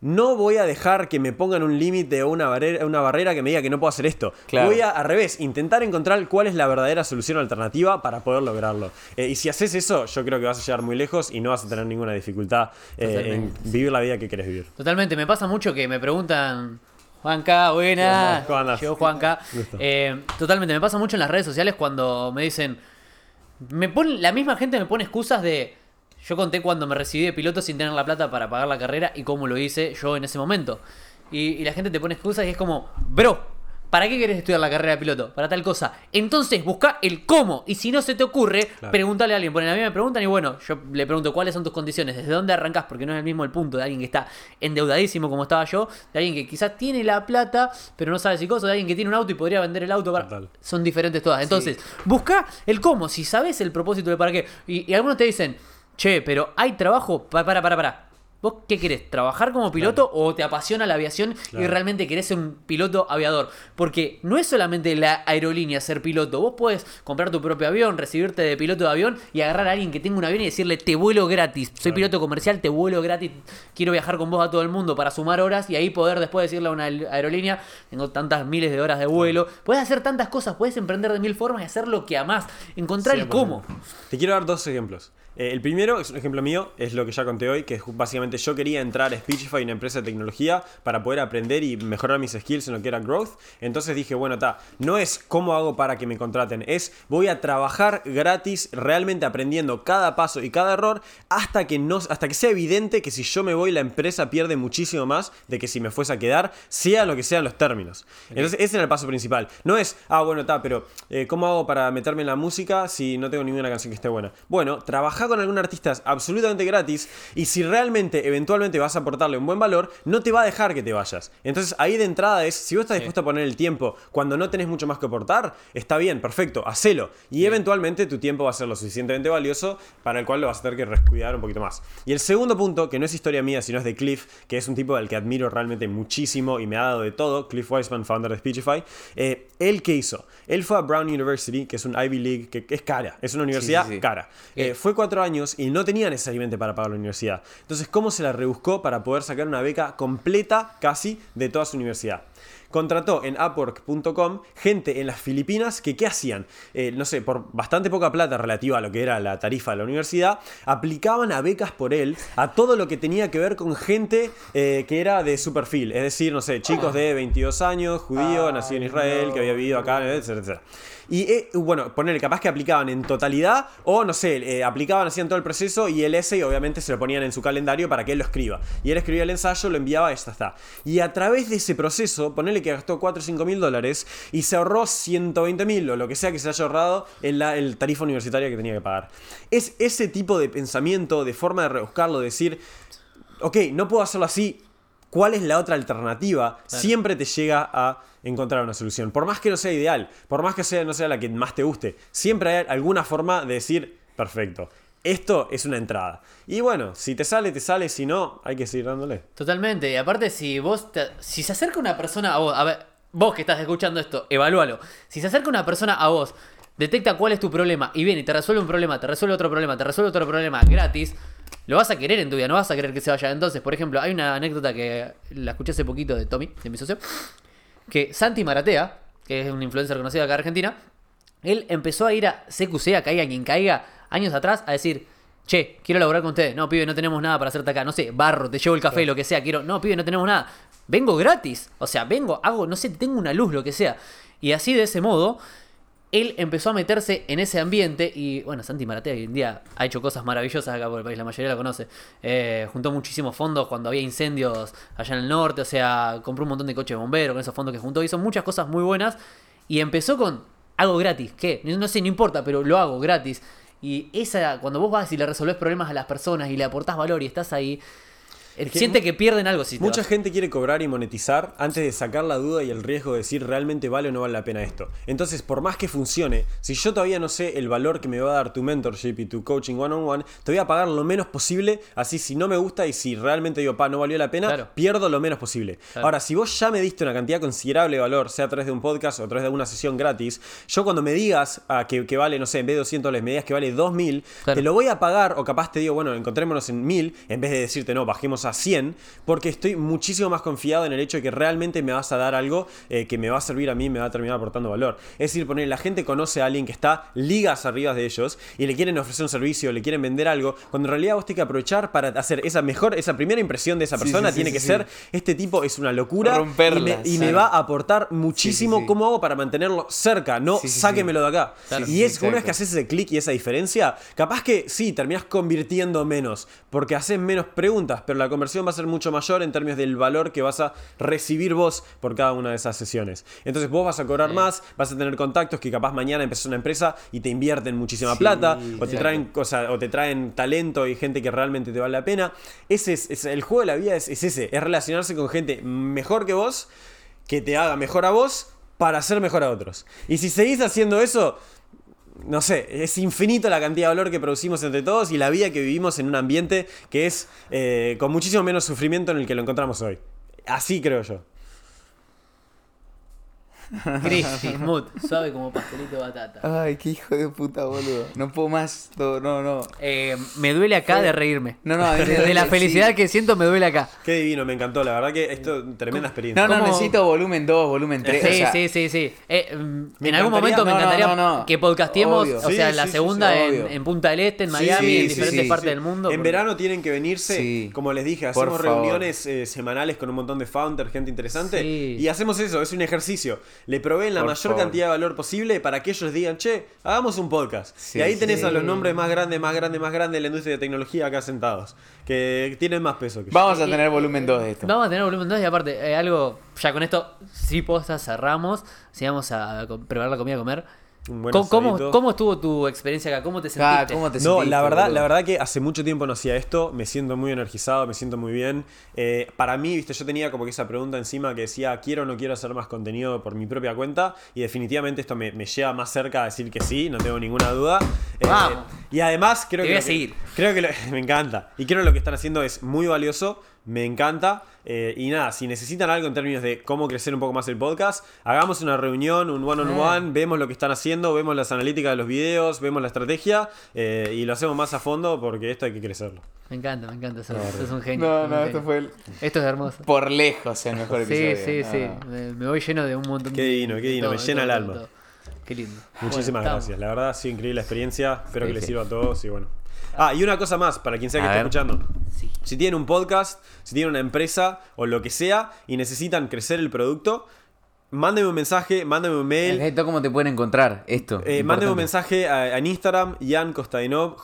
no voy a dejar que me pongan un límite o una barrera, una barrera que me diga que no puedo hacer esto. Claro. Voy a, al revés, intentar encontrar cuál es la verdadera solución alternativa para poder lograrlo. Eh, y si haces eso, yo creo que vas a llegar muy lejos y no vas a tener ninguna dificultad eh, en vivir la vida que querés vivir. Totalmente, me pasa mucho que me preguntan. Juanca, buena. ¿Cómo andás? Llegó Juanca. Eh, totalmente, me pasa mucho en las redes sociales cuando me dicen. Me ponen, la misma gente me pone excusas de. Yo conté cuando me recibí de piloto sin tener la plata para pagar la carrera y cómo lo hice yo en ese momento. Y, y la gente te pone excusas y es como, bro, ¿para qué querés estudiar la carrera de piloto? Para tal cosa. Entonces busca el cómo. Y si no se te ocurre, Claro. pregúntale a alguien. Ponen a mí me preguntan y bueno, yo le pregunto cuáles son tus condiciones, desde dónde arrancás, porque no es el mismo el punto de alguien que está endeudadísimo como estaba yo, de alguien que quizás tiene la plata, pero no sabe si cosa, de alguien que tiene un auto y podría vender el auto. para- Total. Son diferentes todas. Entonces, busca el cómo, si sabes el propósito de para qué. Y, y algunos te dicen, che, pero hay trabajo. Pa- Para, para, para. ¿Vos qué querés? ¿Trabajar como piloto o te apasiona la aviación y realmente querés ser un piloto aviador? Porque no es solamente la aerolínea ser piloto. Vos podés comprar tu propio avión, recibirte de piloto de avión y agarrar a alguien que tenga un avión y decirle, te vuelo gratis. Soy Claro. piloto comercial, te vuelo gratis. Quiero viajar con vos a todo el mundo para sumar horas y ahí poder después decirle a una aerolínea, tengo tantas miles de horas de vuelo. Puedes hacer tantas cosas, puedes emprender de mil formas y hacer lo que amás. Encontrar el 100%. cómo. Te quiero dar dos ejemplos. Eh, el primero es un ejemplo mío, es lo que ya conté hoy, que es básicamente yo quería entrar a Speechify, una empresa de tecnología, para poder aprender y mejorar mis skills en lo que era growth. Entonces dije, bueno, ta, no es cómo hago para que me contraten, es voy a trabajar gratis, realmente aprendiendo cada paso y cada error, hasta que, no, hasta que sea evidente que si yo me voy, la empresa pierde muchísimo más de que si me fuese a quedar, sea lo que sean los términos. Entonces ese era el paso principal. No es, ah, bueno, ta, pero eh, ¿cómo hago para meterme en la música si no tengo ninguna canción que esté buena? Bueno, trabaja con algún artista absolutamente gratis y si realmente eventualmente vas a aportarle un buen valor, no te va a dejar que te vayas. Entonces ahí de entrada es, si vos estás dispuesto a poner el tiempo cuando no tenés mucho más que aportar, está bien, perfecto, hacelo. Y eventualmente tu tiempo va a ser lo suficientemente valioso para el cual lo vas a tener que rescuidar un poquito más. Y el segundo punto, que no es historia mía, sino es de Cliff, que es un tipo al que admiro realmente muchísimo y me ha dado de todo, Cliff Weisman, founder de Speechify, eh, ¿él qué hizo? Él fue a Brown University, que es un Ivy League, que, que es cara, es una universidad sí, sí. cara. Eh, fue cuatro años y no tenía necesariamente para pagar la universidad. Entonces, ¿cómo se la rebuscó para poder sacar una beca completa casi de toda su universidad? Contrató en Upwork.com gente en las Filipinas que, ¿qué hacían? Eh, no sé, por bastante poca plata relativa a lo que era la tarifa de la universidad, aplicaban a becas por él a todo lo que tenía que ver con gente eh, que era de su perfil. Es decir, no sé, chicos de 22 años, judío, nacido en Israel, que había vivido acá, etcétera, etcétera. Y eh, bueno, ponerle capaz que aplicaban en totalidad o no sé, eh, aplicaban, hacían todo el proceso y el essay obviamente se lo ponían en su calendario para que él lo escriba. Y él escribía el ensayo, lo enviaba y ya está. Y a través de ese proceso, ponerle que gastó 4 o 5 mil dólares y se ahorró 120 mil o lo que sea que se haya ahorrado en la el tarifa universitaria que tenía que pagar. Es ese tipo de pensamiento, de forma de rebuscarlo, decir, ok, no puedo hacerlo así, ¿cuál es la otra alternativa? Siempre te llega a encontrar una solución. Por más que no sea ideal, por más que sea, no sea la que más te guste, siempre hay alguna forma de decir, perfecto. Esto es una entrada. Y bueno, si te sale, te sale. Si no, hay que seguir dándole. Totalmente. Y aparte, si vos. te- si se acerca una persona a vos. A ver, vos que estás escuchando esto, evalúalo. Si se acerca una persona a vos, detecta cuál es tu problema y viene y te resuelve un problema, te resuelve otro problema, te resuelve otro problema gratis, lo vas a querer en tu vida, no vas a querer que se vaya. Entonces, por ejemplo, hay una anécdota que la escuché hace poquito de Tommy, de mi socio, que Santi Maratea, que es un influencer conocido acá de Argentina, él empezó a ir a CQC, a Caiga quien caiga, años atrás, a decir, che, quiero laburar con ustedes. No, pibe, no tenemos nada para hacerte acá. No sé, barro, te llevo el café, lo que sea. Quiero, no, pibe, no tenemos nada. Vengo gratis. O sea, vengo, hago, no sé, tengo una luz, lo que sea. Y así de ese modo, él empezó a meterse en ese ambiente y bueno, Santi Maratea hoy en día ha hecho cosas maravillosas acá por el país, la mayoría lo conoce. Eh, juntó muchísimos fondos cuando había incendios allá en el norte, o sea, compró un montón de coches de bomberos con esos fondos que juntó, hizo muchas cosas muy buenas y empezó con algo gratis. No no sé, no importa, pero lo hago gratis. Y esa, cuando vos vas y le resolvés problemas a las personas y le aportás valor y estás ahí, que siente que pierden algo si te Mucha vas. gente quiere cobrar y monetizar antes de sacar la duda y el riesgo de decir realmente vale o no vale la pena esto. Entonces, por más que funcione, si yo todavía no sé el valor que me va a dar tu mentorship y tu coaching one on one, te voy a pagar lo menos posible. Así, si no me gusta y si realmente digo, pa, no valió la pena, Claro. pierdo lo menos posible. Claro. Ahora, si vos ya me diste una cantidad considerable de valor, sea a través de un podcast o a través de una sesión gratis, yo cuando me digas ah, que, que vale, no sé, en vez de 200 dólares, me digas que vale 2000, Claro. te lo voy a pagar o capaz te digo, bueno, encontrémonos en 1000 en vez de decirte, no, bajemos a 100, porque estoy muchísimo más confiado en el hecho de que realmente me vas a dar algo eh, que me va a servir a mí y me va a terminar aportando valor. Es decir, poner, la gente conoce a alguien que está ligas arriba de ellos y le quieren ofrecer un servicio, le quieren vender algo, cuando en realidad vos tenés que aprovechar para hacer esa mejor, esa primera impresión de esa persona sí, sí, tiene sí, que ser, este tipo es una locura Romperla, y me, y me sí. va a aportar muchísimo cómo hago para mantenerlo cerca, no sáquemelo de acá. Claro. y es una vez que haces ese clic y esa diferencia, capaz que sí, terminás convirtiendo menos, porque haces menos preguntas, pero la conversión va a ser mucho mayor en términos del valor que vas a recibir vos por cada una de esas sesiones. Entonces vos vas a cobrar más, vas a tener contactos que capaz mañana empezás una empresa y te invierten muchísima Sí, plata, o te traen cosas, o te traen talento y gente que realmente te vale la pena. Ese es, es- el juego de la vida es, es ese, es relacionarse con gente mejor que vos, que te haga mejor a vos para hacer mejor a otros. Y si seguís haciendo eso, no sé, es infinito la cantidad de valor que producimos entre todos y la vida que vivimos en un ambiente que es eh, con muchísimo menos sufrimiento en el que lo encontramos hoy. Así creo yo. (laughs) Crispy, smooth, suave como pastelito de batata. Ay, qué hijo de puta, boludo. No puedo más. No, no, no. Eh, me duele acá de reírme. No, no, (laughs) de, de la sí. felicidad que siento me duele acá. Qué divino, me encantó. La verdad que esto tremenda experiencia. No, no, ¿Cómo? necesito volumen 2, volumen 3. Sí, sí, sí, sí. Eh, mm, en algún momento me encantaría- no, encantaría no, no. que podcastiemos, Obvio. o Sí, sea, sí, la sí, segunda sí, en, obvio. en Punta del Este, en Miami, sí, en sí, diferentes sí. partes Sí. del mundo. En porque- verano tienen que venirse, Sí. como les dije, Por hacemos favor. reuniones eh, semanales con un montón de founders, gente interesante. Sí. Y hacemos eso, es un ejercicio. Le proveen la Por mayor favor. cantidad de valor posible para que ellos digan, che, hagamos un podcast. Sí, y ahí sí. tenés a los nombres más grandes, más grandes, más grandes de la industria de tecnología acá sentados. Que tienen más peso que yo. Vamos a tener volumen 2 de esto. Vamos a tener volumen 2 y aparte, eh, algo, ya con esto, sí posta cerramos, si vamos a preparar la comida a comer. Un buen ¿Cómo, cómo, asadito. cómo estuvo tu experiencia acá? ¿Cómo te sentiste? Ah, ¿cómo te No, sentiste, la verdad, la verdad que hace mucho tiempo no hacía esto, me siento muy energizado, me siento muy bien. Eh, para mí, viste, yo tenía como que esa pregunta encima que decía, quiero o no quiero hacer más contenido por mi propia cuenta, y definitivamente esto me, me lleva más cerca a decir que sí, no tengo ninguna duda. Eh, Vamos. y además creo Te que... voy a que- seguir. Creo que lo- (laughs) me encanta. Y creo que lo que están haciendo es muy valioso, me encanta. eh, y nada, si necesitan algo en términos de cómo crecer un poco más el podcast, hagamos una reunión, un one-on-one, vemos lo que están haciendo, vemos las analíticas de los videos, vemos la estrategia eh, y lo hacemos más a fondo porque esto hay que crecerlo. Me encanta, me encanta. Sos, sos un genio. No, no, genio. esto fue el- Esto es hermoso. por lejos el mejor Sí, episodio. sí, No, sí. no. Me, me voy lleno de un montón Qué de- divino, qué divino, me llena todo, el alma. todo. Qué lindo. Muchísimas Bueno, gracias. La verdad ha sido increíble la experiencia. Espero Sí, que les sí. sirva a todos y bueno. Ah, y una cosa más para quien sea que A esté ver. escuchando. Sí. Si tienen un podcast, si tienen una empresa o lo que sea y necesitan crecer el producto, mándeme un mensaje, mándeme un mail. Esto cómo te pueden encontrar esto. Eh, mándeme un mensaje a- en Instagram, Jan Kostadinov,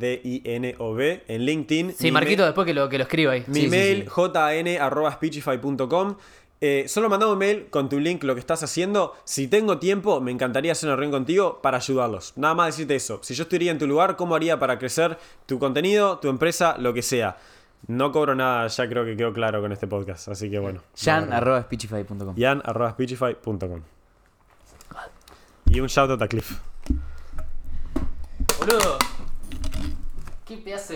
J-A-N-K-O-S-T-A-D-I-N-O-V, en LinkedIn. Sí, Marquito, ma- después que lo, que lo escriba ahí. Mi Sí, sí, mail, sí. jan.speechify.com. Eh, solo mandame un mail con tu link, lo que estás haciendo. Si tengo tiempo, me encantaría hacer una reunión contigo para ayudarlos. Nada más decirte eso. Si yo estuviera en tu lugar, ¿cómo haría para crecer tu contenido, tu empresa, lo que sea? No cobro nada, ya creo que quedó claro con este podcast. Así que bueno. Jan arroba speechify.com. Jan.speechify.com. Y un shout out a Cliff. Boludo. Qué pedazo